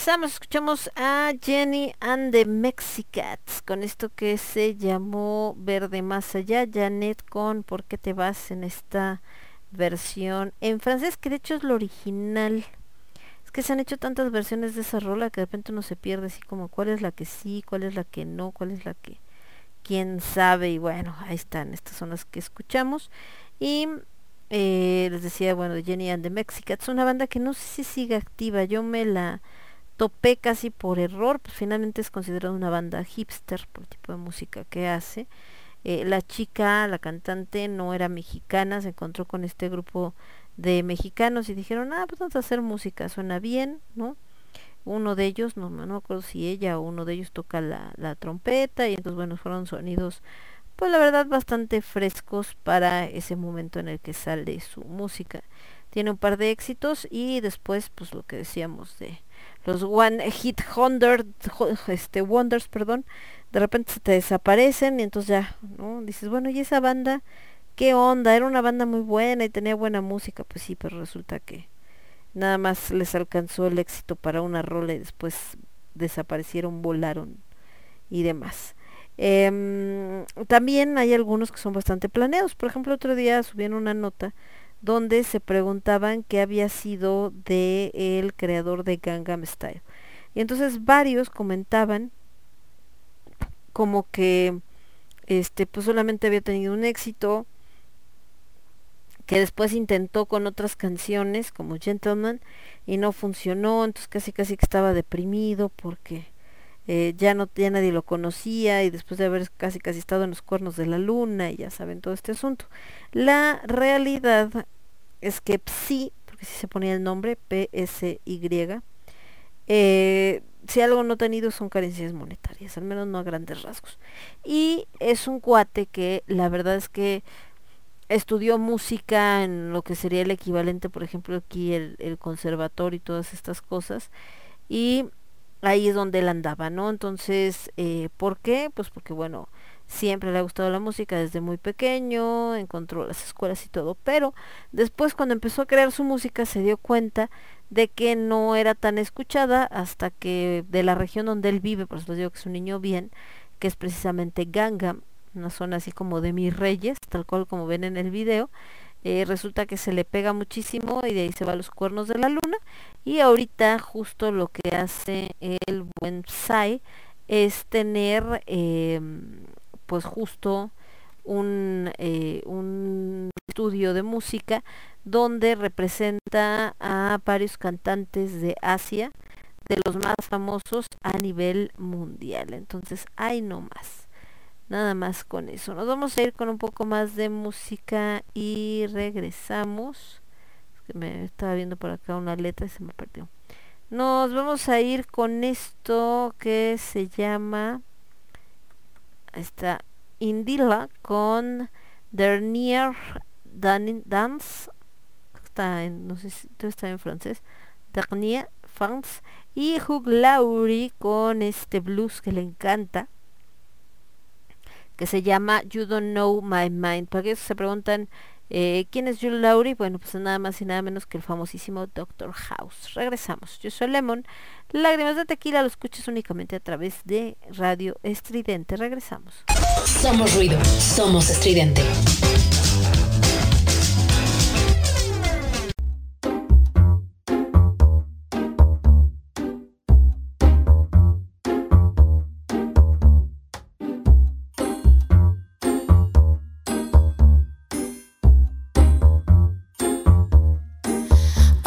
escuchamos a Jenny and the Mexicats con esto que se llamó Verde Más Allá, Janet con ¿Por qué te vas en esta versión en francés, que de hecho es lo original. Es que se han hecho tantas versiones de esa rola que de repente uno se pierde así como cuál es la que sí, cuál es la que no, cuál es la que quién sabe. Y bueno, ahí están, estas son las que escuchamos. Y eh, les decía, bueno, Jenny and the Mexicats, una banda que no sé si sigue activa, yo me la topé casi por error, pues finalmente es considerada una banda hipster por el tipo de música que hace. Eh, la chica, la cantante, no era mexicana, se encontró con este grupo de mexicanos y dijeron, ah, pues vamos a hacer música, suena bien, ¿no? Uno de ellos, no, me acuerdo si ella o uno de ellos toca la, la trompeta y entonces, bueno, fueron sonidos pues la verdad bastante frescos para ese momento en el que sale su música. Tiene un par de éxitos y después pues lo que decíamos de los One Hit Wonder, este Wonders, perdón, de repente se te desaparecen y entonces ya, ¿no? Dices, bueno, ¿y esa banda qué onda? Era una banda muy buena y tenía buena música, pues sí, pero resulta que nada más les alcanzó el éxito para una rola y después desaparecieron, volaron y demás. Em, también hay algunos que son bastante planeados. Por ejemplo, otro día subieron una nota donde se preguntaban qué había sido de el creador de Gangnam Style. Y entonces varios comentaban como que este pues solamente había tenido un éxito que después intentó con otras canciones como Gentleman y no funcionó, entonces casi casi que estaba deprimido porque eh, ya no ya nadie lo conocía y después de haber casi casi estado en los cuernos de la luna y ya saben todo este asunto. La realidad es que Psi, porque si se ponía el nombre, P-S-Y, eh, si algo no ha tenido son carencias monetarias, al menos no a grandes rasgos. Y es un cuate que la verdad es que estudió música en lo que sería el equivalente, por ejemplo, aquí el, el conservatorio y todas estas cosas. Y ahí es donde él andaba, ¿no? Entonces, eh, ¿por qué? Pues porque, bueno, siempre le ha gustado la música desde muy pequeño, encontró las escuelas y todo, pero después cuando empezó a crear su música se dio cuenta de que no era tan escuchada hasta que de la región donde él vive, por eso les digo que es un niño bien, que es precisamente Ganga, una zona así como de mis reyes, tal cual como ven en el video, eh, resulta que se le pega muchísimo y de ahí se va a los cuernos de la luna y ahorita justo lo que hace el buen Psy es tener eh, pues justo un, eh, un estudio de música donde representa a varios cantantes de Asia de los más famosos a nivel mundial entonces hay no más Nada más con eso. Nos vamos a ir con un poco más de música y regresamos. me estaba viendo por acá una letra y se me perdió. Nos vamos a ir con esto que se llama está Indila con Dernier Dance. Está en, no sé si está en francés. Dernier France. Y Hugh Laurie con este blues que le encanta que se llama You Don't Know My Mind. Para aquellos se preguntan eh, quién es Jules Laurie, bueno, pues nada más y nada menos que el famosísimo Doctor House. Regresamos. Yo soy Lemon. Lágrimas de tequila lo escuchas únicamente a través de Radio Estridente. Regresamos. Somos ruido, somos estridente.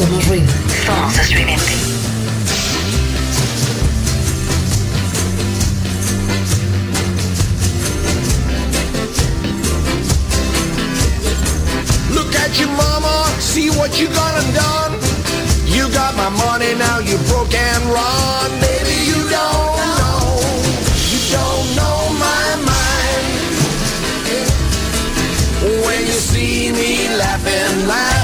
Somos ruido. Somos estridente. your mama, see what you gonna done. You got my money, now you broke and run. Baby, you don't. You don't know my mind. When you see me laughing, laughing.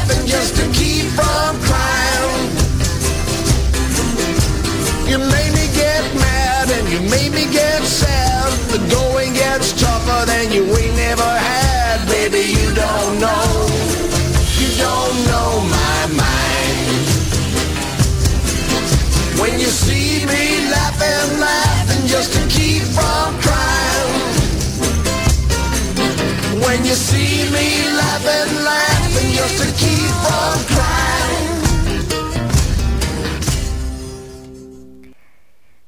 more than you ain't never had, baby. You don't know, you don't know my mind. When you see me laughing, laughing just to keep from crying. When you see me laughing, laughing just to keep from crying.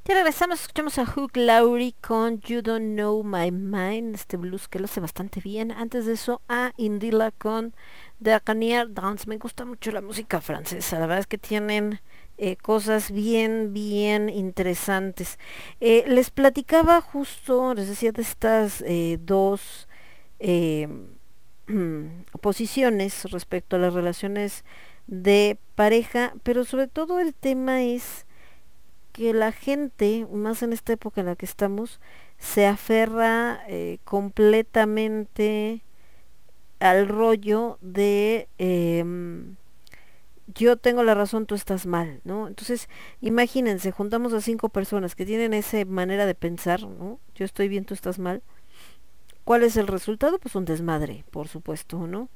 Ya regresamos, escuchamos a Hook Lowry con You Don't Know My Mind, este blues que lo hace bastante bien. Antes de eso a Indila con Dracanier Dance. Me gusta mucho la música francesa, la verdad es que tienen eh, cosas bien, bien interesantes. Eh, les platicaba justo, les decía, de estas eh, dos em, posiciones respecto a las relaciones de pareja, pero sobre todo el tema es que la gente, más en esta época en la que estamos, se aferra eh, completamente al rollo de em, yo tengo la razón, tú estás mal, ¿no? Entonces, imagínense, juntamos a cinco personas que tienen esa manera de pensar, ¿no? Yo estoy bien, tú estás mal. ¿Cuál es el resultado? Pues un desmadre, por supuesto, ¿no?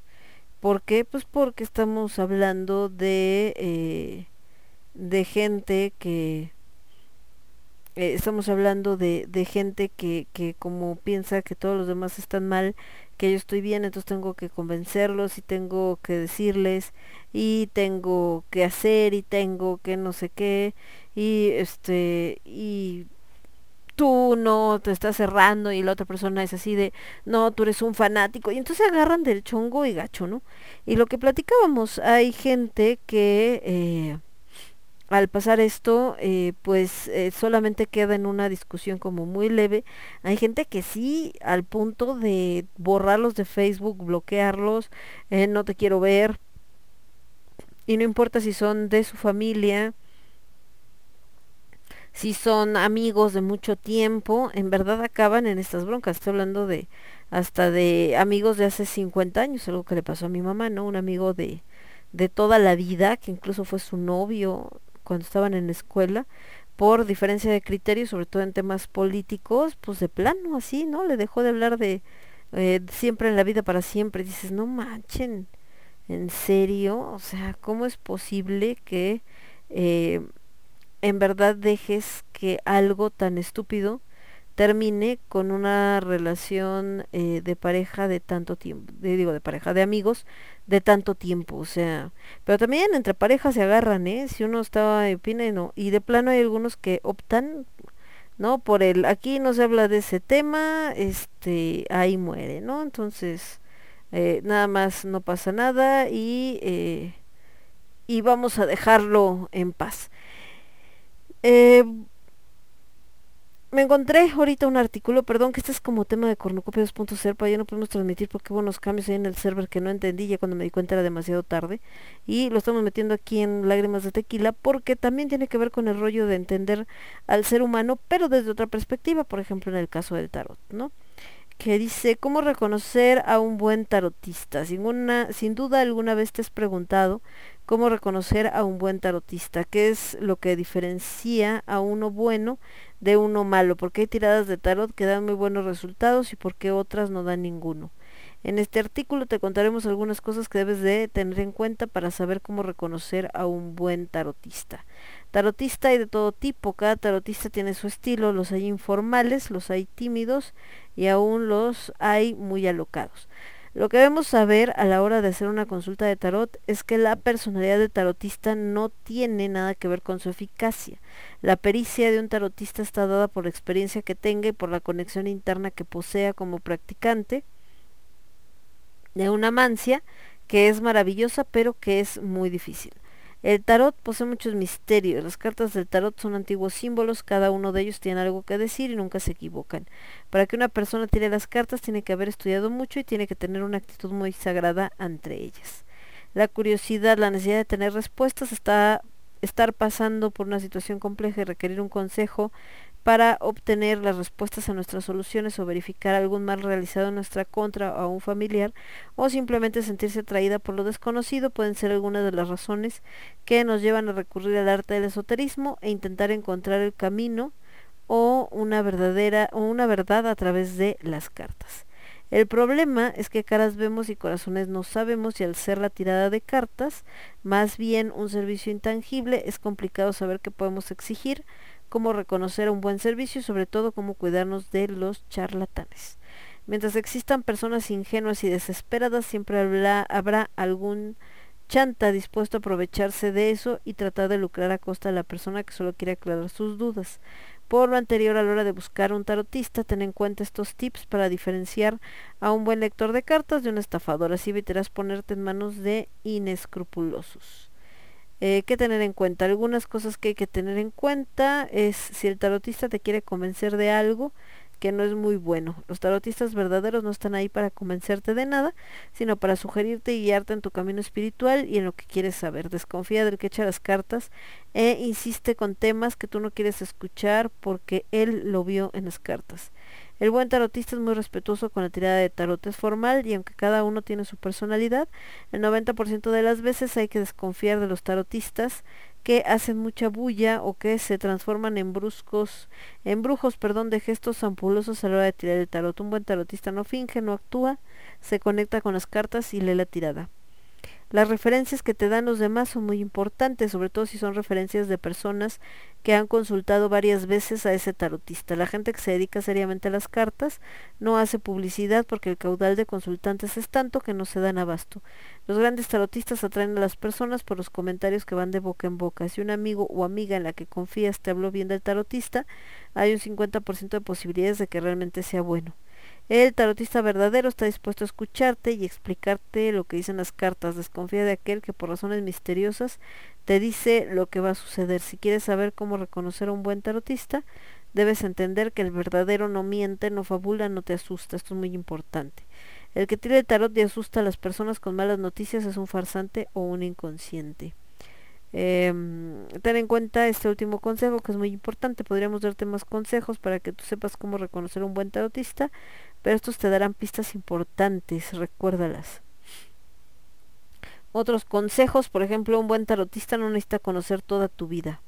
¿Por qué? Pues porque estamos hablando de, eh, de gente que... eh, estamos hablando de, de gente que, que como piensa que todos los demás están mal, que yo estoy bien, entonces tengo que convencerlos y tengo que decirles y tengo que hacer y tengo que no sé qué y este y tú no te estás cerrando y la otra persona es así de no, tú eres un fanático y entonces agarran del chongo y gacho, ¿no? Y lo que platicábamos, hay gente que eh, al pasar esto, eh, pues eh, solamente queda en una discusión como muy leve. Hay gente que sí, al punto de borrarlos de Facebook, bloquearlos, eh, no te quiero ver. Y no importa si son de su familia, si son amigos de mucho tiempo, en verdad acaban en estas broncas. Estoy hablando de hasta de amigos de hace 50 años, algo que le pasó a mi mamá, ¿no? Un amigo de, de toda la vida, que incluso fue su novio cuando estaban en la escuela, por diferencia de criterios, sobre todo en temas políticos, pues de plano así, ¿no? Le dejó de hablar de eh, siempre en la vida para siempre. Dices, no manchen, ¿en serio? O sea, ¿cómo es posible que eh, en verdad dejes que algo tan estúpido termine con una relación eh, de pareja de tanto tiempo, de, digo, de pareja de amigos de tanto tiempo, o sea, pero también entre parejas se agarran, ¿eh? Si uno está opina y no, y de plano hay algunos que optan, ¿no? Por el, aquí no se habla de ese tema, este, ahí muere, ¿no? Entonces, eh, nada más no pasa nada y, eh, y vamos a dejarlo en paz. Eh, me encontré ahorita un artículo, perdón que este es como tema de cornucopia 2.0, para ya no podemos transmitir porque hubo unos cambios ahí en el server que no entendí, ya cuando me di cuenta era demasiado tarde, y lo estamos metiendo aquí en Lágrimas de Tequila porque también tiene que ver con el rollo de entender al ser humano, pero desde otra perspectiva, por ejemplo en el caso del tarot, ¿no? Que dice, ¿cómo reconocer a un buen tarotista? Sin, una, sin duda alguna vez te has preguntado cómo reconocer a un buen tarotista, qué es lo que diferencia a uno bueno de uno malo, porque hay tiradas de tarot que dan muy buenos resultados y por qué otras no dan ninguno. En este artículo te contaremos algunas cosas que debes de tener en cuenta para saber cómo reconocer a un buen tarotista. Tarotista hay de todo tipo, cada tarotista tiene su estilo, los hay informales, los hay tímidos y aún los hay muy alocados. Lo que debemos saber a la hora de hacer una consulta de tarot es que la personalidad de tarotista no tiene nada que ver con su eficacia. La pericia de un tarotista está dada por la experiencia que tenga y por la conexión interna que posea como practicante de una mancia que es maravillosa pero que es muy difícil. El tarot posee muchos misterios. Las cartas del tarot son antiguos símbolos, cada uno de ellos tiene algo que decir y nunca se equivocan. Para que una persona tire las cartas tiene que haber estudiado mucho y tiene que tener una actitud muy sagrada ante ellas. La curiosidad, la necesidad de tener respuestas, está estar pasando por una situación compleja y requerir un consejo para obtener las respuestas a nuestras soluciones o verificar algún mal realizado en nuestra contra o a un familiar o simplemente sentirse atraída por lo desconocido pueden ser algunas de las razones que nos llevan a recurrir al arte del esoterismo e intentar encontrar el camino o una verdadera o una verdad a través de las cartas. El problema es que caras vemos y corazones no sabemos y al ser la tirada de cartas, más bien un servicio intangible, es complicado saber qué podemos exigir, cómo reconocer un buen servicio y sobre todo cómo cuidarnos de los charlatanes. Mientras existan personas ingenuas y desesperadas, siempre habrá, algún chanta dispuesto a aprovecharse de eso y tratar de lucrar a costa de la persona que solo quiere aclarar sus dudas. Por lo anterior, a la hora de buscar un tarotista, ten en cuenta estos tips para diferenciar a un buen lector de cartas de un estafador. Así evitarás ponerte en manos de inescrupulosos. Eh, ¿Qué tener en cuenta? Algunas cosas que hay que tener en cuenta es si el tarotista te quiere convencer de algo, que no es muy bueno. Los tarotistas verdaderos no están ahí para convencerte de nada, sino para sugerirte y guiarte en tu camino espiritual y en lo que quieres saber. Desconfía del que echa las cartas e insiste con temas que tú no quieres escuchar porque él lo vio en las cartas. El buen tarotista es muy respetuoso con la tirada de tarot, es formal y aunque cada uno tiene su personalidad, el 90% de las veces hay que desconfiar de los tarotistas que hacen mucha bulla o que se transforman en bruscos, en brujos, perdón, de gestos ampulosos a la hora de tirar el tarot. Un buen tarotista no finge, no actúa, se conecta con las cartas y lee la tirada. Las referencias que te dan los demás son muy importantes, sobre todo si son referencias de personas que han consultado varias veces a ese tarotista. La gente que se dedica seriamente a las cartas no hace publicidad porque el caudal de consultantes es tanto que no se dan abasto. Los grandes tarotistas atraen a las personas por los comentarios que van de boca en boca. Si un amigo o amiga en la que confías te habló bien del tarotista, hay un 50% de posibilidades de que realmente sea bueno. El tarotista verdadero está dispuesto a escucharte y explicarte lo que dicen las cartas. Desconfía de aquel que por razones misteriosas te dice lo que va a suceder. Si quieres saber cómo reconocer a un buen tarotista, debes entender que el verdadero no miente, no fabula, no te asusta. Esto es muy importante. El que tira el tarot y asusta a las personas con malas noticias es un farsante o un inconsciente. Eh, ten en cuenta este último consejo que es muy importante. Podríamos darte más consejos para que tú sepas cómo reconocer a un buen tarotista, pero estos te darán pistas importantes, recuérdalas. Otros consejos, por ejemplo, un buen tarotista no necesita conocer toda tu vida.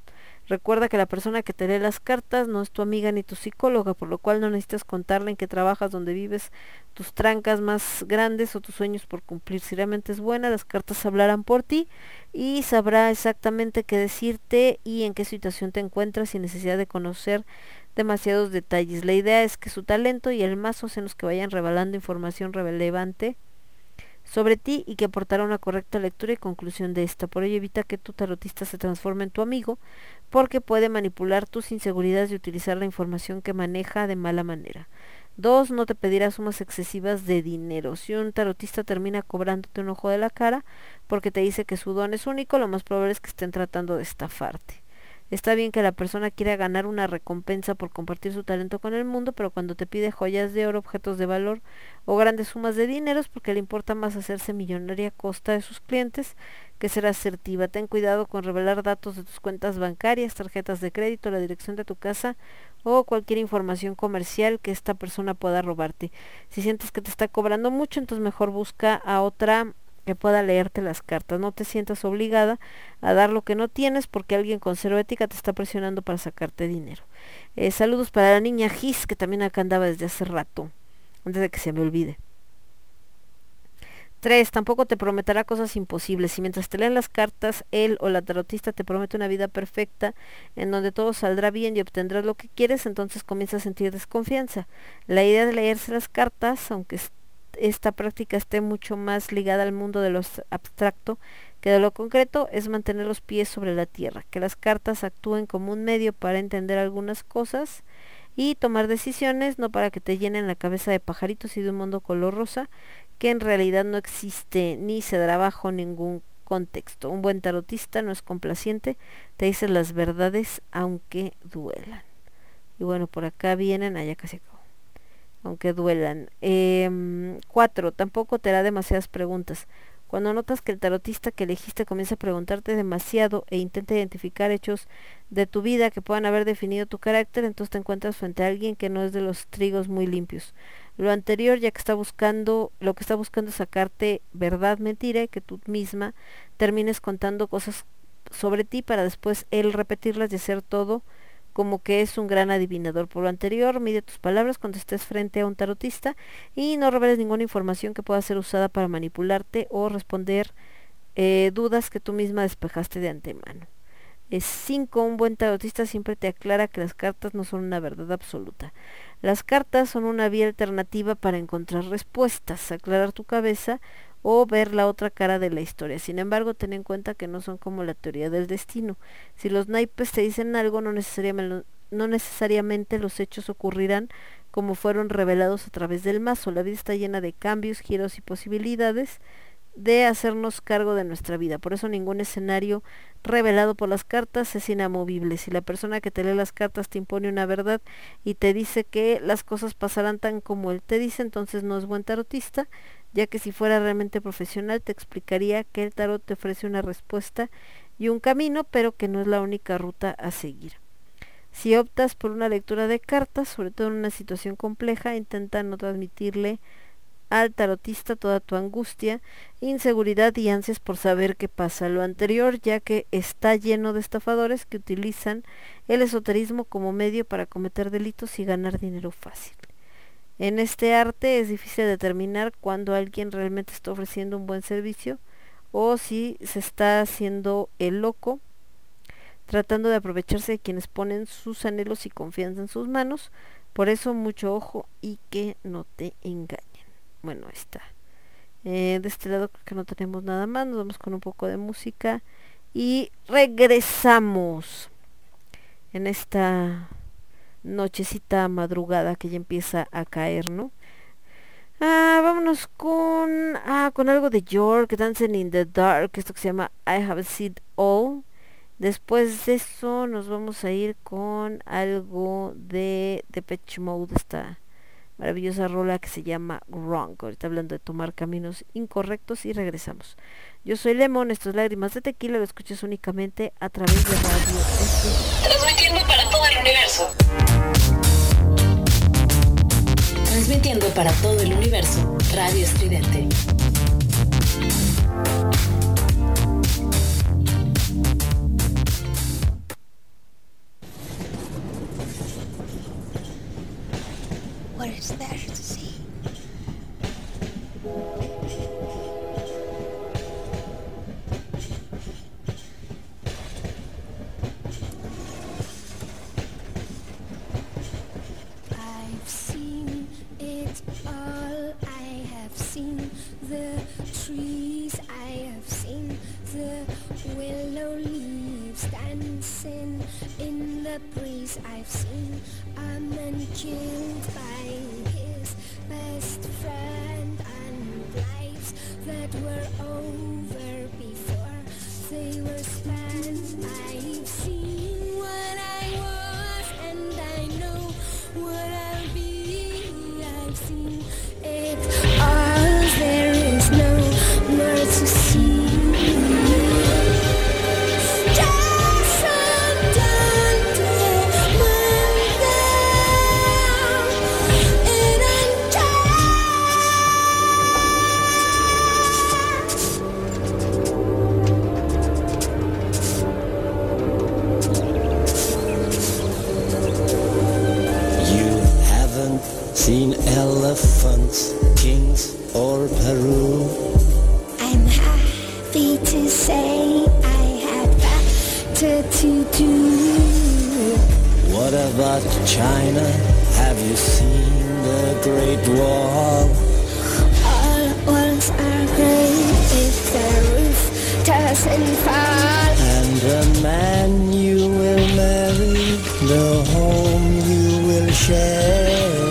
Recuerda que la persona que te lee las cartas no es tu amiga ni tu psicóloga, por lo cual no necesitas contarle en qué trabajas, dónde vives, tus trancas más grandes o tus sueños por cumplir. Si realmente es buena, las cartas hablarán por ti y sabrá exactamente qué decirte y en qué situación te encuentras sin necesidad de conocer demasiados detalles. La idea es que su talento y el mazo sean los que vayan revelando información relevante sobre ti y que aportará una correcta lectura y conclusión de esta. Por ello evita que tu tarotista se transforme en tu amigo porque puede manipular tus inseguridades y utilizar la información que maneja de mala manera. Dos, no te pedirá sumas excesivas de dinero. Si un tarotista termina cobrándote un ojo de la cara porque te dice que su don es único, lo más probable es que estén tratando de estafarte. Está bien que la persona quiera ganar una recompensa por compartir su talento con el mundo, pero cuando te pide joyas de oro, objetos de valor o grandes sumas de dinero es porque le importa más hacerse millonaria a costa de sus clientes que ser asertiva. Ten cuidado con revelar datos de tus cuentas bancarias, tarjetas de crédito, la dirección de tu casa o cualquier información comercial que esta persona pueda robarte. Si sientes que te está cobrando mucho, entonces mejor busca a otra que pueda leerte las cartas. No te sientas obligada a dar lo que no tienes porque alguien con cero ética te está presionando para sacarte dinero. Eh, saludos para la niña Gis, que también acá andaba desde hace rato, antes de que se me olvide. 3. Tampoco te prometerá cosas imposibles. Si mientras te leen las cartas, él o la tarotista te promete una vida perfecta en donde todo saldrá bien y obtendrás lo que quieres, entonces comienza a sentir desconfianza. La idea de leerse las cartas, aunque esta práctica esté mucho más ligada al mundo de lo abstracto que de lo concreto, es mantener los pies sobre la tierra, que las cartas actúen como un medio para entender algunas cosas y tomar decisiones, no para que te llenen la cabeza de pajaritos y de un mundo color rosa, que en realidad no existe ni se dará bajo ningún contexto. Un buen tarotista no es complaciente, te dice las verdades aunque duelan. Y bueno, por acá vienen, allá casi acabo aunque duelan. Eh, cuatro, tampoco te hará demasiadas preguntas. Cuando notas que el tarotista que elegiste comienza a preguntarte demasiado e intenta identificar hechos de tu vida que puedan haber definido tu carácter, entonces te encuentras frente a alguien que no es de los trigos muy limpios. Lo anterior, ya que está buscando, lo que está buscando es sacarte verdad, mentira, y que tú misma termines contando cosas sobre ti para después él repetirlas y hacer todo como que es un gran adivinador. Por lo anterior, mide tus palabras cuando estés frente a un tarotista y no reveles ninguna información que pueda ser usada para manipularte o responder eh, dudas que tú misma despejaste de antemano. 5. Un buen tarotista siempre te aclara que las cartas no son una verdad absoluta. Las cartas son una vía alternativa para encontrar respuestas, aclarar tu cabeza o ver la otra cara de la historia. Sin embargo, ten en cuenta que no son como la teoría del destino. Si los naipes te dicen algo, no necesariamente, no necesariamente los hechos ocurrirán como fueron revelados a través del mazo. La vida está llena de cambios, giros y posibilidades de hacernos cargo de nuestra vida. Por eso ningún escenario revelado por las cartas es inamovible. Si la persona que te lee las cartas te impone una verdad y te dice que las cosas pasarán tan como él te dice, entonces no es buen tarotista, ya que si fuera realmente profesional te explicaría que el tarot te ofrece una respuesta y un camino, pero que no es la única ruta a seguir. Si optas por una lectura de cartas, sobre todo en una situación compleja, intenta no transmitirle al tarotista toda tu angustia, inseguridad y ansias por saber qué pasa. Lo anterior ya que está lleno de estafadores que utilizan el esoterismo como medio para cometer delitos y ganar dinero fácil. En este arte es difícil determinar cuando alguien realmente está ofreciendo un buen servicio o si se está haciendo el loco tratando de aprovecharse de quienes ponen sus anhelos y confianza en sus manos. Por eso mucho ojo y que no te engañen. Bueno, está. Eh, de este lado creo que no tenemos nada más. Nos vamos con un poco de música y regresamos en esta nochecita madrugada que ya empieza a caer, ¿no? Ah, vámonos con ah, con algo de York, Dancing in the Dark, esto que se llama I Have Seen All. Después de eso nos vamos a ir con algo de Depeche Mode, esta maravillosa rola que se llama Wrong. Ahorita hablando de tomar caminos incorrectos y regresamos. Yo soy Lemon, esto es Lágrimas de Tequila, lo escuchas únicamente a través de radio. Transmitiendo para todo el universo. Transmitiendo para todo el universo, Radio Estridente. What is there to see? Seen the trees. I have seen the willow leaves dancing in the breeze. I've seen a man killed by his best friend and lives that were over before they were spent. I've elephants, kings, or Peru. I'm happy to say I had better to do. What about China? Have you seen the Great Wall? All walls are great if the roof doesn't fall. And the man you will marry, the home you will share.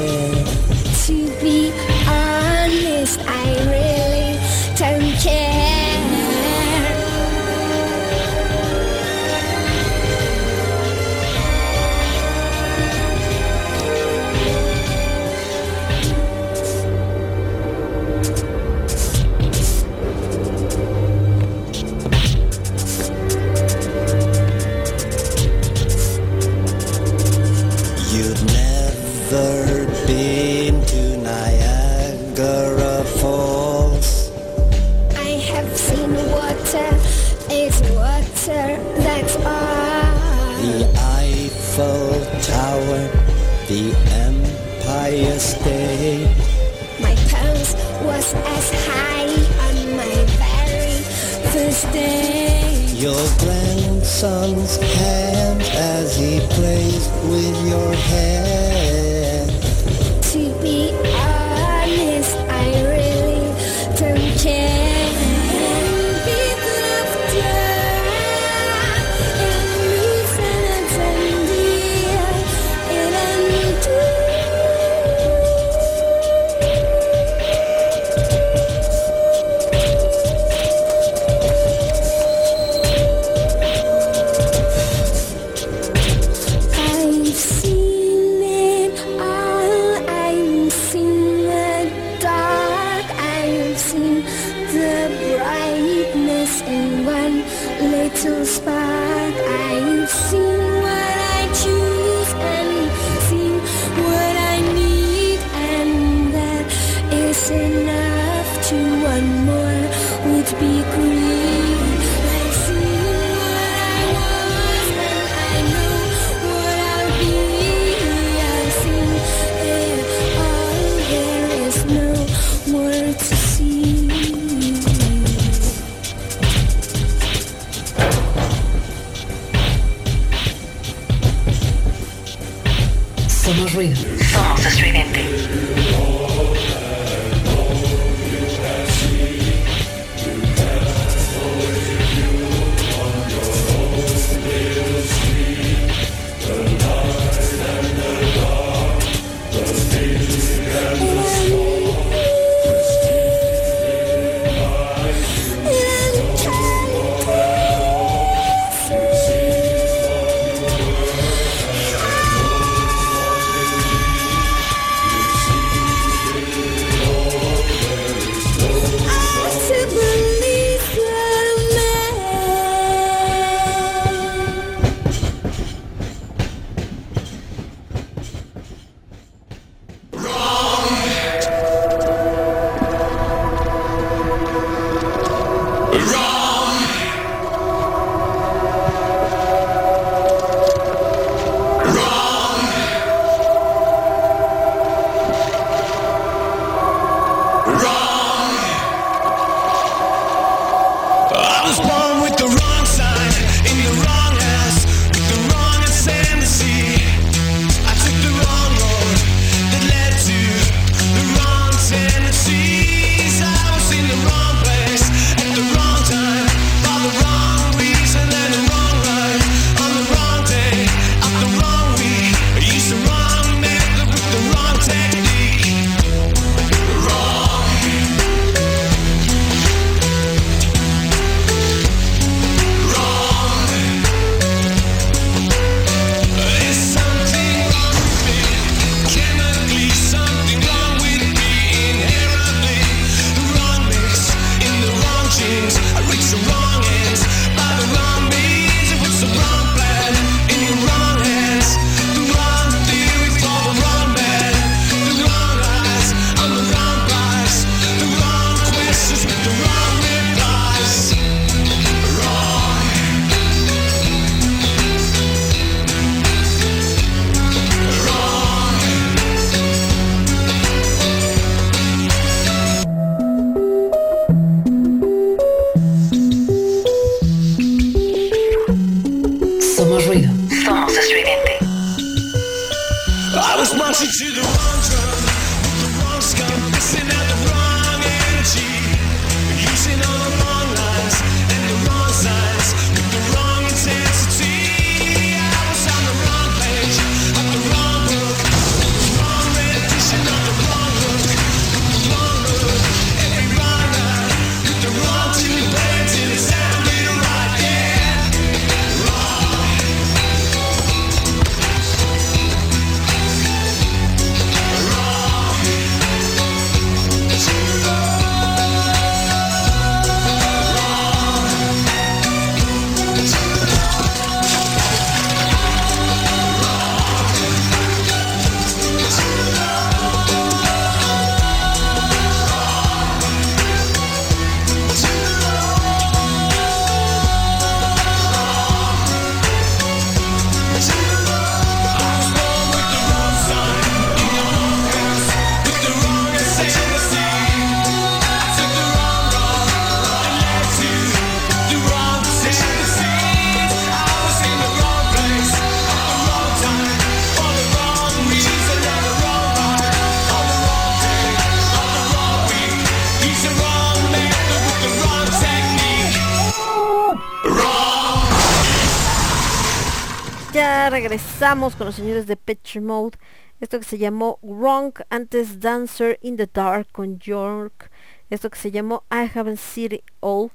con los señores de Pitch Mode. Esto que se llamó Wrong, antes Dancer in the Dark con York. Esto que se llamó I Haven't Seen It All.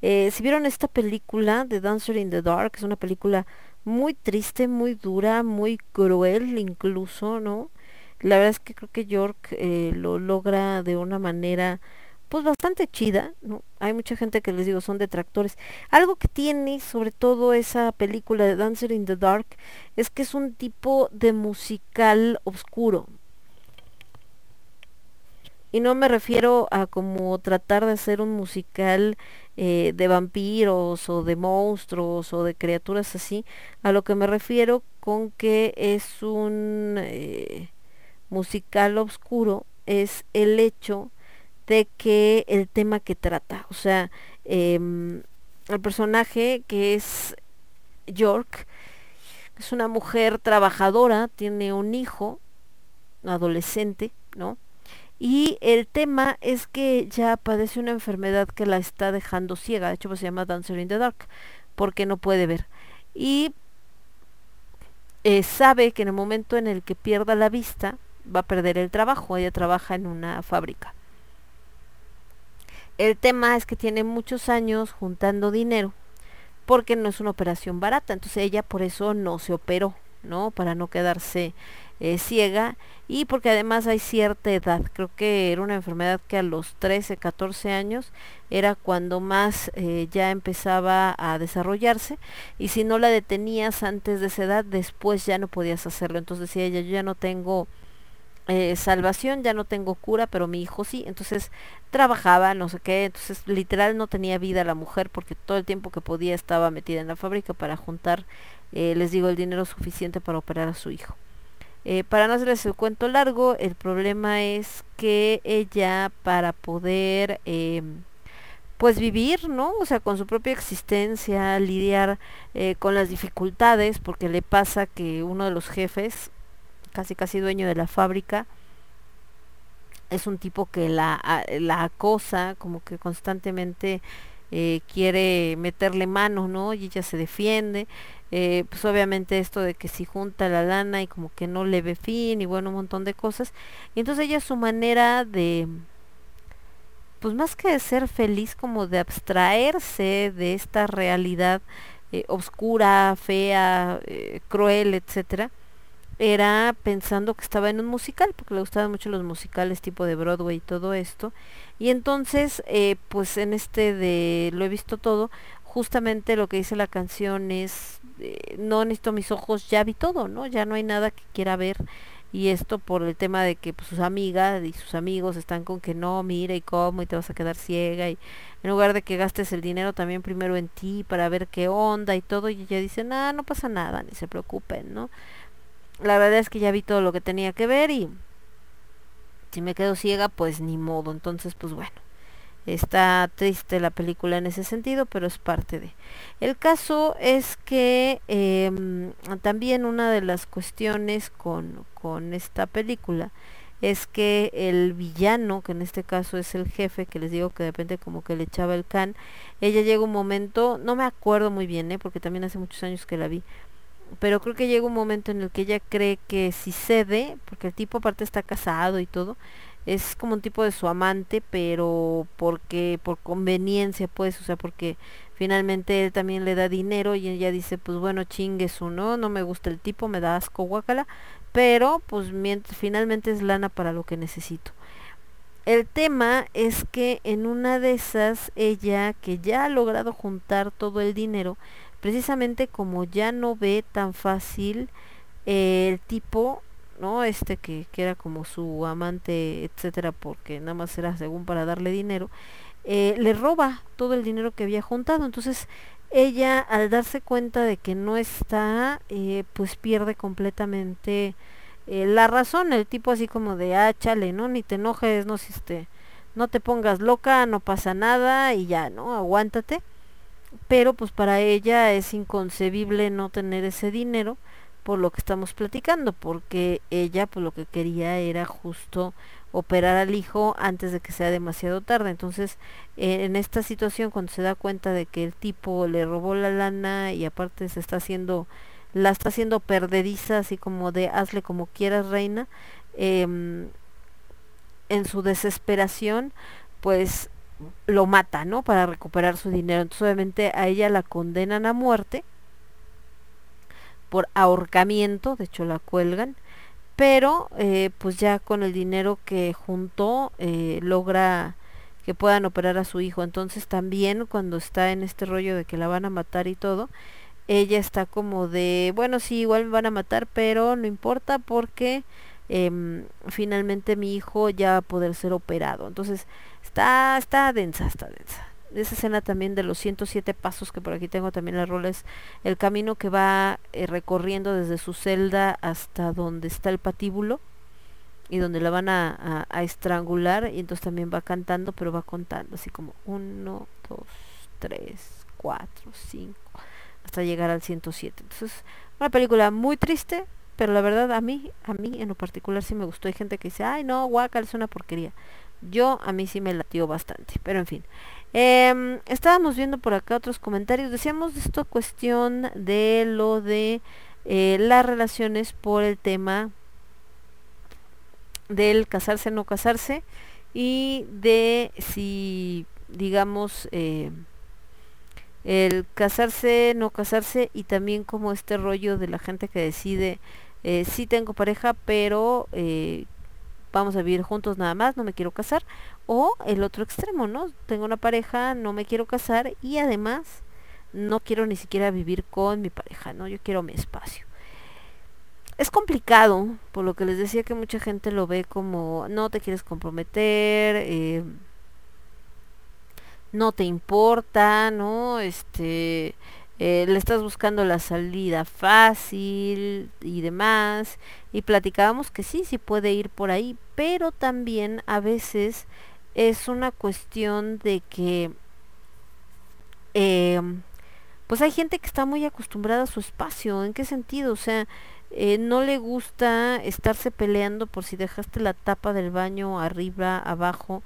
Eh, si vieron esta película de Dancer in the Dark, es una película muy triste, muy dura, muy cruel incluso, ¿no? La verdad es que creo que York eh, lo logra de una manera pues bastante chida, ¿no? Hay mucha gente que les digo son detractores. Algo que tiene sobre todo esa película de Dancer in the Dark es que es un tipo de musical oscuro. Y no me refiero a como tratar de hacer un musical eh, de vampiros o de monstruos o de criaturas así. A lo que me refiero con que es un eh, musical oscuro es el hecho de que el tema que trata, o sea, em, el personaje que es York, es una mujer trabajadora, tiene un hijo, adolescente, ¿no? Y el tema es que ya padece una enfermedad que la está dejando ciega, de hecho pues, se llama Dancer in the Dark, porque no puede ver. Y eh, sabe que en el momento en el que pierda la vista, va a perder el trabajo, ella trabaja en una fábrica. El tema es que tiene muchos años juntando dinero porque no es una operación barata, entonces ella por eso no se operó, ¿no? Para no quedarse eh, ciega y porque además hay cierta edad, creo que era una enfermedad que a los 13, 14 años era cuando más eh, ya empezaba a desarrollarse y si no la detenías antes de esa edad, después ya no podías hacerlo, entonces decía ella, yo ya no tengo eh, salvación, ya no tengo cura, pero mi hijo sí. Entonces trabajaba, no sé qué, entonces literal no tenía vida la mujer porque todo el tiempo que podía estaba metida en la fábrica para juntar, eh, les digo, el dinero suficiente para operar a su hijo. Eh, para no hacerles el cuento largo, el problema es que ella para poder em, pues vivir, ¿no? O sea, con su propia existencia, lidiar con las dificultades, porque le pasa que uno de los jefes, casi casi dueño de la fábrica, es un tipo que la, la acosa, como que constantemente eh, quiere meterle mano, ¿no? Y ella se defiende. eh, pues obviamente esto de que si junta la lana y como que no le ve fin y bueno, un montón de cosas. Y entonces ella su manera de, pues más que de ser feliz, como de abstraerse de esta realidad eh, oscura, fea, cruel, etcétera, era pensando que estaba en un musical, porque le gustaban mucho los musicales tipo de Broadway y todo esto. Y entonces, eh, pues en este de Lo he visto todo, justamente lo que dice la canción es, eh, no necesito mis ojos, ya vi todo, ¿no? Ya no hay nada que quiera ver. Y esto por el tema de que pues, sus amigas y sus amigos están con que no, mira y cómo, y te vas a quedar ciega. Y en lugar de que gastes el dinero también primero en ti para ver qué onda y todo, y ella dice, nada, no pasa nada, ni se preocupen, ¿no? La verdad es que ya vi todo lo que tenía que ver y si me quedo ciega pues ni modo entonces pues bueno está triste la película en ese sentido pero es parte de el caso es que em, también una de las cuestiones con, con esta película es que el villano, que en este caso es el jefe, que les digo que de repente como que le echaba el can, ella llega un momento, no me acuerdo muy bien, ¿eh? porque también hace muchos años que la vi, pero creo que llega un momento en el que ella cree que si cede, porque el tipo aparte está casado y todo, es como un tipo de su amante, pero porque por conveniencia pues, o sea, porque finalmente él también le da dinero y ella dice, pues bueno, chingue su no, me gusta el tipo, me da asco, guacala, pero pues mientras, finalmente es lana para lo que necesito. El tema es que en una de esas ella que ya ha logrado juntar todo el dinero, precisamente como ya no ve tan fácil eh, el tipo, ¿no? Este que, que era como su amante, etcétera, porque nada más era según para darle dinero, eh, le roba todo el dinero que había juntado. Entonces ella al darse cuenta de que no está, eh, pues pierde completamente la razón. El tipo así como de, ah, chale, ¿no? Ni te enojes, no, si este, no te pongas loca, no pasa nada y ya, ¿no? Aguántate pero pues para ella es inconcebible no tener ese dinero por lo que estamos platicando, porque ella pues lo que quería era justo operar al hijo antes de que sea demasiado tarde. Entonces, eh, en esta situación cuando se da cuenta de que el tipo le robó la lana y aparte se está haciendo la está haciendo perdediza, así como de hazle como quieras, reina, em, en su desesperación, pues lo mata, ¿no? Para recuperar su dinero. Entonces obviamente a ella la condenan a muerte por ahorcamiento, de hecho la cuelgan, pero eh, pues ya con el dinero que juntó eh, logra que puedan operar a su hijo. Entonces también cuando está en este rollo de que la van a matar y todo, ella está como de, bueno, sí, igual me van a matar, pero no importa porque em, finalmente mi hijo ya va a poder ser operado. Entonces está, está densa, está densa. Esa escena también de los 107 pasos que por aquí tengo también la rola es el camino que va eh, recorriendo desde su celda hasta donde está el patíbulo y donde la van a, a- estrangular y entonces también va cantando pero va contando así como 1, 2, 3, 4, 5 hasta llegar al 107 entonces una película muy triste pero la verdad a mí a mí en lo particular sí me gustó. Hay gente que dice ay no guacal es una porquería yo a mí sí me latió bastante pero en fin. Em, estábamos viendo por acá otros comentarios. Decíamos de esta cuestión de lo de eh, las relaciones por el tema del casarse no casarse y de si digamos eh, el casarse no casarse y también como este rollo de la gente que decide eh, sí tengo pareja pero eh, vamos a vivir juntos nada más no me quiero casar o el otro extremo no tengo una pareja no me quiero casar y además no quiero ni siquiera vivir con mi pareja no yo quiero mi espacio. Es complicado, por lo que les decía que mucha gente lo ve como no te quieres comprometer, eh, no te importa, ¿no? Este, eh, le estás buscando la salida fácil y demás. Y platicábamos que sí, sí puede ir por ahí, pero también a veces es una cuestión de que eh, pues hay gente que está muy acostumbrada a su espacio. ¿En qué sentido? O sea, eh, no le gusta estarse peleando por si dejaste la tapa del baño arriba, abajo,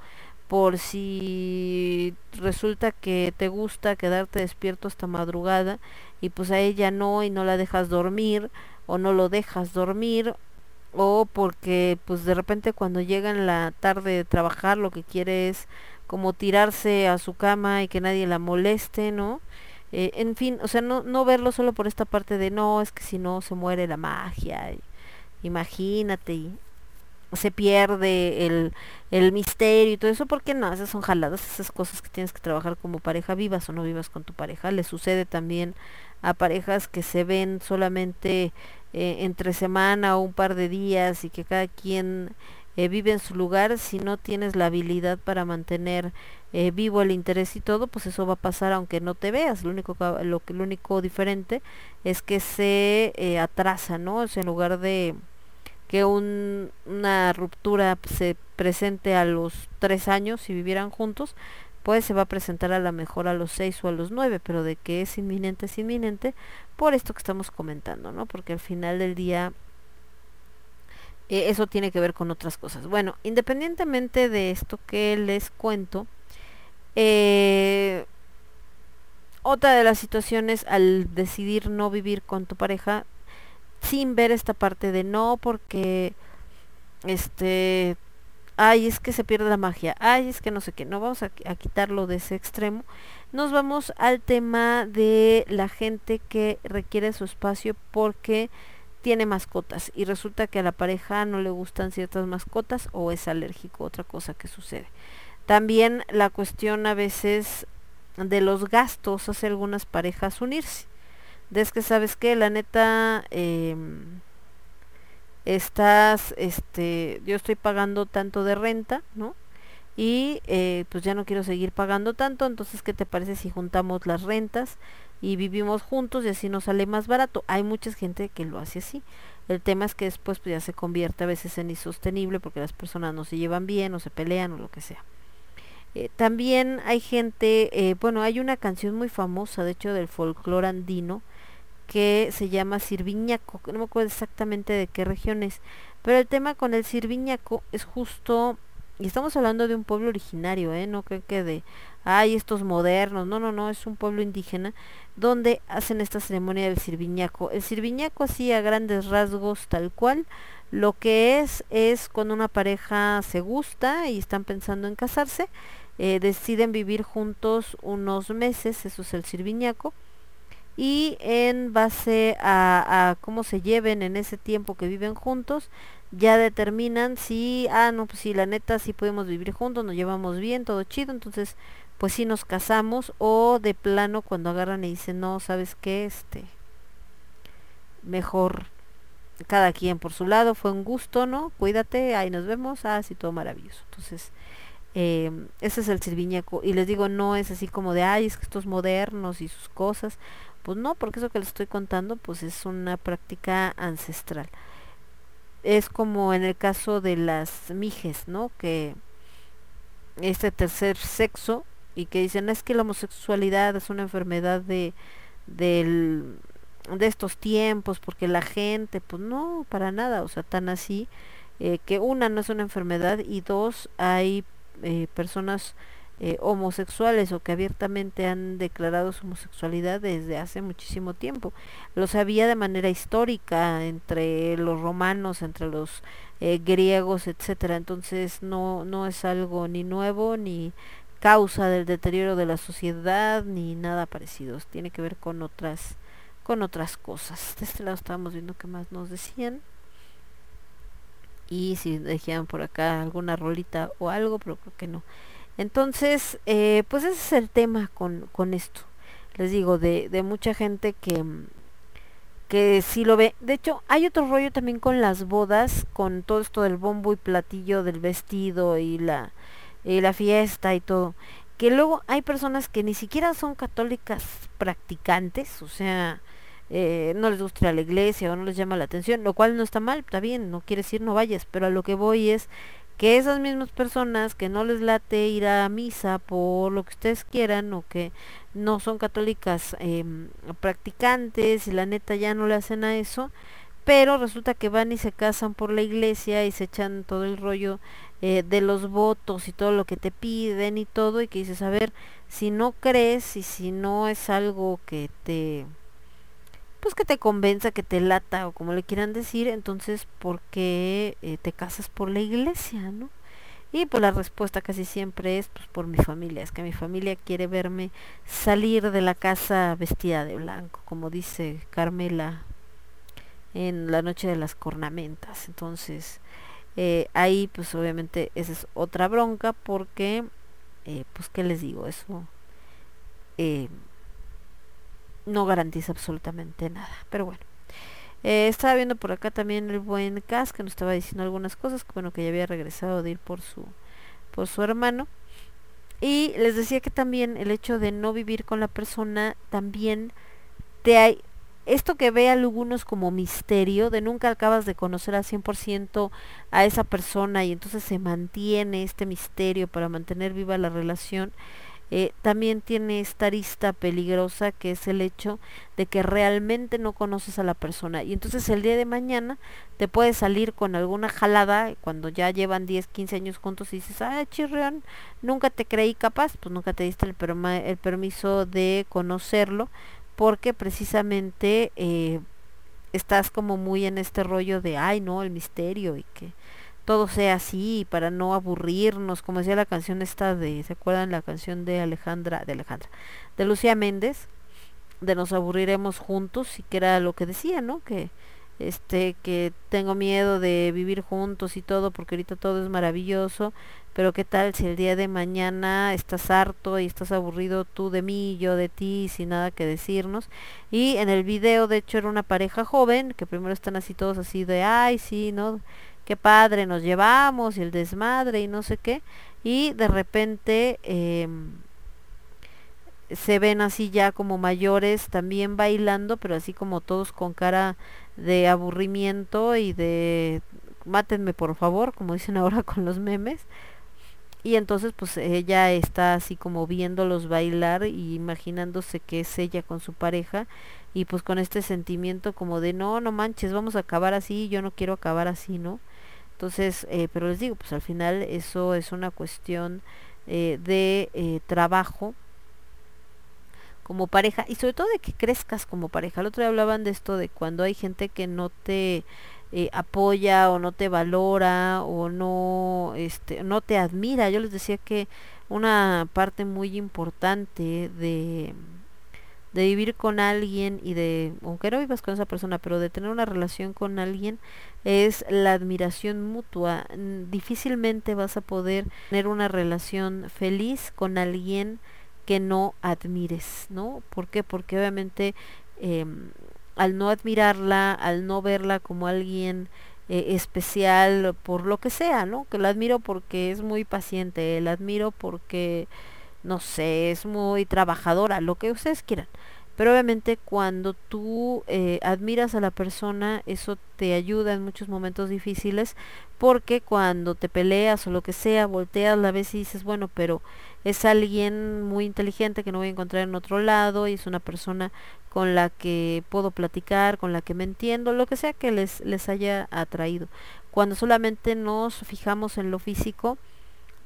por si resulta que te gusta quedarte despierto hasta madrugada y pues a ella no y no la dejas dormir o no lo dejas dormir o porque pues de repente cuando llega en la tarde de trabajar lo que quiere es como tirarse a su cama y que nadie la moleste, ¿no? Eh, en fin, o sea, no, no verlo solo por esta parte de no, es que si no se muere la magia, imagínate, y se pierde el, el misterio y todo eso, porque no, esas son jaladas, esas cosas que tienes que trabajar como pareja, vivas o no vivas con tu pareja, le sucede también a parejas que se ven solamente eh, entre semana o un par de días y que cada quien eh, vive en su lugar, si no tienes la habilidad para mantener eh, vivo el interés y todo, pues eso va a pasar aunque no te veas. Lo único lo lo único diferente es que se atrasa, ¿no? O sea, en lugar de que un- una ruptura se presente a los tres años si vivieran juntos, pues se va a presentar a lo mejor a los seis o a los nueve, pero de que es inminente, es inminente, por esto que estamos comentando, ¿no? Porque al final del día eh, eso tiene que ver con otras cosas. Bueno, independientemente de esto que les cuento, eh, otra de las situaciones al decidir no vivir con tu pareja sin ver esta parte de no porque este ay es que se pierde la magia ay es que no sé qué no vamos a, qui- a quitarlo de ese extremo nos vamos al tema de la gente que requiere su espacio porque tiene mascotas y resulta que a la pareja no le gustan ciertas mascotas o es alérgico otra cosa que sucede también la cuestión a veces de los gastos hace algunas parejas unirse. Es que sabes que la neta em, estás, este, yo estoy pagando tanto de renta, ¿no? Y eh, pues ya no quiero seguir pagando tanto, entonces ¿qué te parece si juntamos las rentas y vivimos juntos y así nos sale más barato? Hay mucha gente que lo hace así. El tema es que después pues ya se convierte a veces en insostenible porque las personas no se llevan bien o se pelean o lo que sea. Eh, también hay gente, eh, bueno, hay una canción muy famosa, de hecho, del folclore andino, que se llama Sirviñaco, no me acuerdo exactamente de qué región es, pero el tema con el Sirviñaco es justo, y estamos hablando de un pueblo originario, ¿eh? No creo que de, ay, estos modernos, no, no, no, es un pueblo indígena, donde hacen esta ceremonia del Sirviñaco. El Sirviñaco así a grandes rasgos tal cual, lo que es es cuando una pareja se gusta y están pensando en casarse, eh, deciden vivir juntos unos meses, eso es el sirviñaco, y en base a, cómo se lleven en ese tiempo que viven juntos, ya determinan si, ah, no, pues sí, la neta, sí podemos vivir juntos, nos llevamos bien, todo chido, entonces, pues sí nos casamos, o de plano cuando agarran y dicen, no, ¿sabes qué? Este, mejor cada quien por su lado, fue un gusto, ¿no? Cuídate, ahí nos vemos, ah, sí, todo maravilloso. Entonces, eh, ese es el sirviñaco. Y les digo, no es así como de, ay, es que estos modernos y sus cosas. Pues no, porque eso que les estoy contando, pues es una práctica ancestral. Es como en el caso de las mijes, ¿no? Que este tercer sexo y que dicen es que la homosexualidad es una enfermedad de de estos tiempos porque la gente pues no para nada o sea tan así eh, que una no es una enfermedad y dos hay eh, personas eh, homosexuales o que abiertamente han declarado su homosexualidad desde hace muchísimo tiempo. Lo sabía de manera histórica entre los romanos, entre los eh, griegos, etcétera. Entonces no no es algo ni nuevo ni causa del deterioro de la sociedad ni nada parecido. Tiene que ver con otras con otras cosas. De este lado estábamos viendo qué más nos decían. Y si dejaban por acá alguna rolita o algo, pero creo que no. Entonces, eh, pues ese es el tema con, con esto. Les digo, de, de mucha gente que, que sí lo ve. De hecho, hay otro rollo también con las bodas, con todo esto del bombo y platillo del vestido y la, y la fiesta y todo. Que luego hay personas que ni siquiera son católicas practicantes, o sea, eh, no les gusta ir a la iglesia o no les llama la atención, lo cual no está mal, está bien, no quiere decir no vayas, pero a lo que voy es que esas mismas personas que no les late ir a misa por lo que ustedes quieran o que no son católicas eh, practicantes y la neta ya no le hacen a eso, pero resulta que van y se casan por la iglesia y se echan todo el rollo eh, de los votos y todo lo que te piden y todo y que dices, a ver, si no crees y si no es algo que te pues que te convenza, que te lata o como le quieran decir, entonces ¿por qué eh, te casas por la iglesia, no? Y pues la respuesta casi siempre es pues por mi familia, es que mi familia quiere verme salir de la casa vestida de blanco, como dice Carmela en la noche de las cornamentas. Entonces, eh, ahí pues obviamente esa es otra bronca porque, eh, pues qué les digo, eso eh, no garantiza absolutamente nada. Pero bueno. Eh, estaba viendo por acá también el buen Cas que nos estaba diciendo algunas cosas, que bueno que ya había regresado de ir por su por su hermano. Y les decía que también el hecho de no vivir con la persona también te hay esto que ve a algunos como misterio, de nunca acabas de conocer al 100% a esa persona y entonces se mantiene este misterio para mantener viva la relación, eh, también tiene esta arista peligrosa que es el hecho de que realmente no conoces a la persona. Y entonces el día de mañana te puedes salir con alguna jalada cuando ya llevan 10, 15 años juntos y dices, ah, chirrión, nunca te creí capaz, pues nunca te diste el, permiso de conocerlo porque precisamente eh, estás como muy en este rollo de, ay, no, el misterio y que todo sea así para no aburrirnos, como decía la canción esta de, ¿se acuerdan la canción de Alejandra, de Alejandra, de Lucía Méndez, de nos aburriremos juntos y que era lo que decía, ¿no? Que este que tengo miedo de vivir juntos y todo porque ahorita todo es maravilloso, pero qué tal si el día de mañana estás harto y estás aburrido tú de mí, yo de ti, sin nada que decirnos. Y en el video de hecho era una pareja joven que primero están así todos así de, ay, sí, ¿no? Qué padre, nos llevamos y el desmadre y no sé qué. Y de repente eh, se ven así ya como mayores también bailando, pero así como todos con cara de aburrimiento y de mátenme por favor, como dicen ahora con los memes. Y entonces pues ella está así como viéndolos bailar y imaginándose que es ella con su pareja y pues con este sentimiento como de no, no manches, vamos a acabar así, yo no quiero acabar así, ¿no? Entonces, eh, pero les digo, pues al final eso es una cuestión eh, de eh, trabajo como pareja y sobre todo de que crezcas como pareja. El otro día hablaban de esto de cuando hay gente que no te apoya o no te valora o no este no te admira. Yo les decía que una parte muy importante de de vivir con alguien y de, aunque no vivas con esa persona, pero de tener una relación con alguien es la admiración mutua. Difícilmente vas a poder tener una relación feliz con alguien que no admires, ¿no? ¿Por qué? Porque obviamente em, al no admirarla, al no verla como alguien eh, especial por lo que sea, ¿no? Que la admiro porque es muy paciente, la admiro porque no sé, es muy trabajadora, lo que ustedes quieran. Pero obviamente cuando tú eh, admiras a la persona, eso te ayuda en muchos momentos difíciles, porque cuando te peleas o lo que sea, volteas la vez y dices, bueno, pero es alguien muy inteligente que no voy a encontrar en otro lado y es una persona con la que puedo platicar, con la que me entiendo, lo que sea que les, les haya atraído. Cuando solamente nos fijamos en lo físico,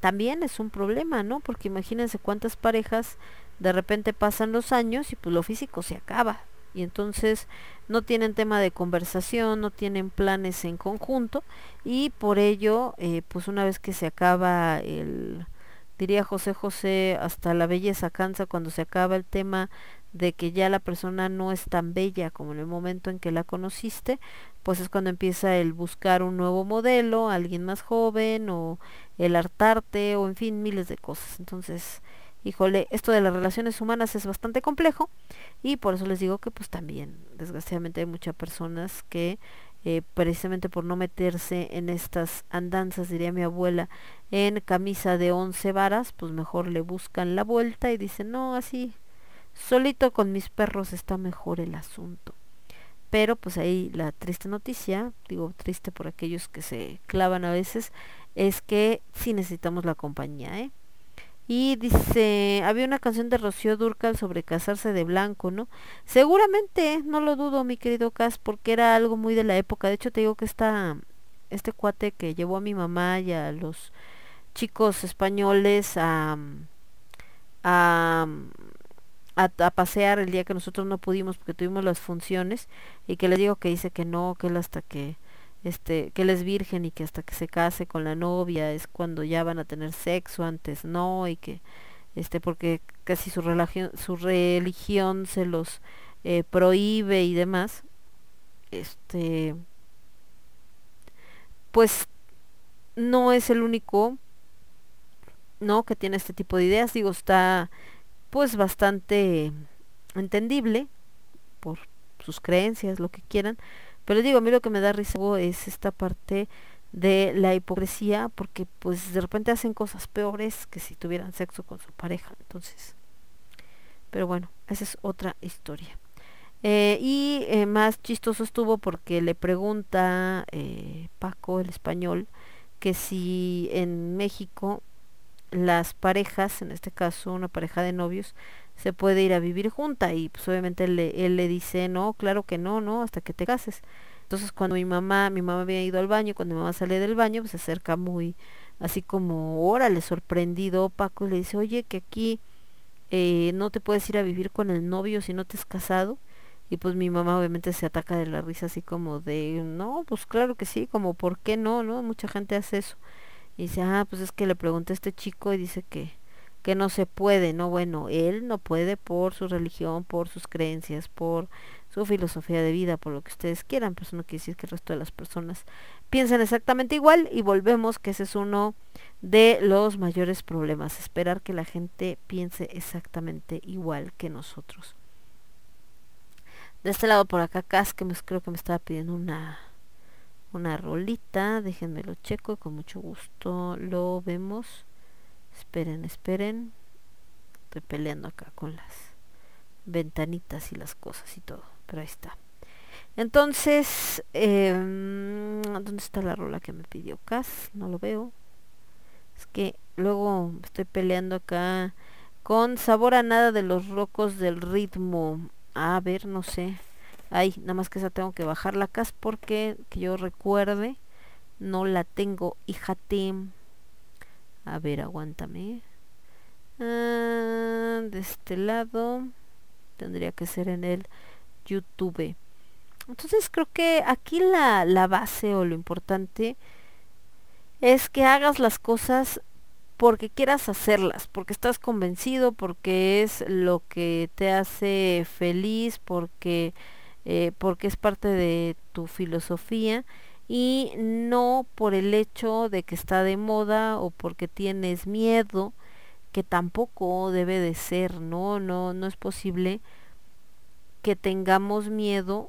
también es un problema, ¿no? Porque imagínense cuántas parejas de repente pasan los años y pues lo físico se acaba. Y entonces no tienen tema de conversación, no tienen planes en conjunto y por ello, eh, pues una vez que se acaba el, diría José José, hasta la belleza cansa cuando se acaba el tema de que ya la persona no es tan bella como en el momento en que la conociste, pues es cuando empieza el buscar un nuevo modelo, alguien más joven o el hartarte o en fin, miles de cosas. Entonces, híjole, esto de las relaciones humanas es bastante complejo y por eso les digo que pues también, desgraciadamente hay muchas personas que eh, precisamente por no meterse en estas andanzas, diría mi abuela, en camisa de once varas, pues mejor le buscan la vuelta y dicen, no, así, solito con mis perros está mejor el asunto. Pero pues ahí la triste noticia, digo triste por aquellos que se clavan a veces, es que sí necesitamos la compañía, ¿eh? Y dice, había una canción de Rocío Durcal sobre casarse de blanco, ¿no? Seguramente, no lo dudo, mi querido Cas, porque era algo muy de la época. De hecho, te digo que esta, este cuate que llevó a mi mamá y a los chicos españoles a, a, a, pasear el día que nosotros no pudimos porque tuvimos las funciones y que les digo que dice que no, que él hasta que este que él es virgen y que hasta que se case con la novia es cuando ya van a tener sexo antes no y que este porque casi su religión su religión se los eh, prohíbe y demás este pues no es el único no que tiene este tipo de ideas digo está pues bastante entendible por sus creencias lo que quieran pero digo, a mí lo que me da risa es esta parte de la hipocresía, porque pues de repente hacen cosas peores que si tuvieran sexo con su pareja. Entonces, pero bueno, esa es otra historia. Eh, y eh, más chistoso estuvo porque le pregunta eh, Paco, el español, que si en México las parejas, en este caso una pareja de novios, se puede ir a vivir junta y pues obviamente él, le- él le dice no, claro que no, no, hasta que te cases. Entonces cuando mi mamá, mi mamá había ido al baño, cuando mi mamá sale del baño, pues se acerca muy así como, órale, sorprendido Paco y le dice, oye, que aquí eh, no te puedes ir a vivir con el novio si no te has casado. Y pues mi mamá obviamente se ataca de la risa así como de, no, pues claro que sí, como, ¿por qué no? ¿No? Mucha gente hace eso. Y dice, ah, pues es que le pregunté a este chico y dice que, que no se puede, no, bueno, él no puede por su religión, por sus creencias, por su filosofía de vida, por lo que ustedes quieran, pero eso no quiere decir que el resto de las personas piensen exactamente igual y volvemos que ese es uno de los mayores problemas, esperar que la gente piense exactamente igual que nosotros. De este lado por acá, Cas, que me, creo que me estaba pidiendo una una rolita, déjenme lo checo y con mucho gusto lo vemos. Esperen, esperen. Estoy peleando acá con las ventanitas y las cosas y todo, pero ahí está. Entonces, em, ¿dónde está la rola que me pidió Cas? No lo veo. Es que luego estoy peleando acá con sabor a nada de los rocos del ritmo. A ver, no sé. Ay, nada más que esa tengo que bajar la cas porque que yo recuerde no la tengo, híjate. A ver, aguántame. Ah, de este lado tendría que ser en el YouTube. Entonces creo que aquí la, la base o lo importante es que hagas las cosas porque quieras hacerlas, porque estás convencido, porque es lo que te hace feliz, porque, eh, porque es parte de tu filosofía y no por el hecho de que está de moda o porque tienes miedo, que tampoco debe de ser, no, no, no es posible que tengamos miedo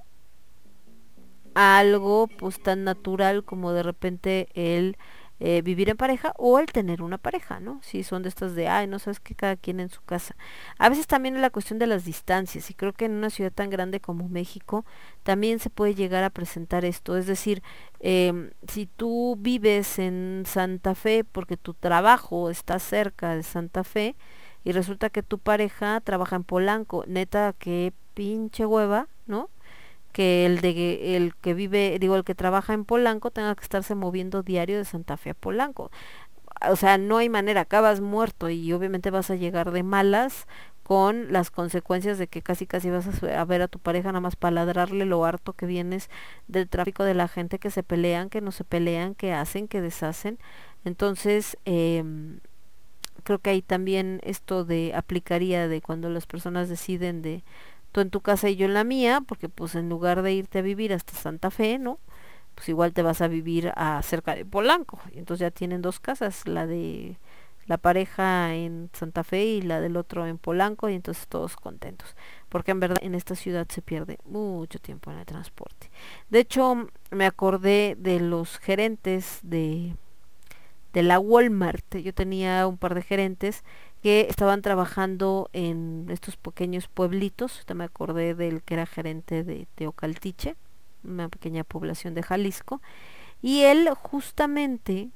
a algo pues tan natural como de repente el eh, vivir en pareja o el tener una pareja, ¿no? Si son de estas de, ay, no sabes que cada quien en su casa. A veces también es la cuestión de las distancias y creo que en una ciudad tan grande como México también se puede llegar a presentar esto. Es decir, em, si tú vives en Santa Fe porque tu trabajo está cerca de Santa Fe y resulta que tu pareja trabaja en Polanco, neta, qué pinche hueva, ¿no? Que el de el que vive, digo, el que trabaja en Polanco tenga que estarse moviendo diario de Santa Fe a Polanco. O sea, no hay manera, acabas muerto y obviamente vas a llegar de malas con las consecuencias de que casi casi vas a, ver a tu pareja nada más para ladrarle lo harto que vienes del tráfico de la gente que se pelean, que no se pelean, que hacen, que deshacen. Entonces, eh, creo que ahí también esto de aplicaría de cuando las personas deciden de tú en tu casa y yo en la mía, porque pues en lugar de irte a vivir hasta Santa Fe, ¿no? Pues igual te vas a vivir a cerca de Polanco. Y entonces ya tienen dos casas, la de la pareja en Santa Fe y la del otro en Polanco y entonces todos contentos. Porque en verdad en esta ciudad se pierde mucho tiempo en el transporte. De hecho, me acordé de los gerentes de de la Walmart. Yo tenía un par de gerentes que estaban trabajando en estos pequeños pueblitos. Ahorita me acordé del que era gerente de Teocaltiche, una pequeña población de Jalisco. Y él justamente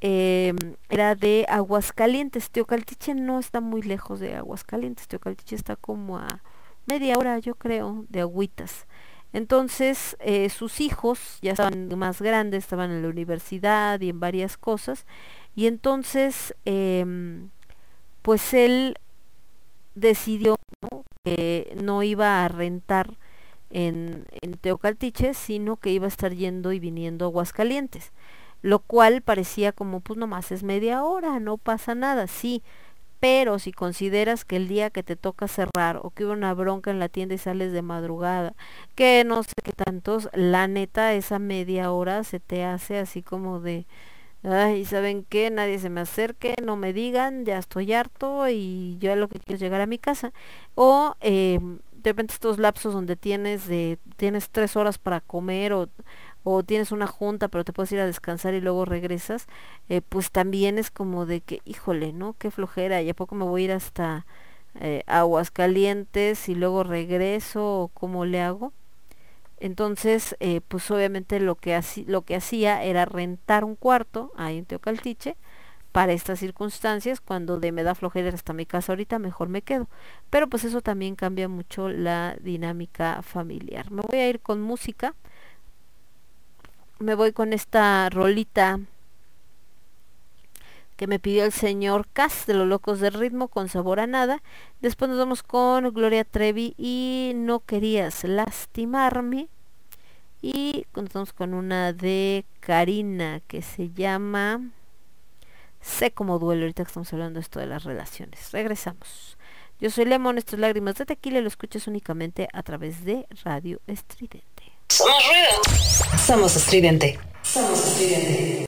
eh, era de Aguascalientes. Teocaltiche no está muy lejos de Aguascalientes. Teocaltiche está como a media hora, yo creo, de agüitas. Entonces, eh, sus hijos ya estaban más grandes, estaban en la universidad y en varias cosas. Y entonces, eh, pues él decidió que no iba a rentar en, en Teocaltiche, sino que iba a estar yendo y viniendo a Aguascalientes. Lo cual parecía como, pues nomás es media hora, no pasa nada, sí, pero si consideras que el día que te toca cerrar o que hubo una bronca en la tienda y sales de madrugada, que no sé qué tantos, la neta esa media hora se te hace así como de, ay, ¿saben qué? Nadie se me acerque, no me digan, ya estoy harto y yo lo que quiero es llegar a mi casa. O eh, de repente estos lapsos donde tienes de, tienes tres horas para comer o o tienes una junta pero te puedes ir a descansar y luego regresas, eh, pues también es como de que, híjole, ¿no? Qué flojera, y a poco me voy a ir hasta eh, Aguascalientes y luego regreso o cómo le hago. Entonces, eh, pues obviamente lo que, lo que hacía era rentar un cuarto ahí en Teocaltiche para estas circunstancias, cuando de me da flojera hasta mi casa ahorita, mejor me quedo. Pero pues eso también cambia mucho la dinámica familiar. Me voy a ir con música me voy con esta rolita que me pidió el señor Cass de los Locos del Ritmo con sabor a nada. Después nos vamos con Gloria Trevi y No querías lastimarme. Y contamos con una de Karina que se llama Sé como duelo. Ahorita que estamos hablando de esto de las relaciones. Regresamos. Yo soy Lemon, esto es Lágrimas de Tequila lo escuchas únicamente a través de Radio Estridente. Somos ruido. Somos estridente. Somos estridente.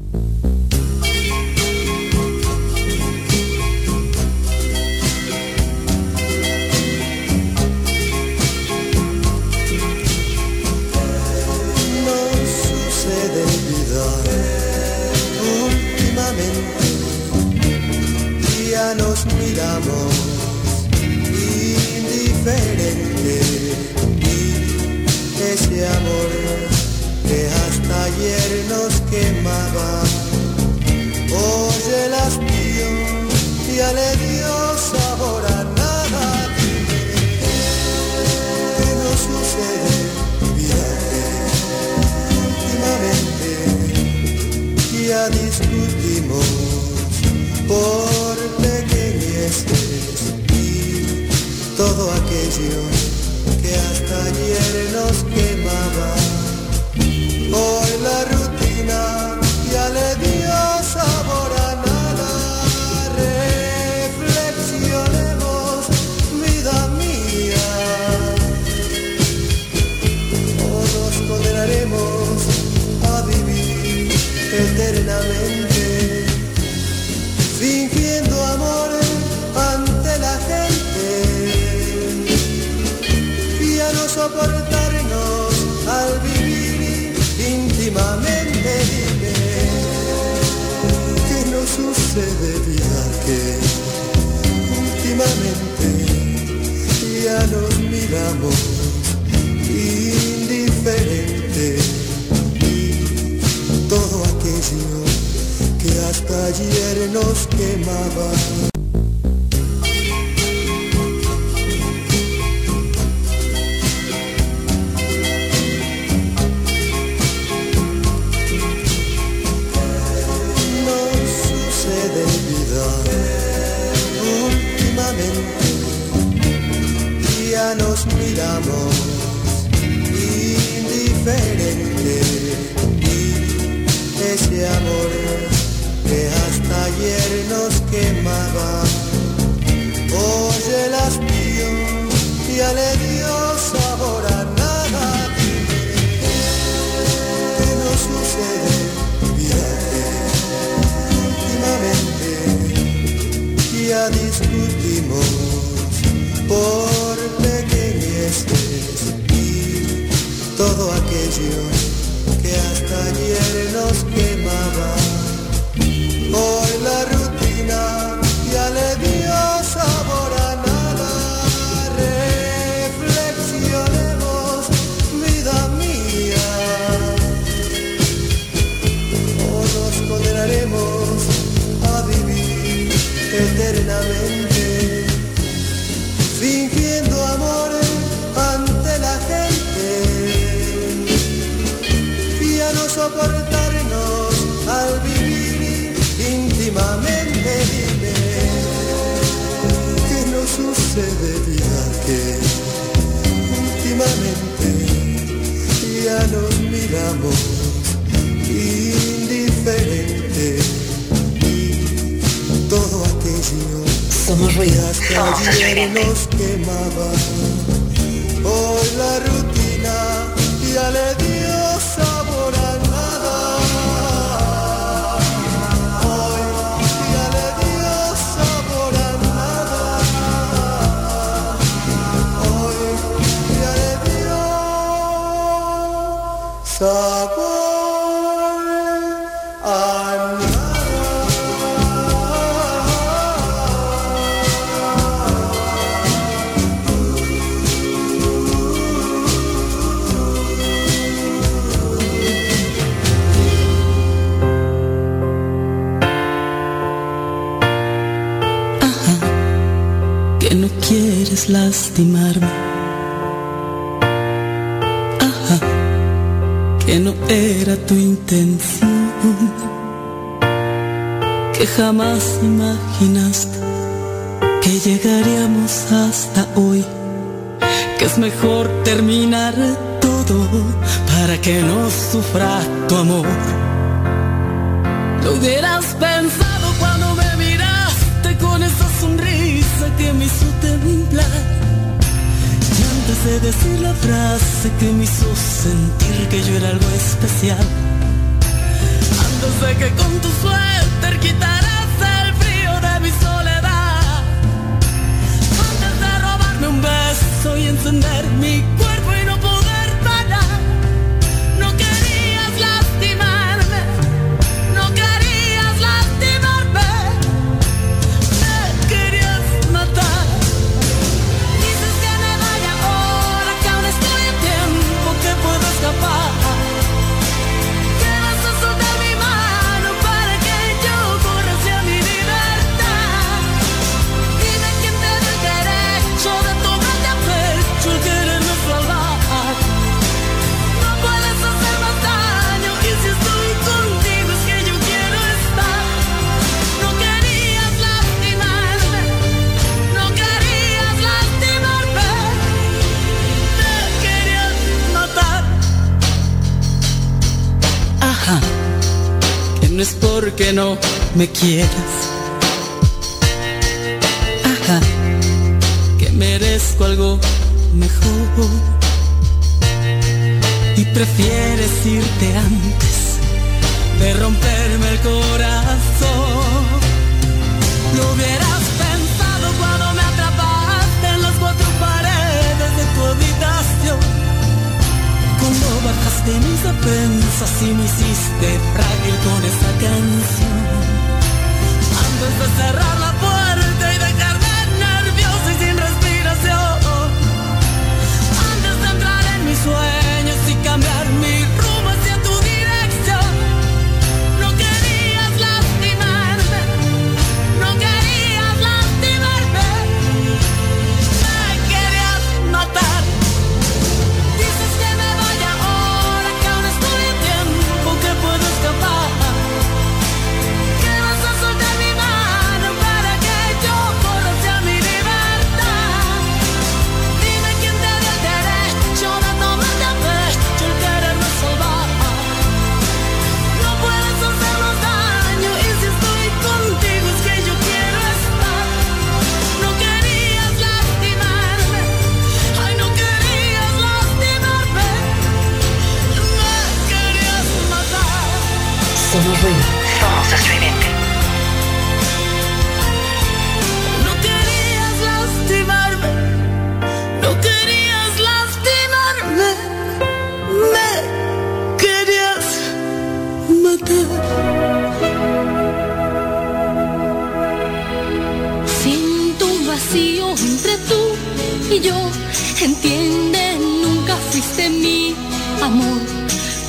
Últimamente. Ya nos miramos de vida que últimamente ya nos miramos indiferente y todo aquello que hasta ayer nos quemaba.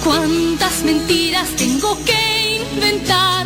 Cuántas mentiras tengo que inventar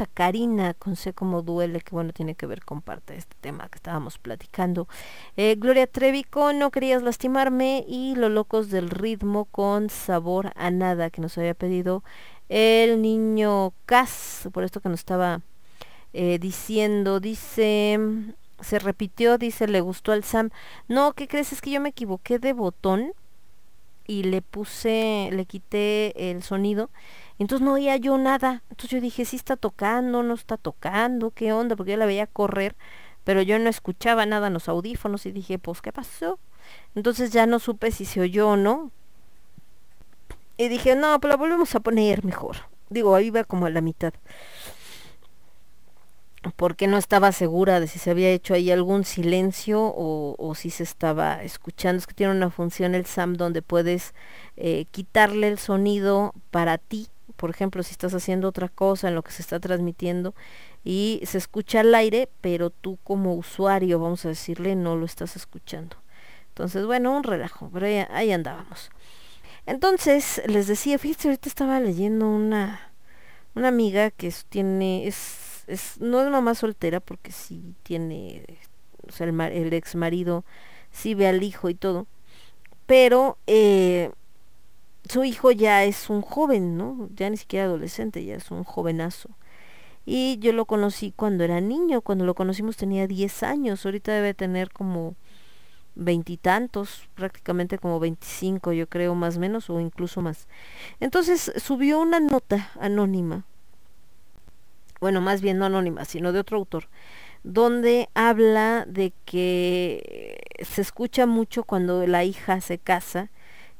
a Karina con Sé cómo duele, que bueno, tiene que ver con parte de este tema que estábamos platicando. Eh, Gloria Trevi con No querías lastimarme y Los locos del ritmo con Sabor a nada, que nos había pedido el niño Cas, por esto que nos estaba eh, diciendo, dice, se repitió, dice, le gustó al Sam. No, ¿qué crees? Es que yo me equivoqué de botón y le puse, le quité el sonido. Entonces no oía yo nada. Entonces yo dije, sí está tocando, no está tocando, ¿qué onda? Porque yo la veía correr, pero yo no escuchaba nada en los audífonos y dije, pues, ¿qué pasó? Entonces ya no supe si se oyó o no. Y dije, no, pues la volvemos a poner mejor. Digo, ahí iba como a la mitad. Porque no estaba segura de si se había hecho ahí algún silencio o, o si se estaba escuchando. Es que tiene una función el SAM donde puedes eh, quitarle el sonido para ti. Por ejemplo, si estás haciendo otra cosa en lo que se está transmitiendo y se escucha al aire, pero tú como usuario, vamos a decirle, no lo estás escuchando. Entonces, bueno, un relajo, pero ahí, andábamos. Entonces, les decía, fíjense, ahorita estaba leyendo una, una amiga que tiene, es, es, no es mamá soltera, porque sí tiene, o sea, el, el ex marido sí ve al hijo y todo, pero eh, su hijo ya es un joven, ¿no? Ya ni siquiera adolescente, ya es un jovenazo. Y yo lo conocí cuando era niño, cuando lo conocimos tenía 10 años, ahorita debe tener como veintitantos, prácticamente como 25 yo creo más o menos o incluso más. Entonces subió una nota anónima, bueno más bien no anónima, sino de otro autor, donde habla de que se escucha mucho cuando la hija se casa,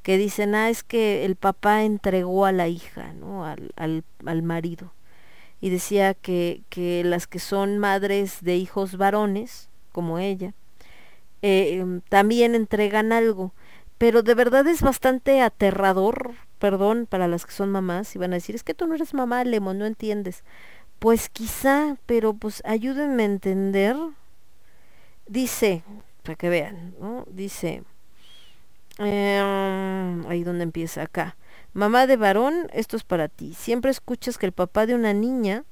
que dicen, ah, es que el papá entregó a la hija, ¿no? Al, al, al marido. Y decía que, que las que son madres de hijos varones, como ella, eh, em, también entregan algo. Pero de verdad es bastante aterrador, perdón, para las que son mamás, y van a decir, es que tú no eres mamá, Lemo, no entiendes. Pues quizá, pero pues ayúdenme a entender. Dice, para que vean, ¿no? Dice, eh, ahí donde empieza acá. Mamá de varón, esto es para ti. Siempre escuchas que el papá de una niña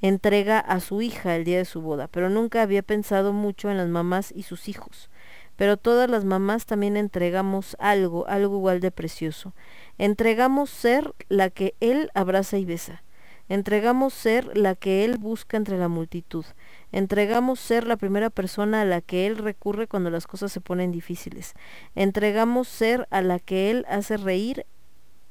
entrega a su hija el día de su boda, pero nunca había pensado mucho en las mamás y sus hijos. Pero todas las mamás también entregamos algo, algo igual de precioso. Entregamos ser la que él abraza y besa. Entregamos ser la que él busca entre la multitud. Entregamos ser la primera persona a la que él recurre cuando las cosas se ponen difíciles. Entregamos ser a la que él hace reír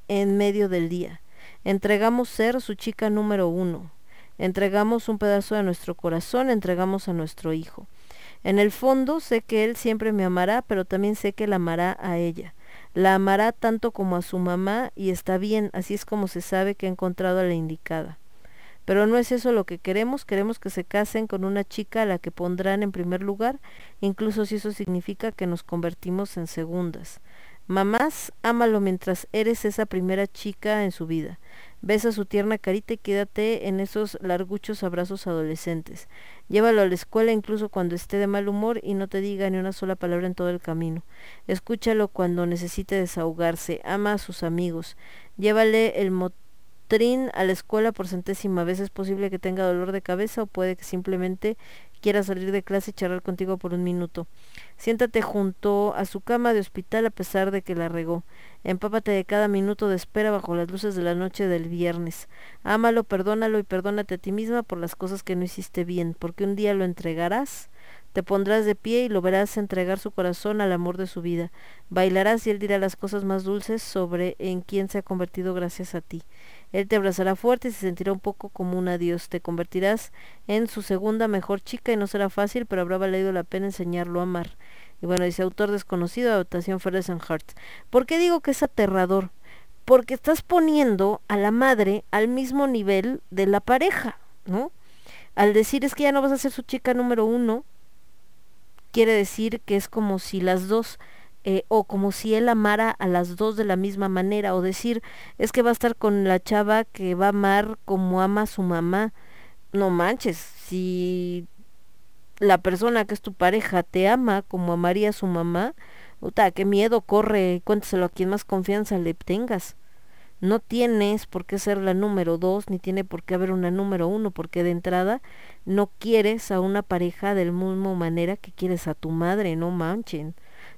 en medio del día. Entregamos ser su chica número uno. Entregamos un pedazo de nuestro corazón, entregamos a nuestro hijo. En el fondo sé que él siempre me amará, pero también sé que la amará a ella. La amará tanto como a su mamá y está bien, así es como se sabe que ha encontrado a la indicada. Pero no es eso lo que queremos, queremos que se casen con una chica a la que pondrán en primer lugar, incluso si eso significa que nos convertimos en segundas. Mamás, ámalo mientras eres esa primera chica en su vida. Besa su tierna carita y quédate en esos larguchos abrazos adolescentes. Llévalo a la escuela incluso cuando esté de mal humor y no te diga ni una sola palabra en todo el camino. Escúchalo cuando necesite desahogarse. Ama a sus amigos. Llévale el motrín a la escuela por centésima vez. Es posible que tenga dolor de cabeza o puede que simplemente quiera salir de clase y charlar contigo por un minuto. Siéntate junto a su cama de hospital a pesar de que la regó. Empápate de cada minuto de espera bajo las luces de la noche del viernes. Ámalo, perdónalo y perdónate a ti misma por las cosas que no hiciste bien, porque un día lo entregarás, te pondrás de pie y lo verás entregar su corazón al amor de su vida. Bailarás y él dirá las cosas más dulces sobre en quién se ha convertido gracias a ti. Él te abrazará fuerte y se sentirá un poco como un adiós. Te convertirás en su segunda mejor chica y no será fácil, pero habrá valido la pena enseñarlo a amar. Y bueno, dice autor desconocido, adaptación Ferguson Heart. ¿Por qué digo que es aterrador? Porque estás poniendo a la madre al mismo nivel de la pareja, ¿no? Al decir es que ya no vas a ser su chica número uno, quiere decir que es como si las dos eh, o como si él amara a las dos de la misma manera, o decir, es que va a estar con la chava que va a amar como ama a su mamá. No manches, si la persona que es tu pareja te ama como amaría a su mamá, puta, qué miedo, corre, cuéntaselo a quien más confianza le tengas. No tienes por qué ser la número dos, ni tiene por qué haber una número uno, porque de entrada no quieres a una pareja del mismo manera que quieres a tu madre, no manchen.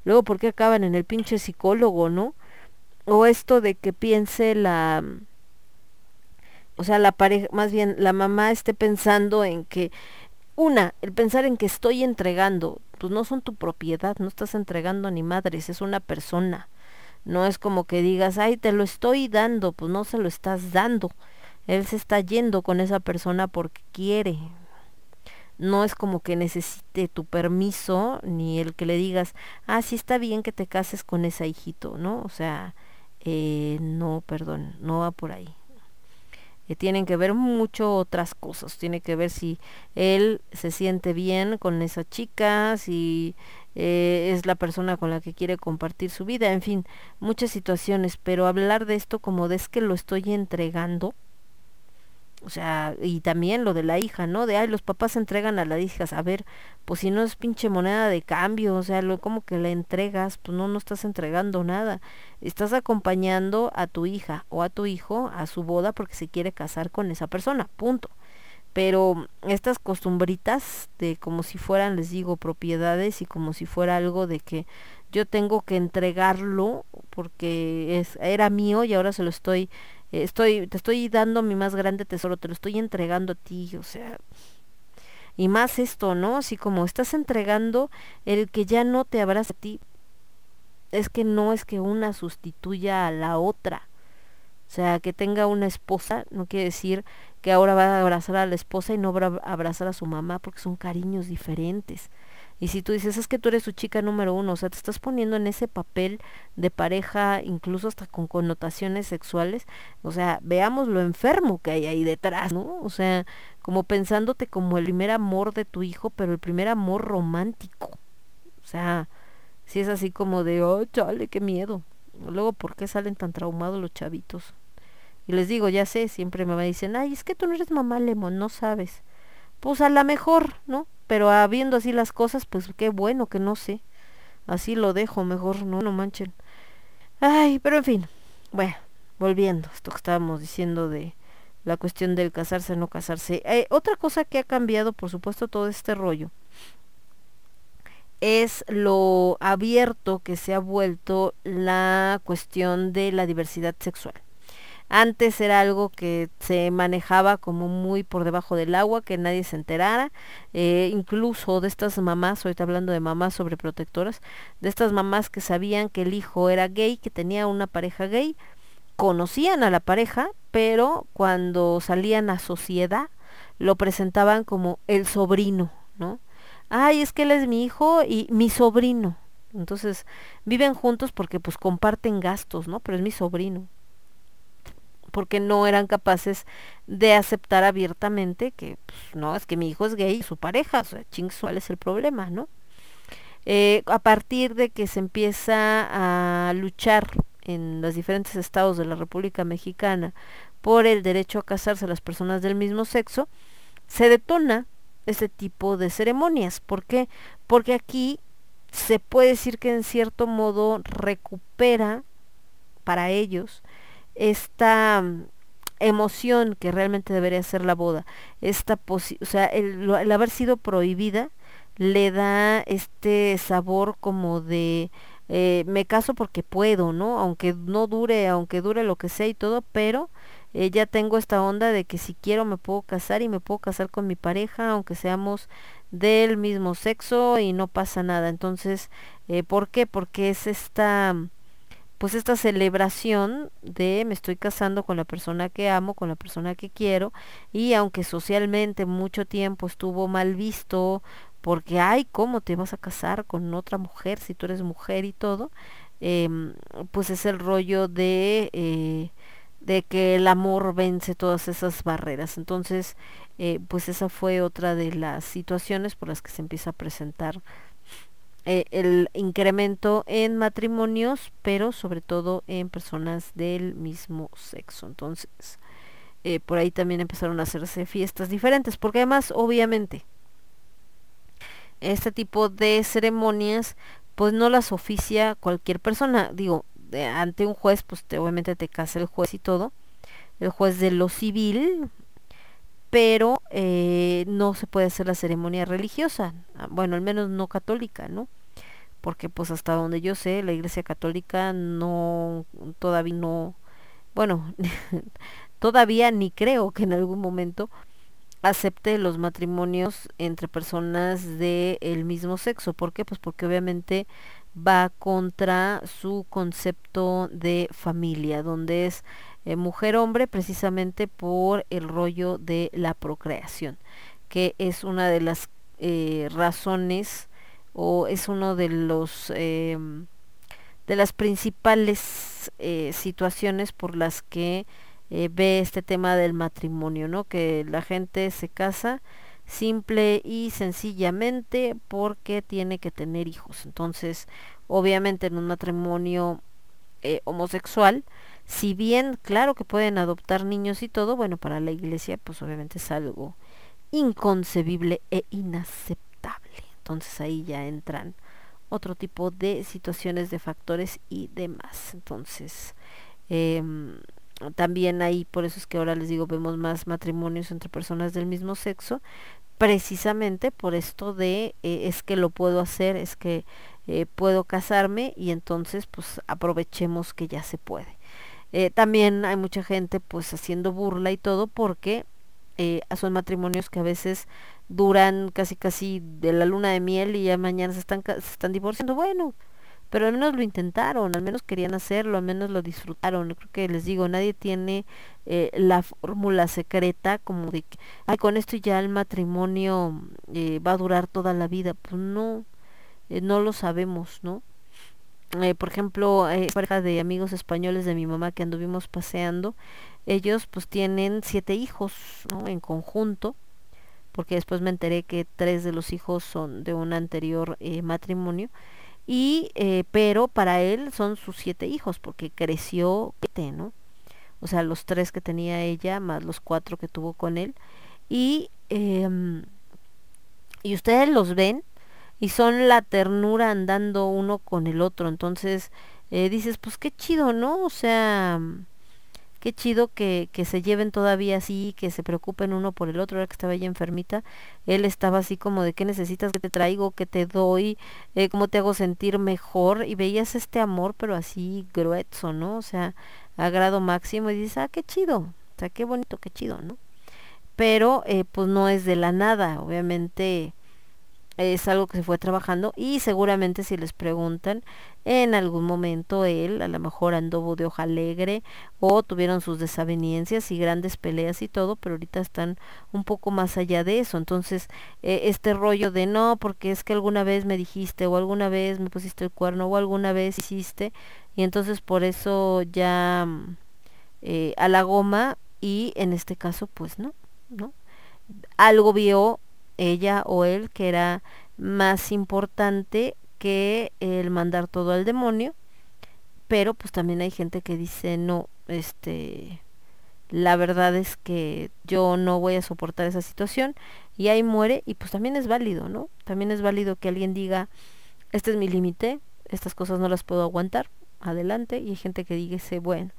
Luego, ¿por qué acaban en el pinche psicólogo, no? O esto de que piense la... O sea, la pareja, más bien la mamá esté pensando en que, una, el pensar en que estoy entregando, pues no son tu propiedad, no estás entregando ni madres, es una persona. No es como que digas, ay, te lo estoy dando, pues no se lo estás dando. Él se está yendo con esa persona porque quiere, no es como que necesite tu permiso ni el que le digas, ah, sí está bien que te cases con esa hijito, ¿no? O sea, eh, no, perdón, no va por ahí. eh, tienen que ver mucho otras cosas. Tiene que ver si él se siente bien con esa chica, si eh, es la persona con la que quiere compartir su vida, en fin, muchas situaciones. Pero hablar de esto como de es que lo estoy entregando, o sea, y también lo de la hija, ¿no? De, ay, los papás entregan a las hijas. A ver, pues si no es pinche moneda de cambio, o sea, lo, como que la entregas, pues no, no estás entregando nada. Estás acompañando a tu hija o a tu hijo a su boda porque se quiere casar con esa persona, punto. Pero estas costumbritas de como si fueran, les digo, propiedades y como si fuera algo de que yo tengo que entregarlo porque es, era mío y ahora se lo estoy estoy, te estoy dando mi más grande tesoro, te lo estoy entregando a ti, o sea, y más esto, ¿no? Así como estás entregando el que ya no te abraza a ti, es que no es que una sustituya a la otra. O sea, que tenga una esposa no quiere decir que ahora va a abrazar a la esposa y no va a abrazar a su mamá porque son cariños diferentes. Y si tú dices, es que tú eres su chica número uno, o sea, te estás poniendo en ese papel de pareja, incluso hasta con connotaciones sexuales, o sea, veamos lo enfermo que hay ahí detrás, ¿no? O sea, como pensándote como el primer amor de tu hijo, pero el primer amor romántico. O sea, si es así como de, oh, chale, qué miedo. Luego, ¿por qué salen tan traumados los chavitos? Y les digo, ya sé, siempre me dicen, ay, es que tú no eres mamá Lemon, no sabes. Pues a la mejor, ¿no? Pero habiendo así las cosas, pues qué bueno que no sé. Así lo dejo mejor, no, no manchen. Ay, pero en fin. Bueno, volviendo a esto que estábamos diciendo de la cuestión del casarse o no casarse. Eh, otra cosa que ha cambiado, por supuesto, todo este rollo es lo abierto que se ha vuelto la cuestión de la diversidad sexual. Antes era algo que se manejaba como muy por debajo del agua, que nadie se enterara, eh, incluso de estas mamás, ahorita hablando de mamás sobreprotectoras, de estas mamás que sabían que el hijo era gay, que tenía una pareja gay, conocían a la pareja, pero cuando salían a sociedad lo presentaban como el sobrino, ¿no? Ay, es que él es mi hijo y mi sobrino. Entonces, viven juntos porque pues comparten gastos, ¿no? Pero es mi sobrino porque no eran capaces de aceptar abiertamente que, pues, no, es que mi hijo es gay y su pareja, o sea, ching, ¿cuál es el problema, no? Eh, a partir de que se empieza a luchar en los diferentes estados de la República Mexicana por el derecho a casarse a las personas del mismo sexo, se detona ese tipo de ceremonias. ¿Por qué? Porque aquí se puede decir que en cierto modo recupera para ellos esta mm, emoción que realmente debería ser la boda, esta o sea, el, el, haber sido prohibida le da este sabor como de eh, me caso porque puedo, ¿no? Aunque no dure, aunque dure lo que sea y todo, pero eh, ya tengo esta onda de que si quiero me puedo casar y me puedo casar con mi pareja, aunque seamos del mismo sexo y no pasa nada. Entonces, eh, ¿por qué? Porque es esta pues esta celebración de me estoy casando con la persona que amo, con la persona que quiero, y aunque socialmente mucho tiempo estuvo mal visto, porque ay, ¿cómo te vas a casar con otra mujer si tú eres mujer y todo? Eh, pues es el rollo de, eh, de que el amor vence todas esas barreras. Entonces, eh, pues esa fue otra de las situaciones por las que se empieza a presentar eh, el incremento en matrimonios, pero sobre todo en personas del mismo sexo. Entonces, eh, por ahí también empezaron a hacerse fiestas diferentes, porque además, obviamente, este tipo de ceremonias, pues no las oficia cualquier persona. Digo, ante un juez, pues te, obviamente te casa el juez y todo, el juez de lo civil, pero eh, no se puede hacer la ceremonia religiosa, ah, bueno, al menos no católica, ¿no? Porque pues hasta donde yo sé, la Iglesia Católica no, todavía no, bueno, todavía ni creo que en algún momento acepte los matrimonios entre personas del mismo sexo. ¿Por qué? Pues porque obviamente va contra su concepto de familia, donde es eh, mujer-hombre precisamente por el rollo de la procreación, que es una de las eh, razones o es uno de los eh, de las principales situaciones por las que eh, ve este tema del matrimonio, ¿no? Que la gente se casa simple y sencillamente porque tiene que tener hijos. Entonces, obviamente en un matrimonio eh, homosexual, si bien claro que pueden adoptar niños y todo, bueno, para la iglesia pues obviamente es algo inconcebible e inaceptable. Entonces ahí ya entran otro tipo de situaciones, de factores y demás. Entonces, em, también ahí, por eso es que ahora les digo, vemos más matrimonios entre personas del mismo sexo, precisamente por esto de eh, es que lo puedo hacer, es que eh, puedo casarme y entonces pues aprovechemos que ya se puede. Eh, también hay mucha gente pues haciendo burla y todo porque eh, son matrimonios que a veces duran casi casi de la luna de miel y ya mañana se están, se están divorciando. Bueno, pero al menos lo intentaron, al menos querían hacerlo, al menos lo disfrutaron. Creo que les digo, nadie tiene eh, la fórmula secreta como de que, con esto ya el matrimonio eh, va a durar toda la vida. Pues no, no lo sabemos, ¿no? Eh, por ejemplo, eh, pareja de amigos españoles de mi mamá que anduvimos paseando, ellos pues tienen siete hijos. En conjunto, porque después me enteré que tres de los hijos son de un anterior eh, matrimonio y eh, pero para él son sus siete hijos porque creció ¿no? O sea, los tres que tenía ella más los cuatro que tuvo con él y em, y ustedes los ven y son la ternura andando uno con el otro. Entonces eh, dices, pues qué chido, ¿no? O sea, mm, qué chido que, que se lleven todavía así, que se preocupen uno por el otro. Ahora que estaba ella enfermita, él estaba así como de qué necesitas, qué te traigo, qué te doy, eh, cómo te hago sentir mejor. Y veías este amor, pero así grueso, ¿no? O sea, a grado máximo y dices, ah, qué chido, o sea, qué bonito, qué chido, ¿no? Pero eh, pues no es de la nada, obviamente es algo que se fue trabajando y seguramente si les preguntan en algún momento él a lo mejor anduvo de hoja alegre o tuvieron sus desavenencias y grandes peleas y todo pero ahorita están un poco más allá de eso. Entonces eh, este rollo de no porque es que alguna vez me dijiste o alguna vez me pusiste el cuerno o alguna vez hiciste y entonces por eso ya mm, eh, a la goma y en este caso pues no no algo vio ella o él que era más importante que el mandar todo al demonio. Pero pues también hay gente que dice no este la verdad es que yo no voy a soportar esa situación y ahí muere y pues también es válido no también es válido que alguien diga este es mi límite estas cosas no las puedo aguantar adelante y hay gente que dice bueno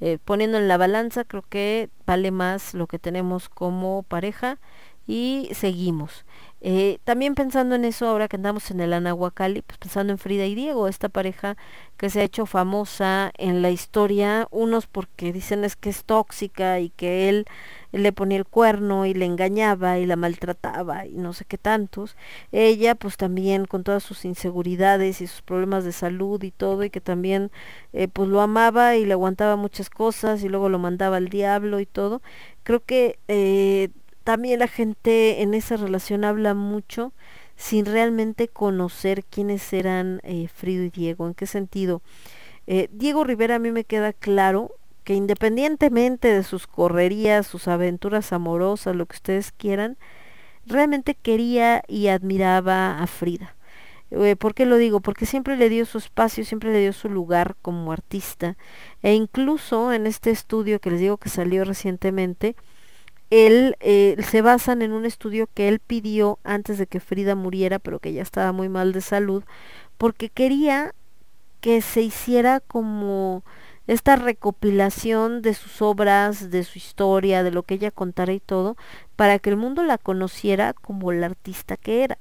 eh, poniendo en la balanza creo que vale más lo que tenemos como pareja y seguimos. Eh, también pensando en eso, ahora que andamos en el Anahuacalli, pues pensando en Frida y Diego, esta pareja que se ha hecho famosa en la historia, unos porque dicen es que es tóxica y que él le ponía el cuerno y le engañaba y la maltrataba y no sé qué tantos. Ella pues también con todas sus inseguridades y sus problemas de salud y todo y que también eh, pues lo amaba y le aguantaba muchas cosas y luego lo mandaba al diablo y todo. Creo que eh, también la gente en esa relación habla mucho sin realmente conocer quiénes eran eh, Frido y Diego. ¿En qué sentido? Eh, Diego Rivera a mí me queda claro que independientemente de sus correrías, sus aventuras amorosas, lo que ustedes quieran, realmente quería y admiraba a Frida. Eh, ¿Por qué lo digo? Porque siempre le dio su espacio, siempre le dio su lugar como artista. E incluso en este estudio que les digo que salió recientemente, él eh, se basan en un estudio que él pidió antes de que Frida muriera, pero que ya estaba muy mal de salud, porque quería que se hiciera como esta recopilación de sus obras, de su historia, de lo que ella contara y todo, para que el mundo la conociera como la artista que era.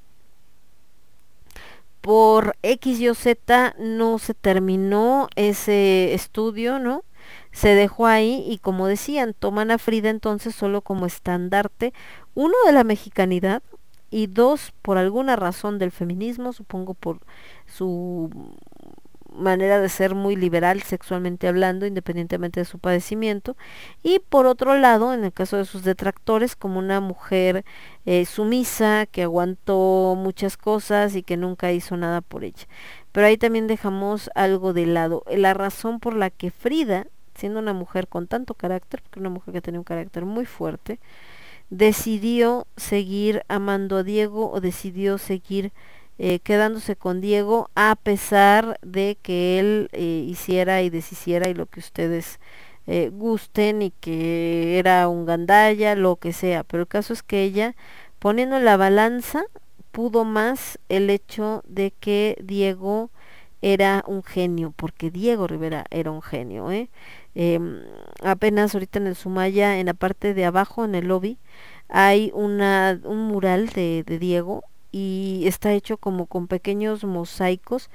Por X y Z no se terminó ese estudio, ¿no? Se dejó ahí y como decían, toman a Frida entonces solo como estandarte, uno de la mexicanidad y dos por alguna razón del feminismo, supongo por su manera de ser muy liberal sexualmente hablando, independientemente de su padecimiento, y por otro lado, en el caso de sus detractores, como una mujer eh, sumisa, que aguantó muchas cosas y que nunca hizo nada por ella. Pero ahí también dejamos algo de lado. La razón por la que Frida siendo una mujer con tanto carácter, porque una mujer que tenía un carácter muy fuerte, decidió seguir amando a Diego o decidió seguir eh, quedándose con Diego a pesar de que él eh, hiciera y deshiciera y lo que ustedes eh, gusten y que era un gandalla, lo que sea. Pero el caso es que ella, poniendo en la balanza, pudo más el hecho de que Diego era un genio, porque Diego Rivera era un genio. ¿eh? Em, apenas ahorita en el Sumaya, en la parte de abajo, en el lobby, hay una, un mural de, de Diego y está hecho como con pequeños mosaicos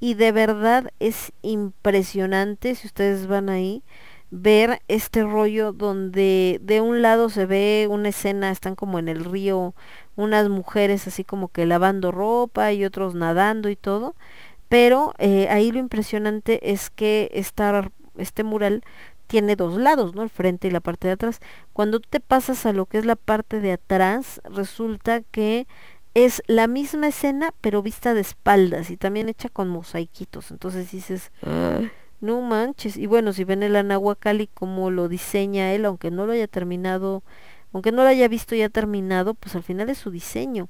y de verdad es impresionante si ustedes van ahí ver este rollo donde de un lado se ve una escena, están como en el río unas mujeres así como que lavando ropa y otros nadando y todo, pero eh, ahí lo impresionante es que esta, este mural tiene dos lados, ¿no? El frente y la parte de atrás. Cuando tú te pasas a lo que es la parte de atrás, resulta que es la misma escena pero vista de espaldas y también hecha con mosaiquitos. Entonces dices, "Ah, no manches. Y bueno, si ven el Anahuacalli como lo diseña él, aunque no lo haya terminado, aunque no lo haya visto ya terminado, pues al final es su diseño.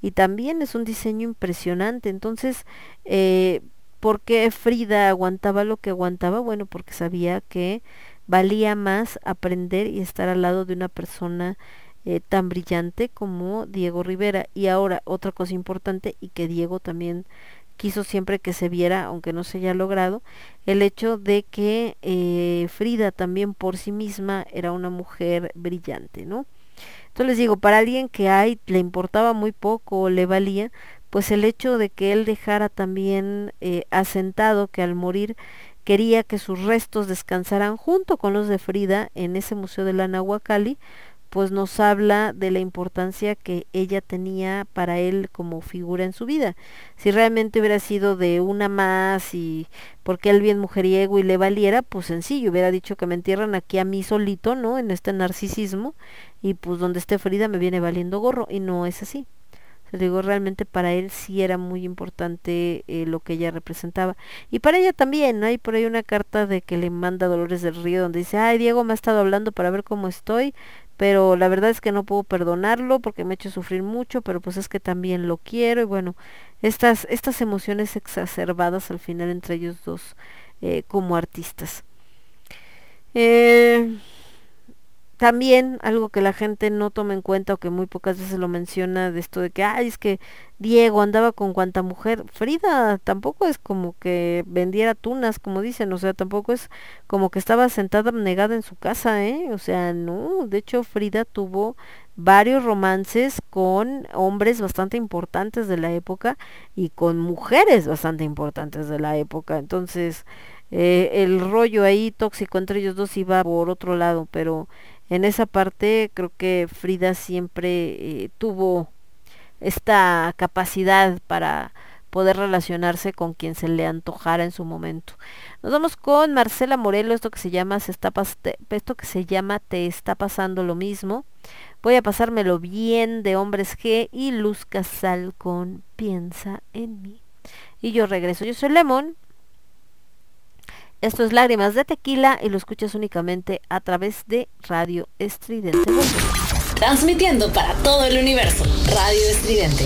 Y también es un diseño impresionante. Entonces, eh, ¿por qué Frida aguantaba lo que aguantaba? Bueno, porque sabía que valía más aprender y estar al lado de una persona eh, tan brillante como Diego Rivera. Y ahora, otra cosa importante y que Diego también quiso siempre que se viera, aunque no se haya logrado, el hecho de que eh, Frida también por sí misma era una mujer brillante, ¿no? Entonces les digo, para alguien que hay le importaba muy poco o le valía, pues el hecho de que él dejara también eh, asentado que al morir quería que sus restos descansaran junto con los de Frida en ese museo de la pues nos habla de la importancia que ella tenía para él como figura en su vida. Si realmente hubiera sido de una más y porque él bien mujeriego y le valiera, pues sencillo, hubiera dicho que me entierran aquí a mí solito, ¿no? En este narcisismo y pues donde esté Frida me viene valiendo gorro y no es así. Se digo, realmente para él sí era muy importante eh, lo que ella representaba. Y para ella también, hay por ahí una carta de que le manda Dolores del Río donde dice, ay Diego me ha estado hablando para ver cómo estoy, pero la verdad es que no puedo perdonarlo porque me ha hecho sufrir mucho, pero pues es que también lo quiero y bueno, estas, estas emociones exacerbadas al final entre ellos dos eh, como artistas. Eh, también algo que la gente no toma en cuenta o que muy pocas veces lo menciona de esto de que, ay, es que Diego andaba con cuanta mujer. Frida tampoco es como que vendiera tunas, como dicen, o sea, tampoco es como que estaba sentada negada en su casa, ¿eh? O sea, no, de hecho Frida tuvo varios romances con hombres bastante importantes de la época y con mujeres bastante importantes de la época. Entonces, eh, el rollo ahí tóxico entre ellos dos iba por otro lado, pero en esa parte creo que Frida siempre eh, tuvo esta capacidad para poder relacionarse con quien se le antojara en su momento. Nos vamos con Marcela Morelo, esto que se llama se está esto que se llama Te está pasando lo mismo. Voy a pasármelo bien de Hombres G y Luz Casal con Piensa en mí. Y yo regreso. Yo soy Lemon. Esto es Lágrimas de Tequila y lo escuchas únicamente a través de Radio Estridente. Transmitiendo para todo el universo. Radio Estridente.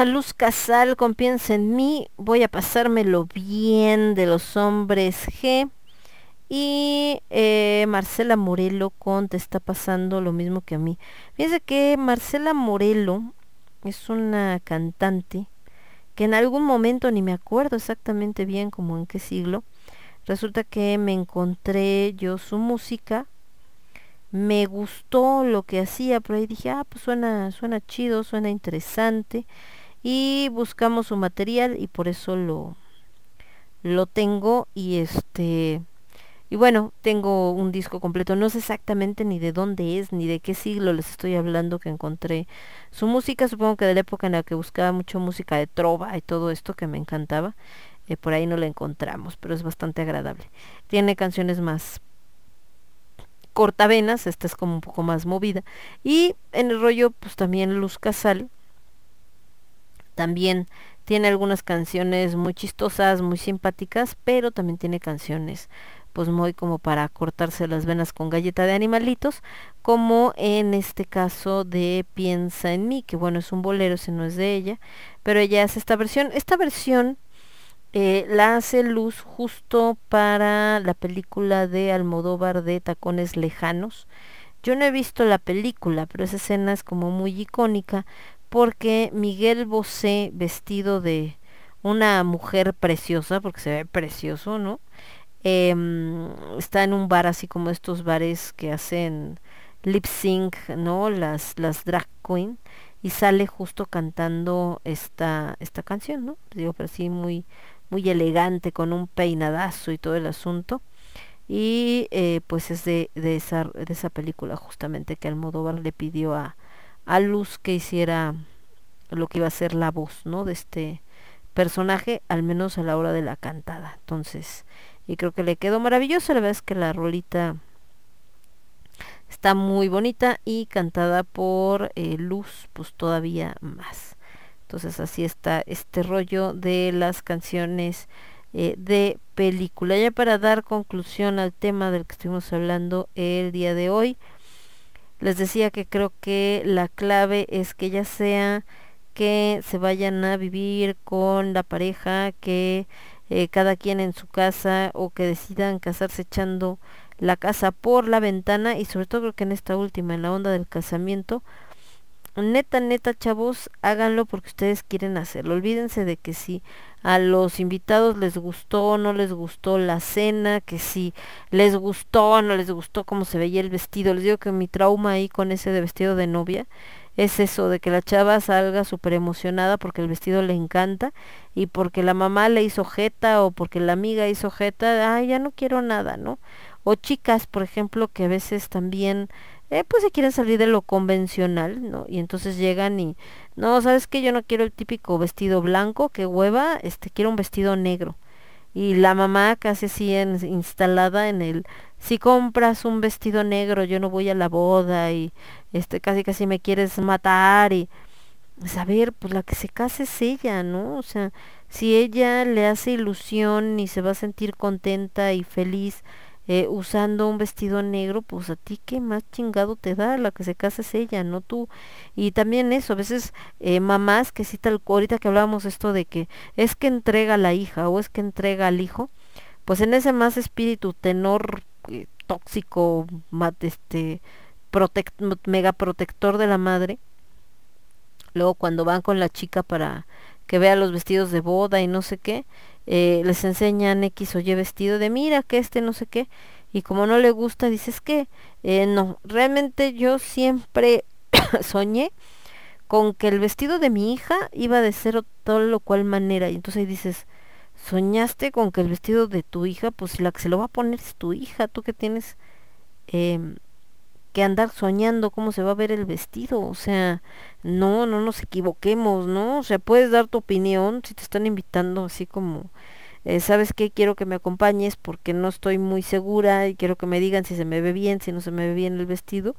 A Luz Casal con Piensa en mí, voy a pasármelo bien de los hombres G. Y eh, Marcela Morelo con Te está pasando lo mismo que a mí. Fíjense que Marcela Morelo es una cantante que en algún momento, ni me acuerdo exactamente bien como en qué siglo, resulta que me encontré yo su música, me gustó lo que hacía, pero ahí dije, ah, pues suena, suena chido, suena interesante, y buscamos su material y por eso lo, lo tengo y este y bueno, tengo un disco completo, no sé exactamente ni de dónde es, ni de qué siglo les estoy hablando que encontré su música, supongo que de la época en la que buscaba mucho música de trova y todo esto que me encantaba, eh, por ahí no la encontramos, pero es bastante agradable. Tiene canciones más cortavenas, esta es como un poco más movida, y en el rollo pues también Luz Casal, también tiene algunas canciones muy chistosas, muy simpáticas, pero también tiene canciones pues muy como para cortarse las venas con galleta de animalitos, como en este caso de Piensa en mí, que bueno, es un bolero, ese no es de ella, pero ella hace esta versión. Esta versión eh, la hace Luz justo para la película de Almodóvar de Tacones Lejanos. Yo no he visto la película, pero esa escena es como muy icónica porque Miguel Bosé vestido de una mujer preciosa, porque se ve precioso, ¿no? Em, está en un bar así como estos bares que hacen lip sync, ¿no? Las, las drag queen y sale justo cantando esta, esta canción, ¿no? Digo, pero sí muy, muy elegante, con un peinadazo y todo el asunto. Y eh, pues es de, de, esa, de esa película justamente que Almodóvar le pidió a, a Luz que hiciera lo que iba a ser la voz, ¿no? De este personaje, al menos a la hora de la cantada. Entonces, y creo que le quedó maravilloso, la verdad es que la rolita está muy bonita y cantada por eh, Luz, pues todavía más. Entonces así está este rollo de las canciones eh, de película. Ya para dar conclusión al tema del que estuvimos hablando el día de hoy, les decía que creo que la clave es que ya sea que se vayan a vivir con la pareja, que eh, cada quien en su casa o que decidan casarse echando la casa por la ventana y sobre todo creo que en esta última, en la onda del casamiento, neta, neta, chavos, háganlo porque ustedes quieren hacerlo. Olvídense de que si a los invitados les gustó o no les gustó la cena, que si les gustó o no les gustó cómo se veía el vestido. Les digo que mi trauma ahí con ese de vestido de novia es eso, de que la chava salga súper emocionada porque el vestido le encanta y porque la mamá le hizo jeta o porque la amiga hizo jeta, ay, ya no quiero nada, ¿no? O chicas, por ejemplo, que a veces también eh, pues se quieren salir de lo convencional, ¿no? Y entonces llegan y, no, ¿sabes qué? Yo no quiero el típico vestido blanco, que hueva, este, quiero un vestido negro. Y la mamá casi así instalada en el, si compras un vestido negro, yo no voy a la boda y, este, casi casi me quieres matar y, pues, a ver, pues la que se case es ella, ¿no? O sea, si ella le hace ilusión y se va a sentir contenta y feliz eh, usando un vestido negro, pues a ti qué más chingado te da, la que se casa es ella, no tú. Y también eso, a veces eh, mamás que sí tal, ahorita que hablábamos esto de que es que entrega a la hija o es que entrega al hijo, pues en ese más espíritu tenor eh, tóxico, este, mega protector de la madre, luego cuando van con la chica para que vea los vestidos de boda y no sé qué, eh, les enseñan X o Y vestido de mira que este no sé qué, y como no le gusta, dices que eh, no, realmente yo siempre soñé con que el vestido de mi hija iba de ser o tal o cual manera, y entonces dices, soñaste con que el vestido de tu hija, pues la que se lo va a poner es tu hija, tú que tienes em, que andar soñando cómo se va a ver el vestido, o sea, no, no nos equivoquemos, ¿no? O sea, puedes dar tu opinión si te están invitando así como, eh, ¿sabes qué? Quiero que me acompañes porque no estoy muy segura y quiero que me digan si se me ve bien, si no se me ve bien el vestido.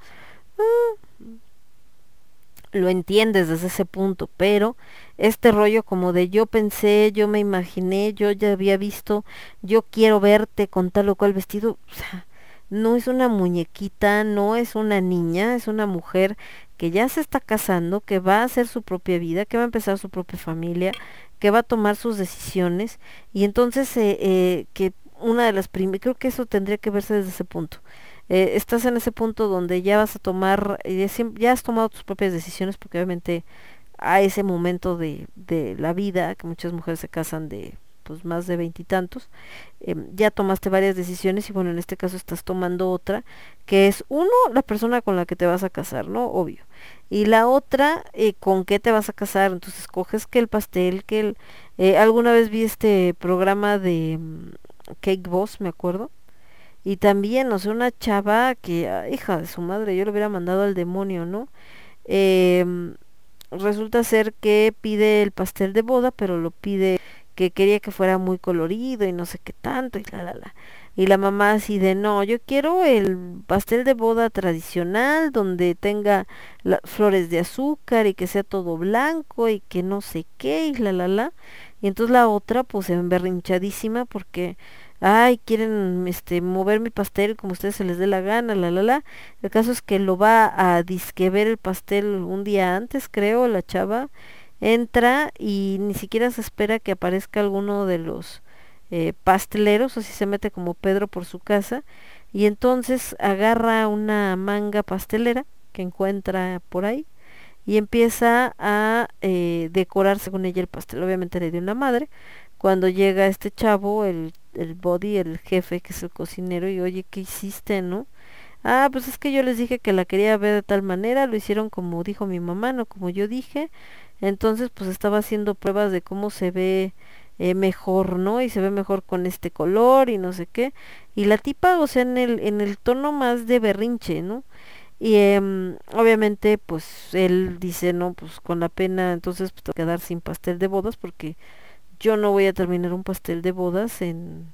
Ah, lo entiendes desde ese punto, pero este rollo como de yo pensé, yo me imaginé, yo ya había visto, yo quiero verte con tal o cual vestido, o sea, no es una muñequita, no es una niña, es una mujer que ya se está casando, que va a hacer su propia vida, que va a empezar su propia familia, que va a tomar sus decisiones y entonces eh, eh, que una de las primeras, creo que eso tendría que verse desde ese punto. Eh, estás en ese punto donde ya vas a tomar, ya has tomado tus propias decisiones porque obviamente a ese momento de, de la vida, que muchas mujeres se casan de pues más de veintitantos, em, ya tomaste varias decisiones y bueno, en este caso estás tomando otra, que es uno, la persona con la que te vas a casar, ¿no? Obvio. Y la otra, eh, con qué te vas a casar, entonces coges que el pastel, que el... eh, alguna vez vi este programa de mm, Cake Boss, me acuerdo, y también, o sea, una chava que, ah, hija de su madre, yo lo hubiera mandado al demonio, ¿no? Em, resulta ser que pide el pastel de boda, pero lo pide que quería que fuera muy colorido y no sé qué tanto y la la la. Y la mamá así de no, yo quiero el pastel de boda tradicional donde tenga las flores de azúcar y que sea todo blanco y que no sé qué y la la la. Y entonces la otra pues emberrinchadísima porque ay, quieren este mover mi pastel como a ustedes se les dé la gana, la la la. El caso es que lo va a disque ver el pastel un día antes, creo, la chava entra y ni siquiera se espera que aparezca alguno de los eh, pasteleros, así se mete como Pedro por su casa y entonces agarra una manga pastelera que encuentra por ahí y empieza a eh, decorar según ella el pastel. Obviamente le dio una madre. Cuando llega este chavo, el, el body, el jefe, que es el cocinero, y oye, ¿qué hiciste, no? Ah, pues es que yo les dije que la quería ver de tal manera, lo hicieron como dijo mi mamá, no como yo dije. Entonces, pues estaba haciendo pruebas de cómo se ve eh, mejor, ¿no? Y se ve mejor con este color y no sé qué. Y la tipa, o sea, en el, en el tono más de berrinche, ¿no? Y em, obviamente, pues él dice, no, pues con la pena, entonces pues, tengo que quedar sin pastel de bodas porque yo no voy a terminar un pastel de bodas en,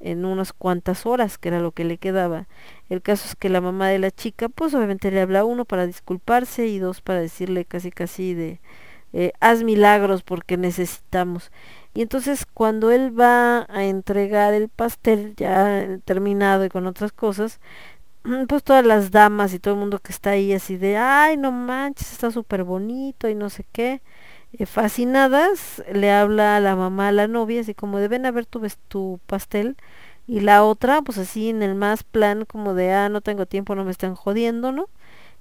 en unas cuantas horas, que era lo que le quedaba. El caso es que la mamá de la chica, pues obviamente le habla uno para disculparse y dos para decirle casi casi de eh, haz milagros porque necesitamos. Y entonces cuando él va a entregar el pastel ya terminado y con otras cosas, pues todas las damas y todo el mundo que está ahí así de, ay, no manches, está súper bonito y no sé qué, eh, fascinadas, le habla a la mamá a la novia, así como de, ven a ver tu, pastel, y la otra, pues así en el más plan como de, ah, no tengo tiempo, no me están jodiendo, ¿no?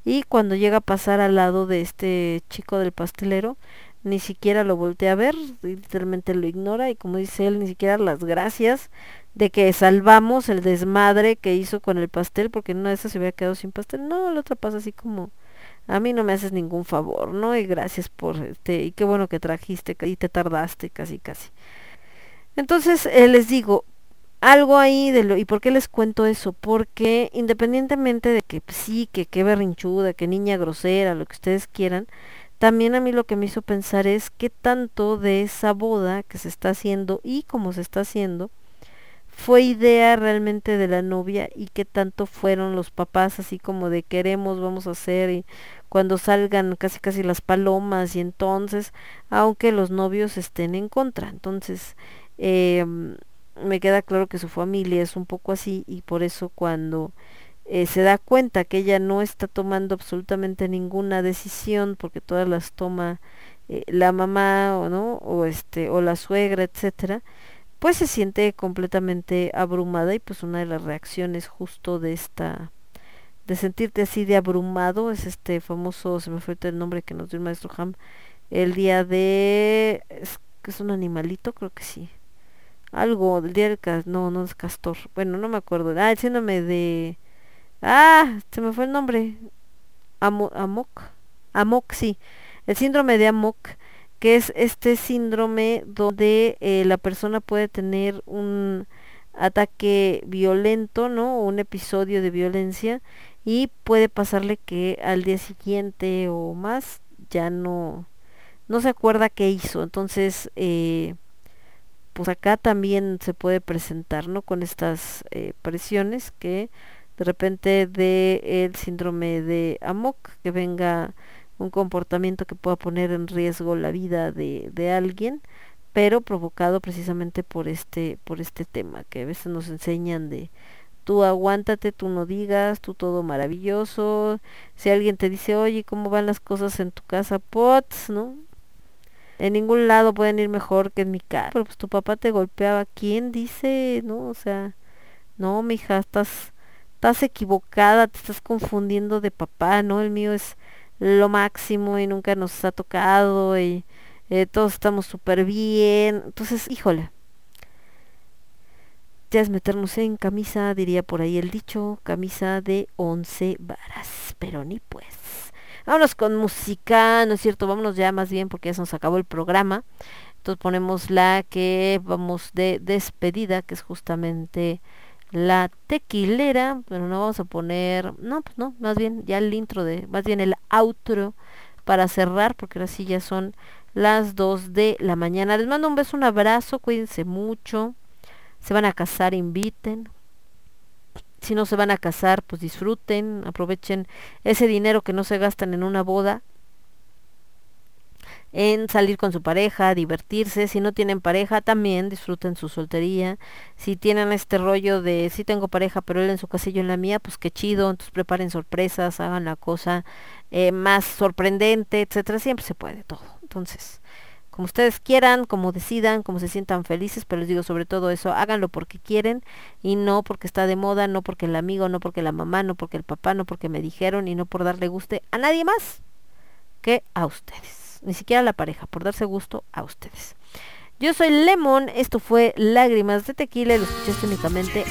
y cuando llega a pasar al lado de este chico del pastelero, ni siquiera lo voltea a ver, literalmente lo ignora y como dice él, ni siquiera las gracias de que salvamos el desmadre que hizo con el pastel, porque no esa se había quedado sin pastel, no, la otra pasa así como a mí no me haces ningún favor, ¿no? Y gracias por este, y qué bueno que trajiste y te tardaste casi casi. Entonces, eh, les digo, algo ahí de lo y por qué les cuento eso porque independientemente de que sí que qué berrinchuda que niña grosera lo que ustedes quieran también a mí lo que me hizo pensar es qué tanto de esa boda que se está haciendo y cómo se está haciendo fue idea realmente de la novia y qué tanto fueron los papás así como de queremos vamos a hacer y cuando salgan casi casi las palomas y entonces aunque los novios estén en contra. Entonces eh, me queda claro que su familia es un poco así y por eso cuando eh, se da cuenta que ella no está tomando absolutamente ninguna decisión porque todas las toma eh, la mamá o no o este o la suegra etcétera pues se siente completamente abrumada y pues una de las reacciones justo de esta de sentirte así de abrumado es este famoso se me fue el nombre que nos dio el maestro Ham el día de es es un animalito creo que sí. Algo del día del cas no no es castor. Bueno no me acuerdo. Ah el síndrome de ah se me fue el nombre. Amo, amok amok sí. El síndrome de amok que es este síndrome donde eh, la persona puede tener un ataque violento, ¿no? Un episodio de violencia y puede pasarle que al día siguiente o más ya no no se acuerda qué hizo. Entonces, eh, pues acá también se puede presentar, ¿no? Con estas eh, presiones que de repente de el síndrome de Amok que venga un comportamiento que pueda poner en riesgo la vida de, de alguien pero provocado precisamente por este por este tema que a veces nos enseñan de tú aguántate, tú no digas, tú todo maravilloso. Si alguien te dice, oye, ¿cómo van las cosas en tu casa? Pots, ¿no? En ningún lado pueden ir mejor que en mi casa. Pero pues tu papá te golpeaba. ¿Quién dice? ¿No? O sea, no, mija, estás, estás equivocada, te estás confundiendo de papá, ¿no? El mío es lo máximo y nunca nos ha tocado y eh, todos estamos súper bien. Entonces, híjole, ya es meternos en camisa, diría por ahí el dicho, camisa de once varas, pero ni pues. Vámonos con música, ¿no es cierto? Vámonos ya más bien porque ya se nos acabó el programa. Entonces ponemos la que vamos de despedida, que es justamente la tequilera, pero no vamos a poner, no, pues no, más bien ya el intro de, más bien el outro para cerrar, porque ahora sí ya son las 2 de la mañana. Les mando un beso, un abrazo, cuídense mucho. Se van a casar, inviten. Si no se van a casar, pues disfruten, aprovechen ese dinero que no se gastan en una boda en salir con su pareja, divertirse, si no tienen pareja también disfruten su soltería, si tienen este rollo de si tengo pareja pero él en su casillo en la mía, pues qué chido, entonces preparen sorpresas, hagan la cosa eh, más sorprendente, etcétera, siempre se puede todo, entonces como ustedes quieran, como decidan, como se sientan felices, pero les digo sobre todo eso, háganlo porque quieren y no porque está de moda, no porque el amigo, no porque la mamá, no porque el papá, no porque me dijeron y no por darle guste a nadie más que a ustedes ni siquiera a la pareja, por darse gusto a ustedes. Yo soy Lemon, esto fue Lágrimas de Tequila y lo escuchaste únicamente.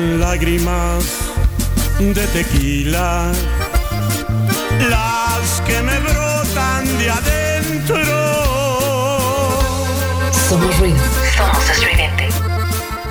con lágrimas de tequila, las que me brotan de adentro. Somos.